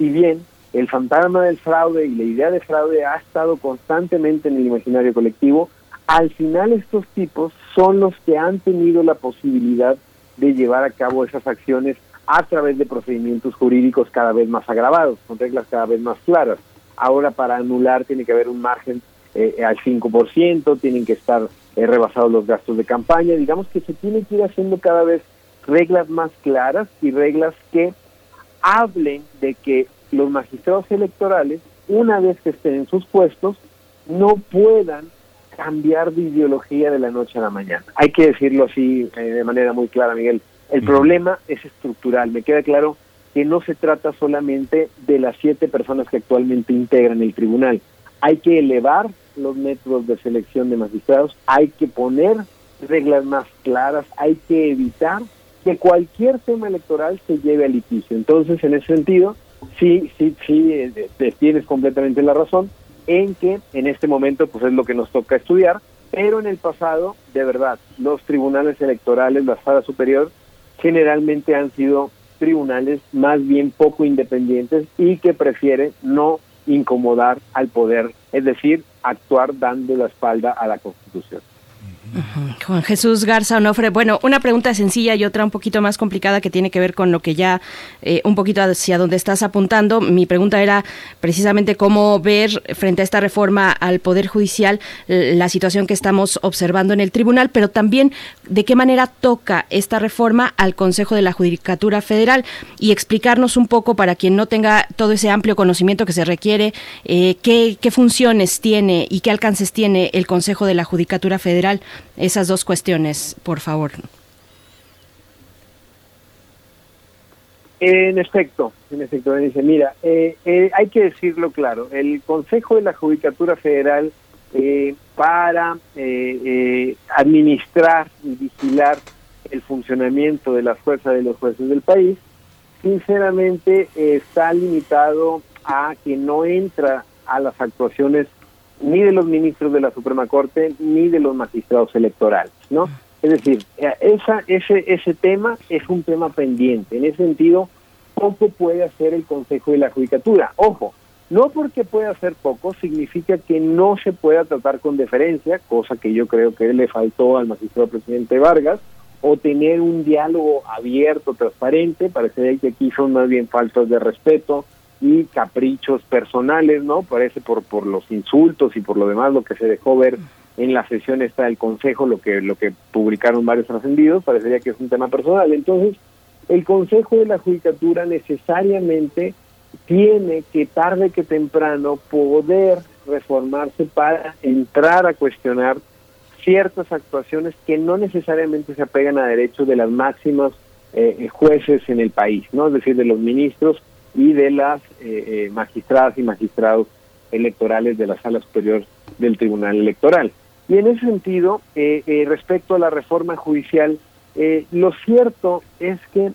si bien el fantasma del fraude y la idea de fraude ha estado constantemente en el imaginario colectivo, al final estos tipos son los que han tenido la posibilidad de llevar a cabo esas acciones a través de procedimientos jurídicos cada vez más agravados, con reglas cada vez más claras. Ahora para anular tiene que haber un margen eh, al 5%, tienen que estar eh, rebasados los gastos de campaña, digamos que se tiene que ir haciendo cada vez reglas más claras y reglas que hablen de que los magistrados electorales, una vez que estén en sus puestos, no puedan cambiar de ideología de la noche a la mañana. Hay que decirlo así eh, de manera muy clara, Miguel. El problema es estructural. Me queda claro que no se trata solamente de las siete personas que actualmente integran el tribunal. Hay que elevar los métodos de selección de magistrados, hay que poner reglas más claras, hay que evitar que cualquier tema electoral se lleve a litigio. Entonces, en ese sentido, sí, sí, sí, eh, tienes completamente la razón en que en este momento pues es lo que nos toca estudiar, pero en el pasado, de verdad, los tribunales electorales, la sala superior, generalmente han sido tribunales más bien poco independientes y que prefieren no incomodar al poder, es decir, actuar dando la espalda a la Constitución. Juan Jesús Garza Onofre, bueno, una pregunta sencilla y otra un poquito más complicada que tiene que ver con lo que ya eh, un poquito hacia donde estás apuntando. Mi pregunta era precisamente cómo ver frente a esta reforma al Poder Judicial la situación que estamos observando en el tribunal, pero también de qué manera toca esta reforma al Consejo de la Judicatura Federal y explicarnos un poco para quien no tenga todo ese amplio conocimiento que se requiere, eh, qué, qué funciones tiene y qué alcances tiene el Consejo de la Judicatura Federal esas dos cuestiones, por favor. En efecto, en efecto, dice, mira, eh, eh, hay que decirlo claro, el Consejo de la Judicatura Federal eh, para administrar y vigilar el funcionamiento de las fuerzas de los jueces del país, sinceramente está limitado a que no entra a las actuaciones ni de los ministros de la Suprema Corte ni de los magistrados electorales, ¿no? Es decir, eh, esa, ese, ese tema es un tema pendiente. En ese sentido, poco puede hacer el Consejo de la Judicatura. Ojo, no porque pueda hacer poco significa que no se pueda tratar con deferencia, cosa que yo creo que le faltó al magistrado presidente Vargas, o tener un diálogo abierto, transparente. Parece que aquí son más bien faltas de respeto, y caprichos personales, ¿no? Parece por por los insultos y por lo demás lo que se dejó ver en la sesión esta del Consejo, lo que lo que publicaron varios trascendidos, parecería que es un tema personal. Entonces, el Consejo de la Judicatura necesariamente tiene que tarde que temprano poder reformarse para entrar a cuestionar ciertas actuaciones que no necesariamente se apegan a derechos de las máximas eh, jueces en el país, ¿no? Es decir, de los ministros y de las eh, eh, magistradas y magistrados electorales de la Sala Superior del Tribunal Electoral. Y en ese sentido, eh, respecto a la reforma judicial, lo cierto es que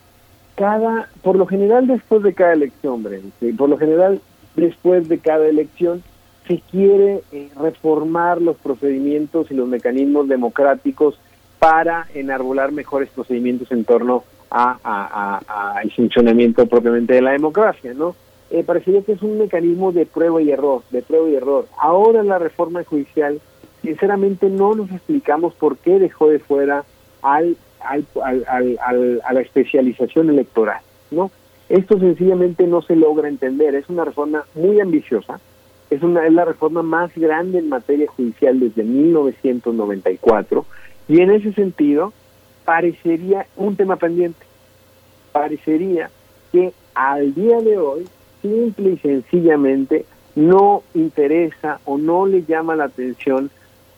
cada, por lo general después de cada elección, por lo general después de cada elección, se quiere reformar los procedimientos y los mecanismos democráticos para enarbolar mejores procedimientos en torno a, el funcionamiento propiamente de la democracia, ¿no? Eh, parecería que es un mecanismo de prueba y error, de prueba y error. Ahora la reforma judicial, sinceramente no nos explicamos por qué dejó de fuera al, al, al, a la especialización electoral, ¿no? Esto sencillamente no se logra entender. Es una reforma muy ambiciosa. Es, una, es la reforma más grande en materia judicial desde 1994. Y en ese sentido, parecería un tema pendiente. Parecería que al día de hoy, simple y sencillamente, no interesa o no le llama la atención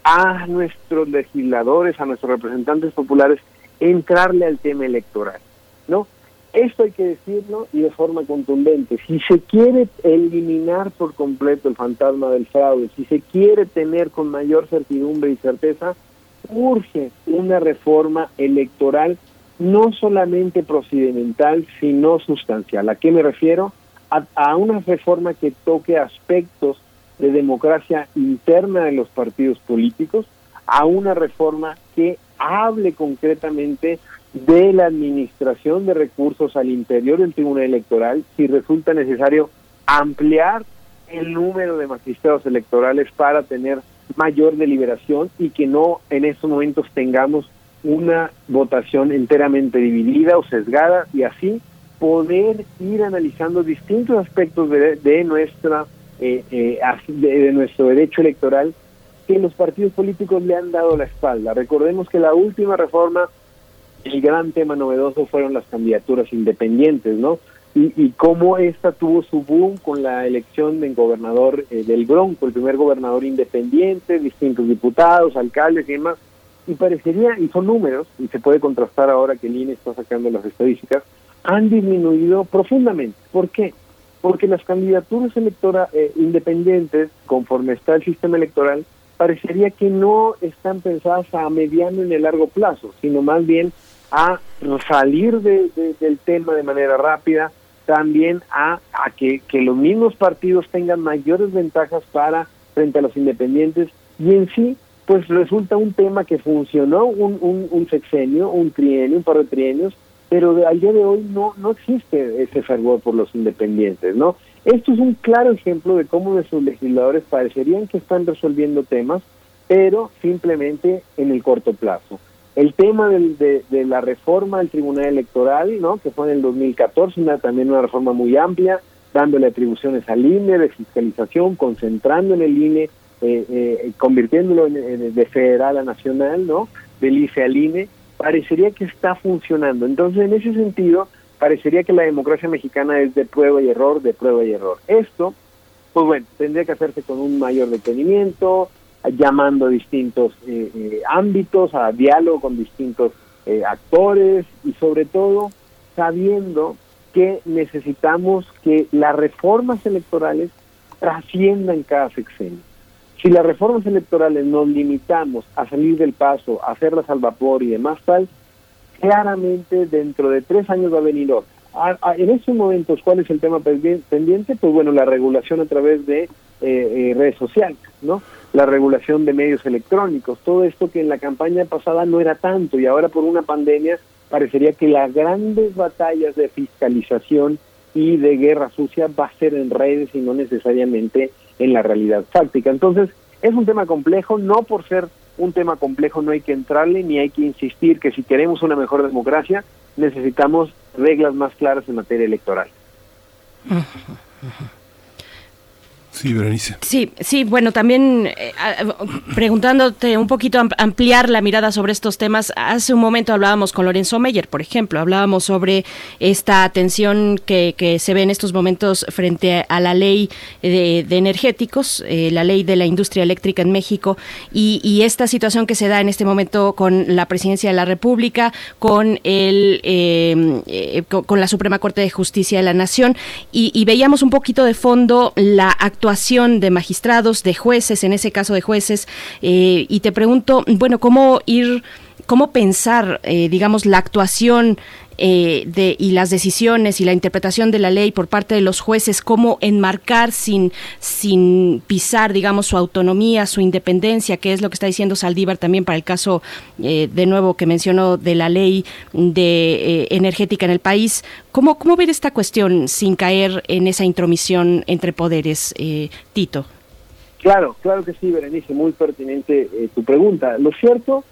a nuestros legisladores, a nuestros representantes populares, entrarle al tema electoral, ¿no? Esto hay que decirlo y de forma contundente. Si se quiere eliminar por completo el fantasma del fraude, si se quiere tener con mayor certidumbre y certeza, urge una reforma electoral no solamente procedimental, sino sustancial. ¿A qué me refiero? A, una reforma que toque aspectos de democracia interna de los partidos políticos, a una reforma que hable concretamente de la administración de recursos al interior del Tribunal Electoral, si resulta necesario ampliar el número de magistrados electorales para tener mayor deliberación y que no en estos momentos tengamos una votación enteramente dividida o sesgada y así poder ir analizando distintos aspectos de, de nuestra eh, eh, de, de nuestro derecho electoral que los partidos políticos le han dado la espalda. Recordemos que la última reforma, el gran tema novedoso fueron las candidaturas independientes, ¿no? Y, y cómo esta tuvo su boom con la elección del gobernador eh, del Bronco, el primer gobernador independiente, distintos diputados, alcaldes y demás. Y parecería, y son números, y se puede contrastar ahora que el INE está sacando las estadísticas, han disminuido profundamente. ¿Por qué? Porque las candidaturas electora, eh, independientes, conforme está el sistema electoral, parecería que no están pensadas a mediano y a largo plazo, sino más bien a salir de, del tema de manera rápida, también a, a que, los mismos partidos tengan mayores ventajas para frente a los independientes y en sí pues resulta un tema que funcionó un, un, un sexenio, un trienio, un par de trienios, pero de, al día de hoy no, no existe ese fervor por los independientes, ¿no? Esto es un claro ejemplo de cómo nuestros legisladores parecerían que están resolviendo temas, pero simplemente en el corto plazo. El tema de, de, la reforma del Tribunal Electoral, ¿no? que fue en el 2014, una, también una reforma muy amplia, dándole atribuciones al INE de fiscalización, concentrando en el INE, eh, eh, convirtiéndolo en, de federal a nacional, ¿no? del IFE al INE, parecería que está funcionando. Entonces, en ese sentido, parecería que la democracia mexicana es de prueba y error, de prueba y error. Esto, pues bueno, tendría que hacerse con un mayor detenimiento, llamando a distintos eh, eh, ámbitos, a diálogo con distintos eh, actores y sobre todo sabiendo que necesitamos que las reformas electorales trasciendan cada sexenio. Si las reformas electorales nos limitamos a salir del paso, a hacerlas al vapor y demás tal, claramente dentro de tres años va a venir otra. En estos momentos, ¿cuál es el tema pendiente? Pues bueno, la regulación a través de eh, eh, redes sociales, ¿no? La regulación de medios electrónicos, todo esto que en la campaña pasada no era tanto y ahora por una pandemia parecería que las grandes batallas de fiscalización y de guerra sucia va a ser en redes y no necesariamente en la realidad fáctica. Entonces, es un tema complejo, no por ser un tema complejo no hay que entrarle ni hay que insistir que si queremos una mejor democracia necesitamos reglas más claras en materia electoral. Sí, Berenice. Sí, sí, bueno, también eh, preguntándote un poquito ampliar la mirada sobre estos temas, hace un momento hablábamos con Lorenzo Meyer, por ejemplo, hablábamos sobre esta tensión que, se ve en estos momentos frente a la ley de, energéticos, eh, la ley de la industria eléctrica en México, y, esta situación que se da en este momento con la presidencia de la República, con, el, eh, con, la Suprema Corte de Justicia de la Nación, y, y veíamos un poquito de fondo la actuación de magistrados, de jueces, en ese caso de jueces, eh, y te pregunto, bueno, ¿cómo ir, cómo pensar, eh, digamos, la actuación eh, de, y las decisiones y la interpretación de la ley por parte de los jueces, cómo enmarcar sin, sin pisar, digamos, su autonomía, su independencia, que es lo que está diciendo Saldívar también para el caso, eh, de nuevo, que mencionó de la ley de eh, energética en el país. ¿Cómo, ¿Cómo ver esta cuestión sin caer en esa intromisión entre poderes, Tito? Claro, claro que sí, Berenice, muy pertinente tu pregunta. Lo cierto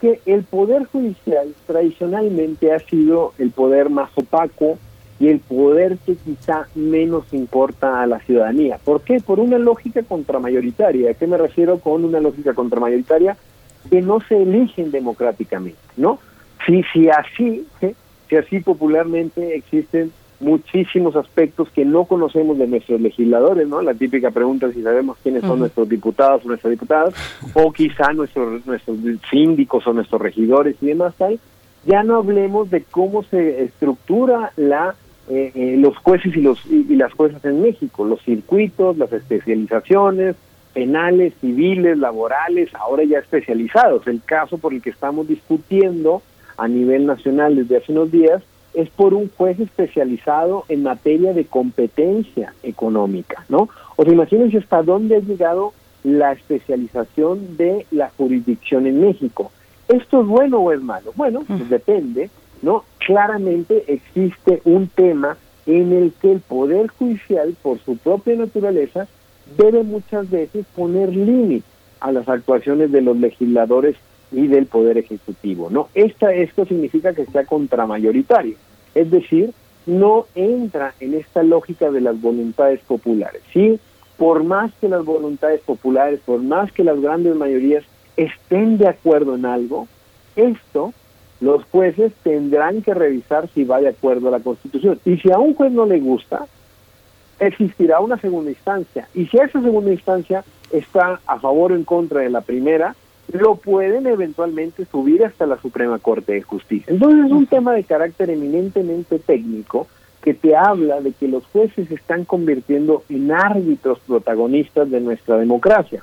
que el poder judicial tradicionalmente ha sido el poder más opaco y el poder que quizá menos importa a la ciudadanía. ¿Por qué? Por una lógica contramayoritaria. ¿A qué me refiero con una lógica contramayoritaria? Que no se eligen democráticamente, ¿no? Si, si así, ¿sí? si así popularmente existen muchísimos aspectos que no conocemos de nuestros legisladores, ¿no? La típica pregunta si sabemos quiénes son uh -huh. nuestros diputados o nuestras diputadas, o quizá nuestros, nuestros síndicos o nuestros regidores y demás tal. Ya no hablemos de cómo se estructura la eh, eh, los jueces y los y, y, las juezas en México, los circuitos, las especializaciones penales, civiles, laborales, ahora ya especializados. El caso por el que estamos discutiendo a nivel nacional desde hace unos días es por un juez especializado en materia de competencia económica, ¿no? O sea, imagínense hasta dónde ha llegado la especialización de la jurisdicción en México. ¿Esto es bueno o es malo? Bueno, pues depende, ¿no? Claramente existe un tema en el que el Poder Judicial, por su propia naturaleza, debe muchas veces poner límite a las actuaciones de los legisladores y del Poder Ejecutivo. ¿no? Esta, esto significa que sea contramayoritario, es decir, no entra en esta lógica de las voluntades populares. Sí, por más que las voluntades populares, por más que las grandes mayorías estén de acuerdo en algo, esto los jueces tendrán que revisar si va de acuerdo a la Constitución. Y si a un juez no le gusta, existirá una segunda instancia. Y si esa segunda instancia está a favor o en contra de la primera, lo pueden eventualmente subir hasta la Suprema Corte de Justicia. Entonces es un tema de carácter eminentemente técnico que te habla de que los jueces se están convirtiendo en árbitros protagonistas de nuestra democracia.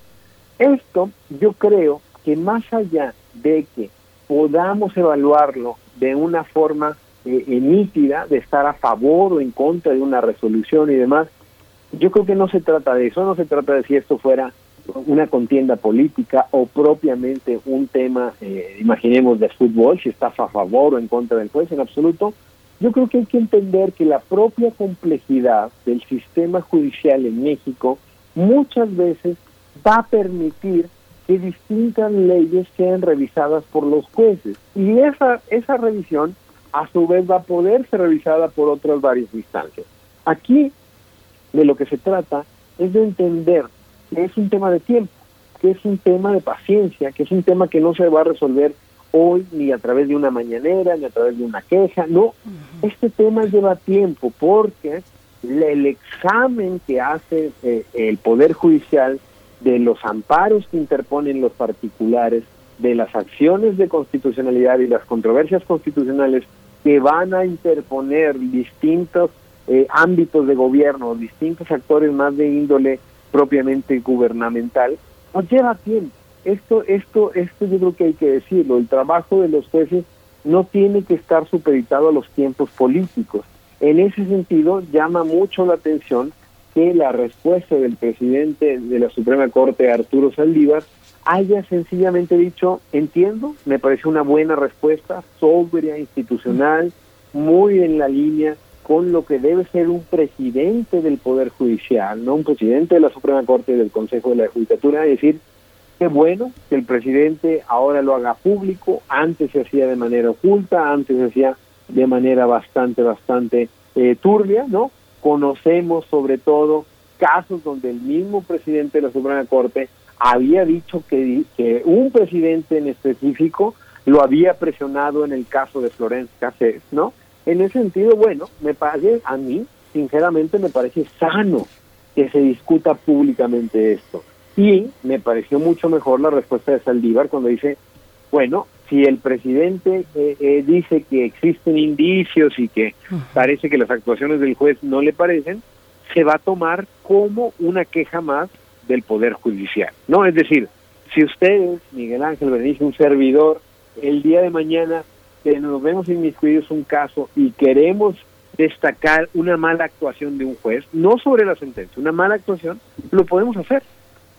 Esto yo creo que más allá de que podamos evaluarlo de una forma eh, eh, nítida, de estar a favor o en contra de una resolución y demás, yo creo que no se trata de eso, no se trata de si esto fuera una contienda política o propiamente un tema, eh, imaginemos, de fútbol, si estás a favor o en contra del juez, en absoluto. Yo creo que hay que entender que la propia complejidad del sistema judicial en México muchas veces va a permitir que distintas leyes sean revisadas por los jueces. Y esa, esa revisión, a su vez, va a poder ser revisada por otras varias instancias. Aquí, de lo que se trata, es de entender que es un tema de tiempo, que es un tema de paciencia, que es un tema que no se va a resolver hoy ni a través de una mañanera, ni a través de una queja, no, este tema lleva tiempo porque el examen que hace eh, el Poder Judicial de los amparos que interponen los particulares, de las acciones de constitucionalidad y las controversias constitucionales que van a interponer distintos eh, ámbitos de gobierno, distintos actores más de índole propiamente gubernamental, nos lleva tiempo. Esto, esto, esto yo creo que hay que decirlo. El trabajo de los jueces no tiene que estar supeditado a los tiempos políticos. En ese sentido, llama mucho la atención que la respuesta del presidente de la Suprema Corte, Arturo Saldívar, haya sencillamente dicho, entiendo, me parece una buena respuesta, sobria, institucional, muy en la línea con lo que debe ser un presidente del Poder Judicial, no un presidente de la Suprema Corte y del Consejo de la Judicatura, es decir, qué bueno que el presidente ahora lo haga público, antes se hacía de manera oculta, antes se hacía de manera bastante, bastante eh, turbia, ¿no? Conocemos sobre todo casos donde el mismo presidente de la Suprema Corte había dicho que, que un presidente en específico lo había presionado en el caso de Florence Cassés, ¿no? En ese sentido, bueno, me parece, a mí, sinceramente, me parece sano que se discuta públicamente esto. Y me pareció mucho mejor la respuesta de Saldívar cuando dice, bueno, si el presidente eh, eh, dice que existen indicios y que parece que las actuaciones del juez no le parecen, se va a tomar como una queja más del Poder Judicial. ¿no? Es decir, si ustedes, Miguel Ángel Berenice, un servidor, el día de mañana que nos vemos inmiscuidos un caso y queremos destacar una mala actuación de un juez, no sobre la sentencia, una mala actuación, lo podemos hacer.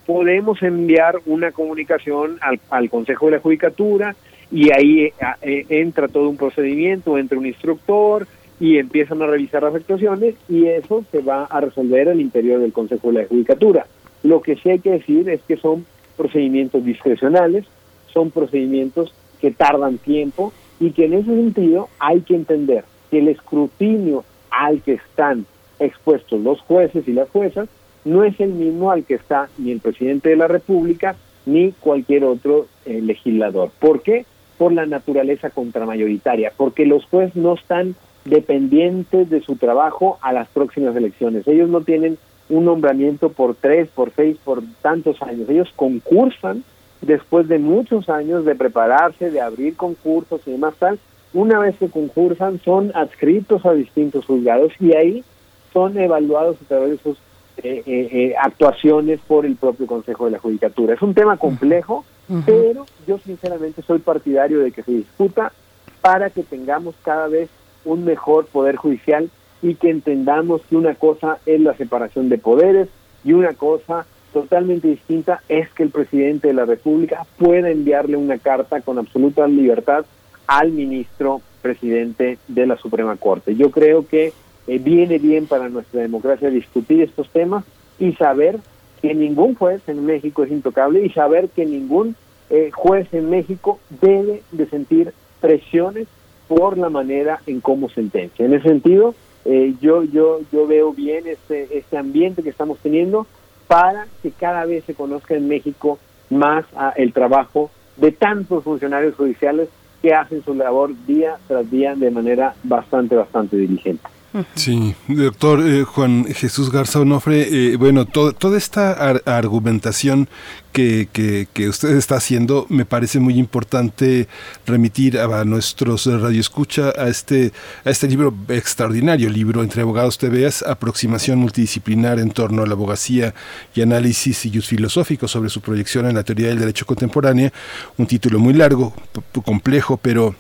Podemos enviar una comunicación al, al Consejo de la Judicatura, y ahí eh, eh, entra todo un procedimiento, entra un instructor y empiezan a revisar las actuaciones y eso se va a resolver al interior del Consejo de la Judicatura. Lo que sí hay que decir es que son procedimientos discrecionales, son procedimientos que tardan tiempo y que en ese sentido hay que entender que el escrutinio al que están expuestos los jueces y las juezas no es el mismo al que está ni el presidente de la República ni cualquier otro eh, legislador. ¿Por qué? por la naturaleza contramayoritaria, porque los jueces no están dependientes de su trabajo a las próximas elecciones. Ellos no tienen un nombramiento por tres, por seis, por tantos años. Ellos concursan después de muchos años de prepararse, de abrir concursos y demás tal. Una vez que concursan, son adscritos a distintos juzgados y ahí son evaluados a través de sus eh, eh, eh, actuaciones por el propio Consejo de la Judicatura. Es un tema complejo, pero yo sinceramente soy partidario de que se discuta para que tengamos cada vez un mejor poder judicial y que entendamos que una cosa es la separación de poderes y una cosa totalmente distinta es que el presidente de la República pueda enviarle una carta con absoluta libertad al ministro presidente de la Suprema Corte. Yo creo que eh, viene bien para nuestra democracia discutir estos temas y saber que ningún juez en México es intocable y saber que ningún eh, juez en México debe de sentir presiones por la manera en cómo sentencia. En ese sentido, eh, yo, yo, yo veo bien este, este ambiente que estamos teniendo para que cada vez se conozca en México más ah, el trabajo de tantos funcionarios judiciales que hacen su labor día tras día de manera bastante, bastante diligente. Sí, doctor eh, Juan Jesús Garza Onofre, eh, bueno, toda esta argumentación que, que, usted está haciendo me parece muy importante remitir a, nuestros radioescucha a este, a este libro extraordinario, libro Entre Abogados TVS, aproximación multidisciplinar en torno a la abogacía y análisis y filosóficos sobre su proyección en la teoría del derecho contemporáneo, un título muy largo, complejo, pero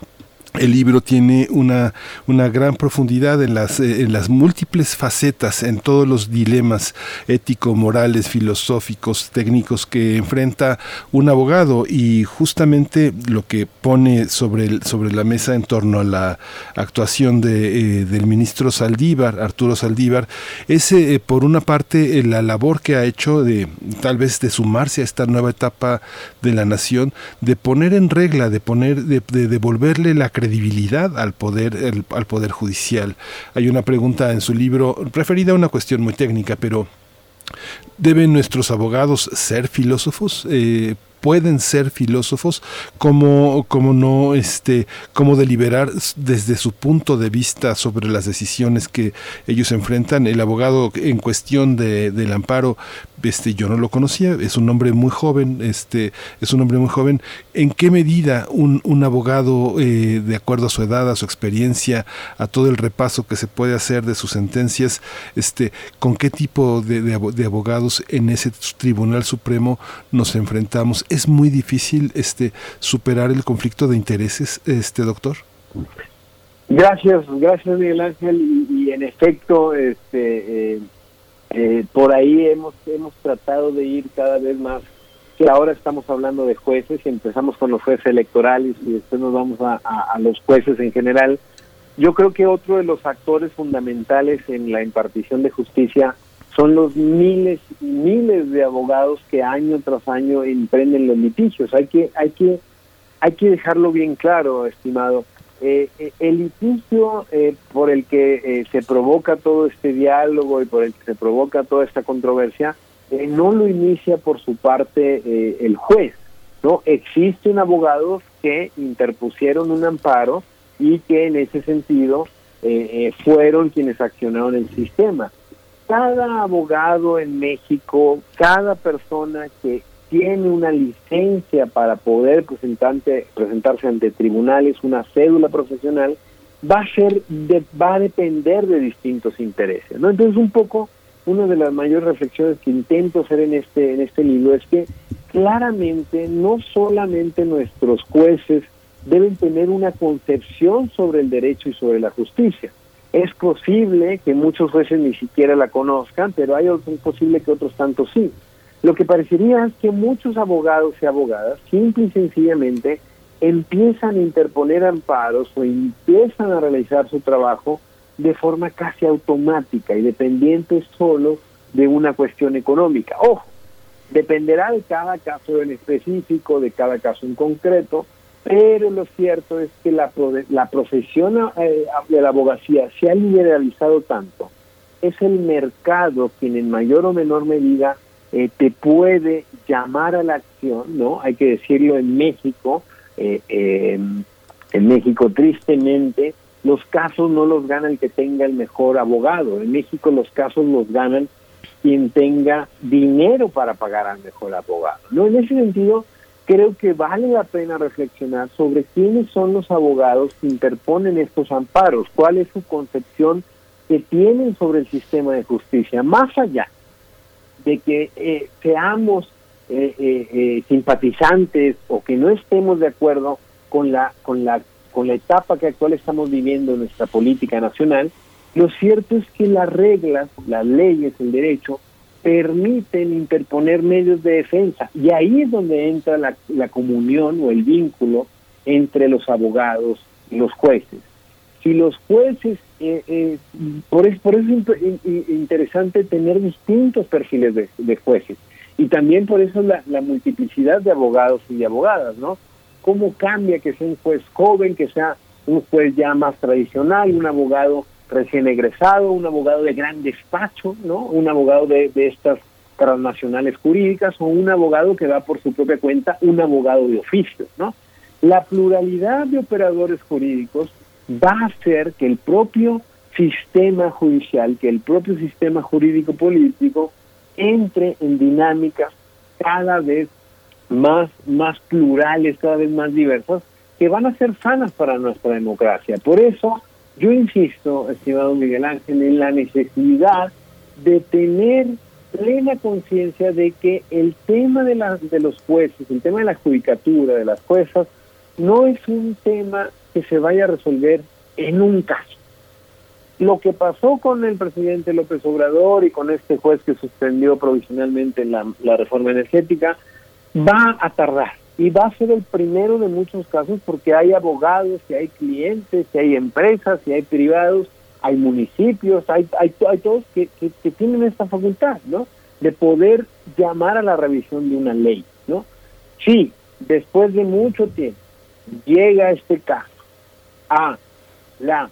el libro tiene una, una gran profundidad en las, eh, en las múltiples facetas, en todos los dilemas éticos, morales, filosóficos, técnicos que enfrenta un abogado. Y justamente lo que pone sobre, sobre la mesa en torno a la actuación de, eh, del ministro Saldívar, Arturo Saldívar, es eh, por una parte la labor que ha hecho de tal vez de sumarse a esta nueva etapa de la nación, de poner en regla, de poner, de, de devolverle la credibilidad credibilidad al poder, al poder judicial. Hay una pregunta en su libro referida a una cuestión muy técnica, pero ¿deben nuestros abogados ser filósofos? Eh, pueden ser filósofos, como, como no, este, cómo deliberar desde su punto de vista sobre las decisiones que ellos enfrentan. El abogado en cuestión de, del amparo, este, yo no lo conocía, es un hombre muy joven, este, es un hombre muy joven. ¿En qué medida un, un abogado, eh, de acuerdo a su edad, a su experiencia, a todo el repaso que se puede hacer de sus sentencias, este, con qué tipo de abogados en ese Tribunal Supremo nos enfrentamos? Es muy difícil este superar el conflicto de intereses, este doctor. Gracias, gracias Miguel Ángel y, en efecto, este, eh, eh, por ahí hemos hemos tratado de ir cada vez más. Que ahora estamos hablando de jueces y empezamos con los jueces electorales y después nos vamos a, a los jueces en general. Yo creo que otro de los factores fundamentales en la impartición de justicia son los miles y miles de abogados que año tras año emprenden los litigios. Hay que, hay que, hay que dejarlo bien claro, estimado. Eh, eh, el litigio eh, por el que se provoca todo este diálogo y por el que se provoca toda esta controversia no lo inicia por su parte el juez. no Existen abogados que interpusieron un amparo y que en ese sentido fueron quienes accionaron el sistema cada abogado en México, cada persona que tiene una licencia para poder presentarse ante tribunales, una cédula profesional, va a ser va a depender de distintos intereses, ¿no? Entonces un poco una de las mayores reflexiones que intento hacer en este en este libro es que claramente no solamente nuestros jueces deben tener una concepción sobre el derecho y sobre la justicia, es posible que muchos jueces ni siquiera la conozcan, pero hay otros, posible que otros tantos sí. Lo que parecería es que muchos abogados y abogadas simple y sencillamente empiezan a interponer amparos o empiezan a realizar su trabajo de forma casi automática y dependiente solo de una cuestión económica. Ojo, dependerá de cada caso en específico, de cada caso en concreto, pero lo cierto es que la, la profesión eh, de la abogacía se ha liberalizado tanto, es el mercado quien en mayor o menor medida eh, te puede llamar a la acción, ¿no? Hay que decirlo en México, eh, en México tristemente los casos no los gana el que tenga el mejor abogado, en México los casos los ganan quien tenga dinero para pagar al mejor abogado, ¿no? En ese sentido, creo que vale la pena reflexionar sobre quiénes son los abogados que interponen estos amparos, cuál es su concepción que tienen sobre el sistema de justicia, más allá de que eh, seamos eh, eh, simpatizantes o que no estemos de acuerdo con la con la con la etapa que actual estamos viviendo en nuestra política nacional, lo cierto es que las reglas, las leyes, el derecho permiten interponer medios de defensa. Y ahí es donde entra la, la comunión o el vínculo entre los abogados y los jueces. Si los jueces, eh, eh, por, eso, por eso es interesante tener distintos perfiles de, jueces. Y también por eso la, la, multiplicidad de abogados y de abogadas, ¿no? ¿Cómo cambia que sea un juez joven, que sea un juez ya más tradicional, un abogado recién egresado, un abogado de gran despacho, ¿no? Un abogado de, de estas transnacionales jurídicas o un abogado que va por su propia cuenta, un abogado de oficio, ¿no? La pluralidad de operadores jurídicos va a hacer que el propio sistema judicial, que el propio sistema jurídico político entre en dinámicas cada vez más, más plurales, cada vez más diversas, que van a ser sanas para nuestra democracia. Por eso yo insisto, estimado Miguel Ángel, en la necesidad de tener plena conciencia de que el tema de, la, de los jueces, el tema de la judicatura, de las juezas, no es un tema que se vaya a resolver en un caso. Lo que pasó con el presidente López Obrador y con este juez que suspendió provisionalmente la, la reforma energética va a tardar y va a ser el primero de muchos casos porque hay abogados, que hay clientes, que hay empresas, que hay privados, hay municipios, hay, hay, todos que, que, tienen esta facultad, ¿no? De poder llamar a la revisión de una ley, ¿no? Sí, después de mucho tiempo llega este caso a la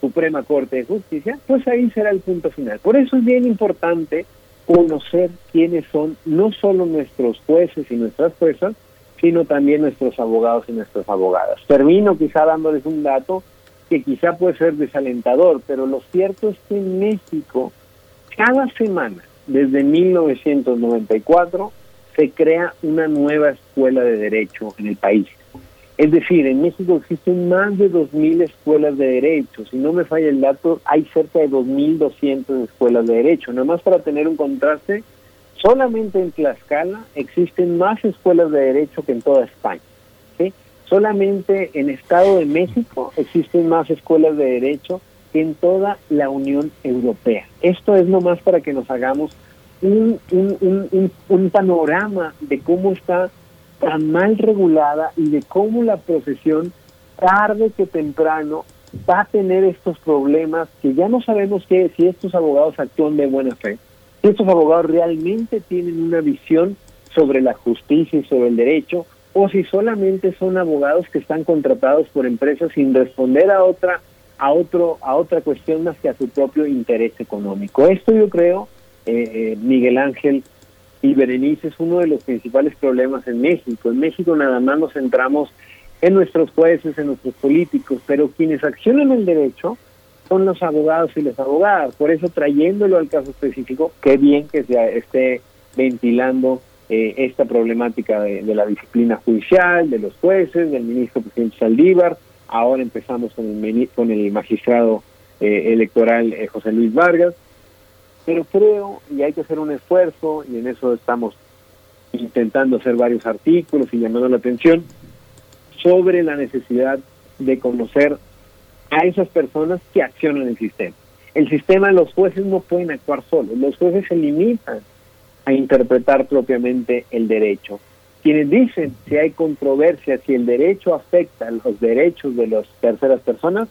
Suprema Corte de Justicia, pues ahí será el punto final. Por eso es bien importante conocer quiénes son no solo nuestros jueces y nuestras juezas, sino también nuestros abogados y nuestras abogadas. Termino quizá dándoles un dato que quizá puede ser desalentador, pero lo cierto es que en México, cada semana, desde 1994, se crea una nueva escuela de derecho en el país. Es decir, en México existen más de 2.000 escuelas de derecho. Si no me falla el dato, hay cerca de 2.200 escuelas de derecho. Nada más para tener un contraste, solamente en Tlaxcala existen más escuelas de derecho que en toda España. ¿sí? Solamente en Estado de México existen más escuelas de derecho que en toda la Unión Europea. Esto es nomás para que nos hagamos un, un, un, un panorama de cómo está tan mal regulada y de cómo la profesión tarde que temprano va a tener estos problemas que ya no sabemos que si estos abogados actúan de buena fe, estos abogados realmente tienen una visión sobre la justicia y sobre el derecho, o si solamente son abogados que están contratados por empresas sin responder a otra a otro a otra cuestión más que a su propio interés económico. Esto yo creo, eh, eh, Miguel Ángel, y Berenice es uno de los principales problemas en México. En México nada más nos centramos en nuestros jueces, en nuestros políticos, pero quienes accionan el derecho son los abogados y las abogadas. Por eso, trayéndolo al caso específico, qué bien que se esté ventilando eh, esta problemática de, de, la disciplina judicial, de los jueces, del ministro presidente Saldívar. Ahora empezamos con el, con el magistrado eh, electoral eh, José Luis Vargas pero creo, y hay que hacer un esfuerzo, y en eso estamos intentando hacer varios artículos y llamando la atención, sobre la necesidad de conocer a esas personas que accionan el sistema. El sistema, los jueces no pueden actuar solos, los jueces se limitan a interpretar propiamente el derecho. Quienes dicen si hay controversia, si el derecho afecta los derechos de las terceras personas,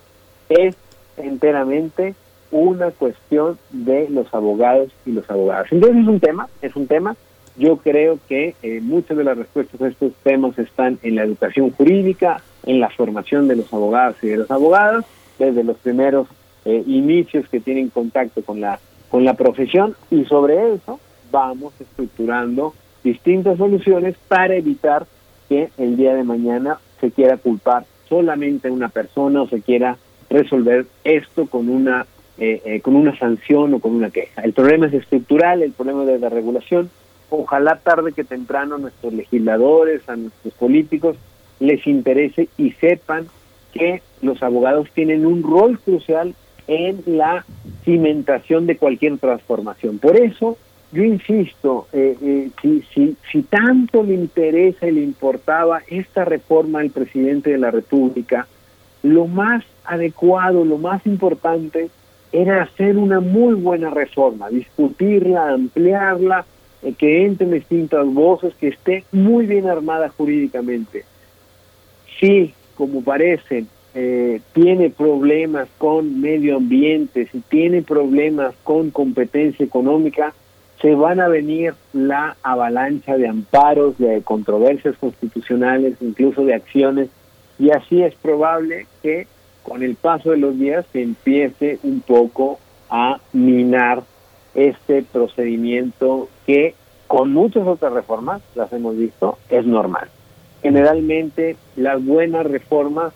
es enteramente una cuestión de los abogados y los abogadas. Entonces es un tema, es un tema. Yo creo que eh, muchas de las respuestas a estos temas están en la educación jurídica, en la formación de los abogados y de las abogadas, desde los primeros eh, inicios que tienen contacto con la con la profesión y sobre eso vamos estructurando distintas soluciones para evitar que el día de mañana se quiera culpar solamente a una persona o se quiera resolver esto con una eh, eh, con una sanción o con una queja. El problema es estructural, el problema es de la regulación. Ojalá tarde que temprano nuestros legisladores, a nuestros políticos, les interese y sepan que los abogados tienen un rol crucial en la cimentación de cualquier transformación. Por eso, yo insisto, eh, eh, si, si, tanto le interesa y le importaba esta reforma al presidente de la República, lo más adecuado, lo más importante era hacer una muy buena reforma, discutirla, ampliarla, eh, que entren distintas voces, que esté muy bien armada jurídicamente. Si, como parece, eh, tiene problemas con medio ambiente, si tiene problemas con competencia económica, se van a venir la avalancha de amparos, de controversias constitucionales, incluso de acciones, y así es probable que con el paso de los días se empiece un poco a minar este procedimiento que con muchas otras reformas, las hemos visto, es normal. Generalmente las buenas reformas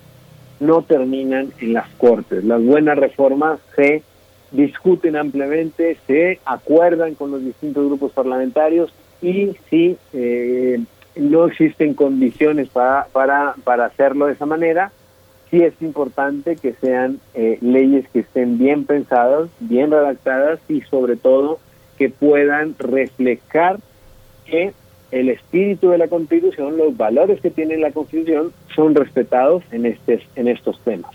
no terminan en las cortes, las buenas reformas se discuten ampliamente, se acuerdan con los distintos grupos parlamentarios y si eh, no existen condiciones para, para, para hacerlo de esa manera, sí es importante que sean eh, leyes que estén bien pensadas, bien redactadas y sobre todo que puedan reflejar que el espíritu de la Constitución, los valores que tiene la Constitución son respetados en, este, en estos temas.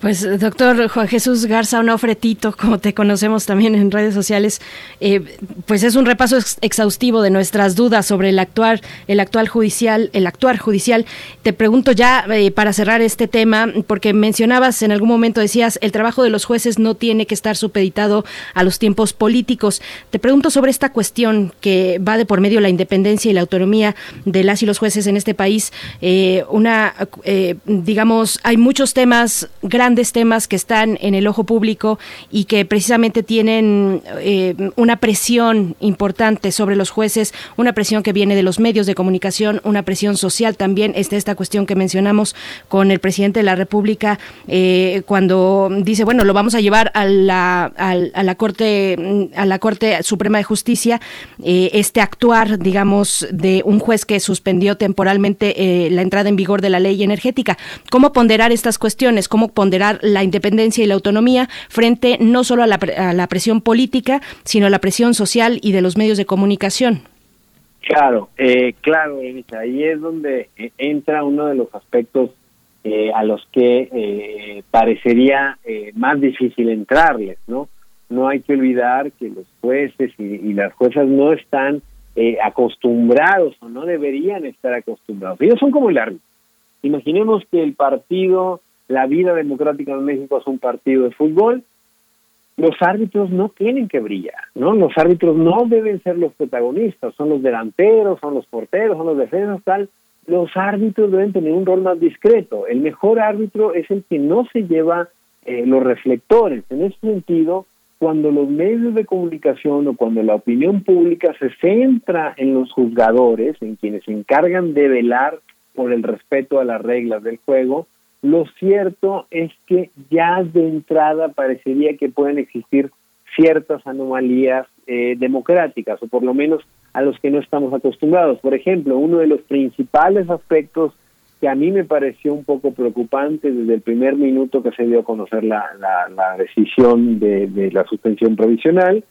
Pues doctor Juan Jesús Garza Onofretito, como te conocemos también en redes sociales, eh, pues es un repaso exhaustivo de nuestras dudas sobre el actual, el actual judicial, el actuar judicial. Te pregunto ya eh, para cerrar este tema, porque mencionabas en algún momento decías el trabajo de los jueces no tiene que estar supeditado a los tiempos políticos. Te pregunto sobre esta cuestión que va de por medio la independencia y la autonomía de las y los jueces en este país. Eh, una, digamos, hay muchos temas grandes grandes temas que están en el ojo público y que precisamente tienen eh, una presión importante sobre los jueces, una presión que viene de los medios de comunicación, una presión social también. Esta, esta cuestión que mencionamos con el presidente de la República eh, cuando dice, bueno, lo vamos a llevar a la, a, la Corte a la Corte Suprema de Justicia, eh, este actuar, digamos, de un juez que suspendió temporalmente la entrada en vigor de la ley energética. ¿Cómo ponderar estas cuestiones? ¿Cómo ponderar la independencia y la autonomía frente no solo a la, a la presión política, sino a la presión social y de los medios de comunicación. Claro, eh, claro, ahí es donde eh, entra uno de los aspectos eh, a los que eh, parecería más difícil entrarles, ¿no? No hay que olvidar que los jueces y, y las juezas no están acostumbrados o no deberían estar acostumbrados. Ellos son como el árbitro. Imaginemos que el partido la vida democrática en México es un partido de fútbol, los árbitros no tienen que brillar, ¿no? Los árbitros no deben ser los protagonistas, son los delanteros, son los porteros, son los defensas, tal. Los árbitros deben tener un rol más discreto. El mejor árbitro es el que no se lleva eh, los reflectores. En ese sentido, cuando los medios de comunicación o cuando la opinión pública se centra en los juzgadores, en quienes se encargan de velar por el respeto a las reglas del juego, lo cierto es que ya de entrada parecería que pueden existir ciertas anomalías eh, democráticas, o por lo menos a los que no estamos acostumbrados. Por ejemplo, uno de los principales aspectos que a mí me pareció un poco preocupante desde el primer minuto que se dio a conocer la, la, decisión de, la suspensión provisional,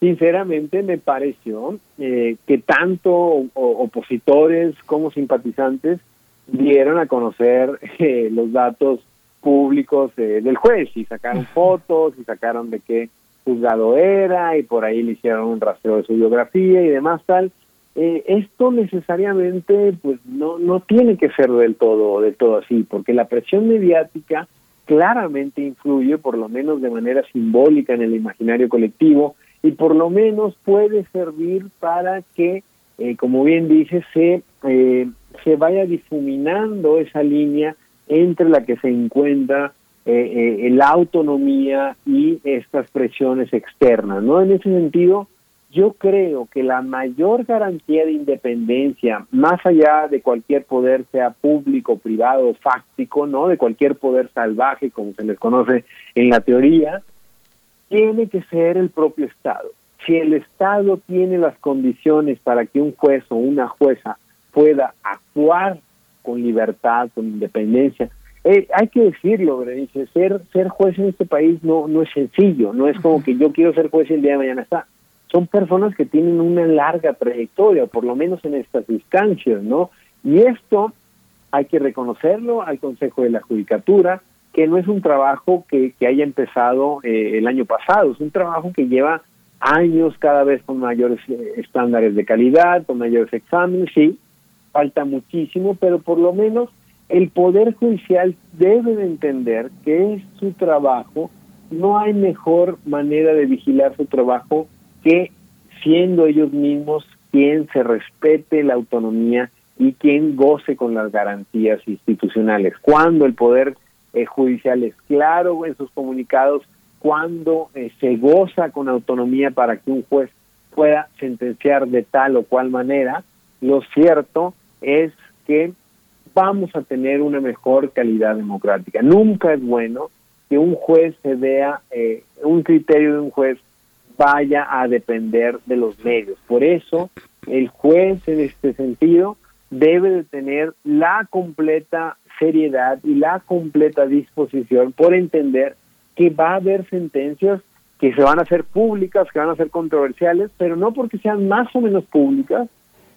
sinceramente me pareció eh, que tanto opositores como simpatizantes dieron a conocer eh, los datos públicos eh, del juez y sacaron fotos y sacaron de qué juzgado era y por ahí le hicieron un rastreo de su biografía y demás tal. Eh, esto necesariamente pues no no tiene que ser del todo del todo así porque la presión mediática claramente influye por lo menos de manera simbólica en el imaginario colectivo y por lo menos puede servir para que como bien dice se se vaya difuminando esa línea entre la que se encuentra eh, eh, la autonomía y estas presiones externas, ¿no? En ese sentido, yo creo que la mayor garantía de independencia, más allá de cualquier poder, sea público, privado, fáctico, ¿no? De cualquier poder salvaje, como se les conoce en la teoría, tiene que ser el propio Estado. Si el Estado tiene las condiciones para que un juez o una jueza pueda actuar con libertad, con independencia. Eh, hay que decirlo, Berenice, ser, ser juez en este país no, no es sencillo, no es como que yo quiero ser juez y el día de mañana está. Son personas que tienen una larga trayectoria, por lo menos en estas instancias, ¿no? Y esto hay que reconocerlo al Consejo de la Judicatura, que no es un trabajo que, que haya empezado eh, el año pasado, es un trabajo que lleva años cada vez con mayores eh, estándares de calidad, con mayores exámenes, sí, falta muchísimo, pero por lo menos el Poder Judicial debe de entender que es su trabajo, no hay mejor manera de vigilar su trabajo que siendo ellos mismos quien se respete la autonomía y quien goce con las garantías institucionales. Cuando el Poder eh, judiciales claro en sus comunicados cuando eh, se goza con autonomía para que un juez pueda sentenciar de tal o cual manera. Lo cierto es que vamos a tener una mejor calidad democrática. Nunca es bueno que un juez se vea, eh, un criterio de un juez vaya a depender de los medios. Por eso, el juez en este sentido debe de tener la completa seriedad y la completa disposición por entender que va a haber sentencias que se van a hacer públicas, que van a ser controversiales, pero no porque sean más o menos públicas,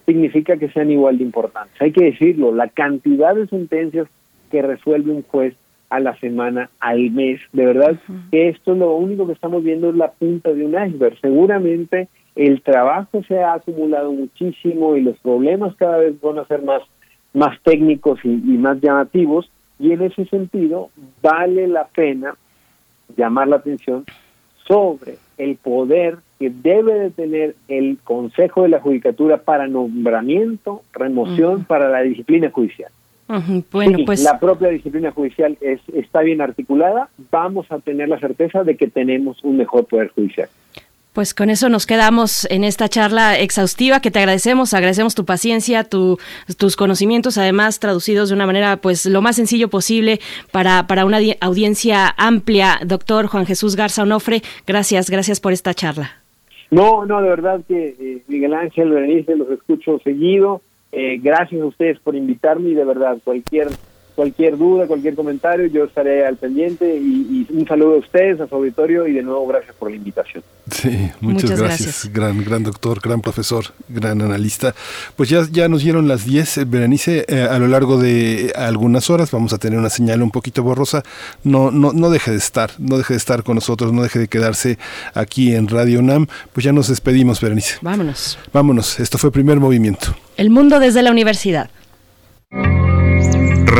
significa que sean igual de importantes. Hay que decirlo, la cantidad de sentencias que resuelve un juez a la semana, al mes, de verdad que esto lo único que estamos viendo es la punta de un iceberg. Seguramente el trabajo se ha acumulado muchísimo y los problemas cada vez van a ser más, más técnicos y, y más llamativos, y en ese sentido vale la pena llamar la atención sobre el poder que debe de tener el Consejo de la Judicatura para nombramiento, remoción, para la disciplina judicial. Bueno, Sí, pues la propia disciplina judicial es, está bien articulada, vamos a tener la certeza de que tenemos un mejor poder judicial. Pues con eso nos quedamos en esta charla exhaustiva que te agradecemos, agradecemos tu paciencia, tu- tus conocimientos, además traducidos de una manera pues lo más sencillo posible para, para una di- audiencia amplia. Doctor Juan Jesús Garza Onofre, gracias, gracias por esta charla. No, no, de verdad que eh, Miguel Ángel, Berenice, los escucho seguido. Eh, gracias a ustedes por invitarme y de verdad cualquier cualquier duda, cualquier comentario, yo estaré al pendiente y, y un saludo a ustedes, a su auditorio y de nuevo gracias por la invitación. Sí, muchas, Muchas gracias. Gran, gran doctor, gran profesor, gran analista. Pues ya, ya nos dieron las 10, eh, Berenice, eh, a lo largo de algunas horas vamos a tener una señal un poquito borrosa. No, no, no deje de estar, no deje de estar con nosotros, no deje de quedarse aquí en Radio UNAM. Pues ya nos despedimos, Berenice. Vámonos. Vámonos, esto fue primer movimiento. El mundo desde la universidad.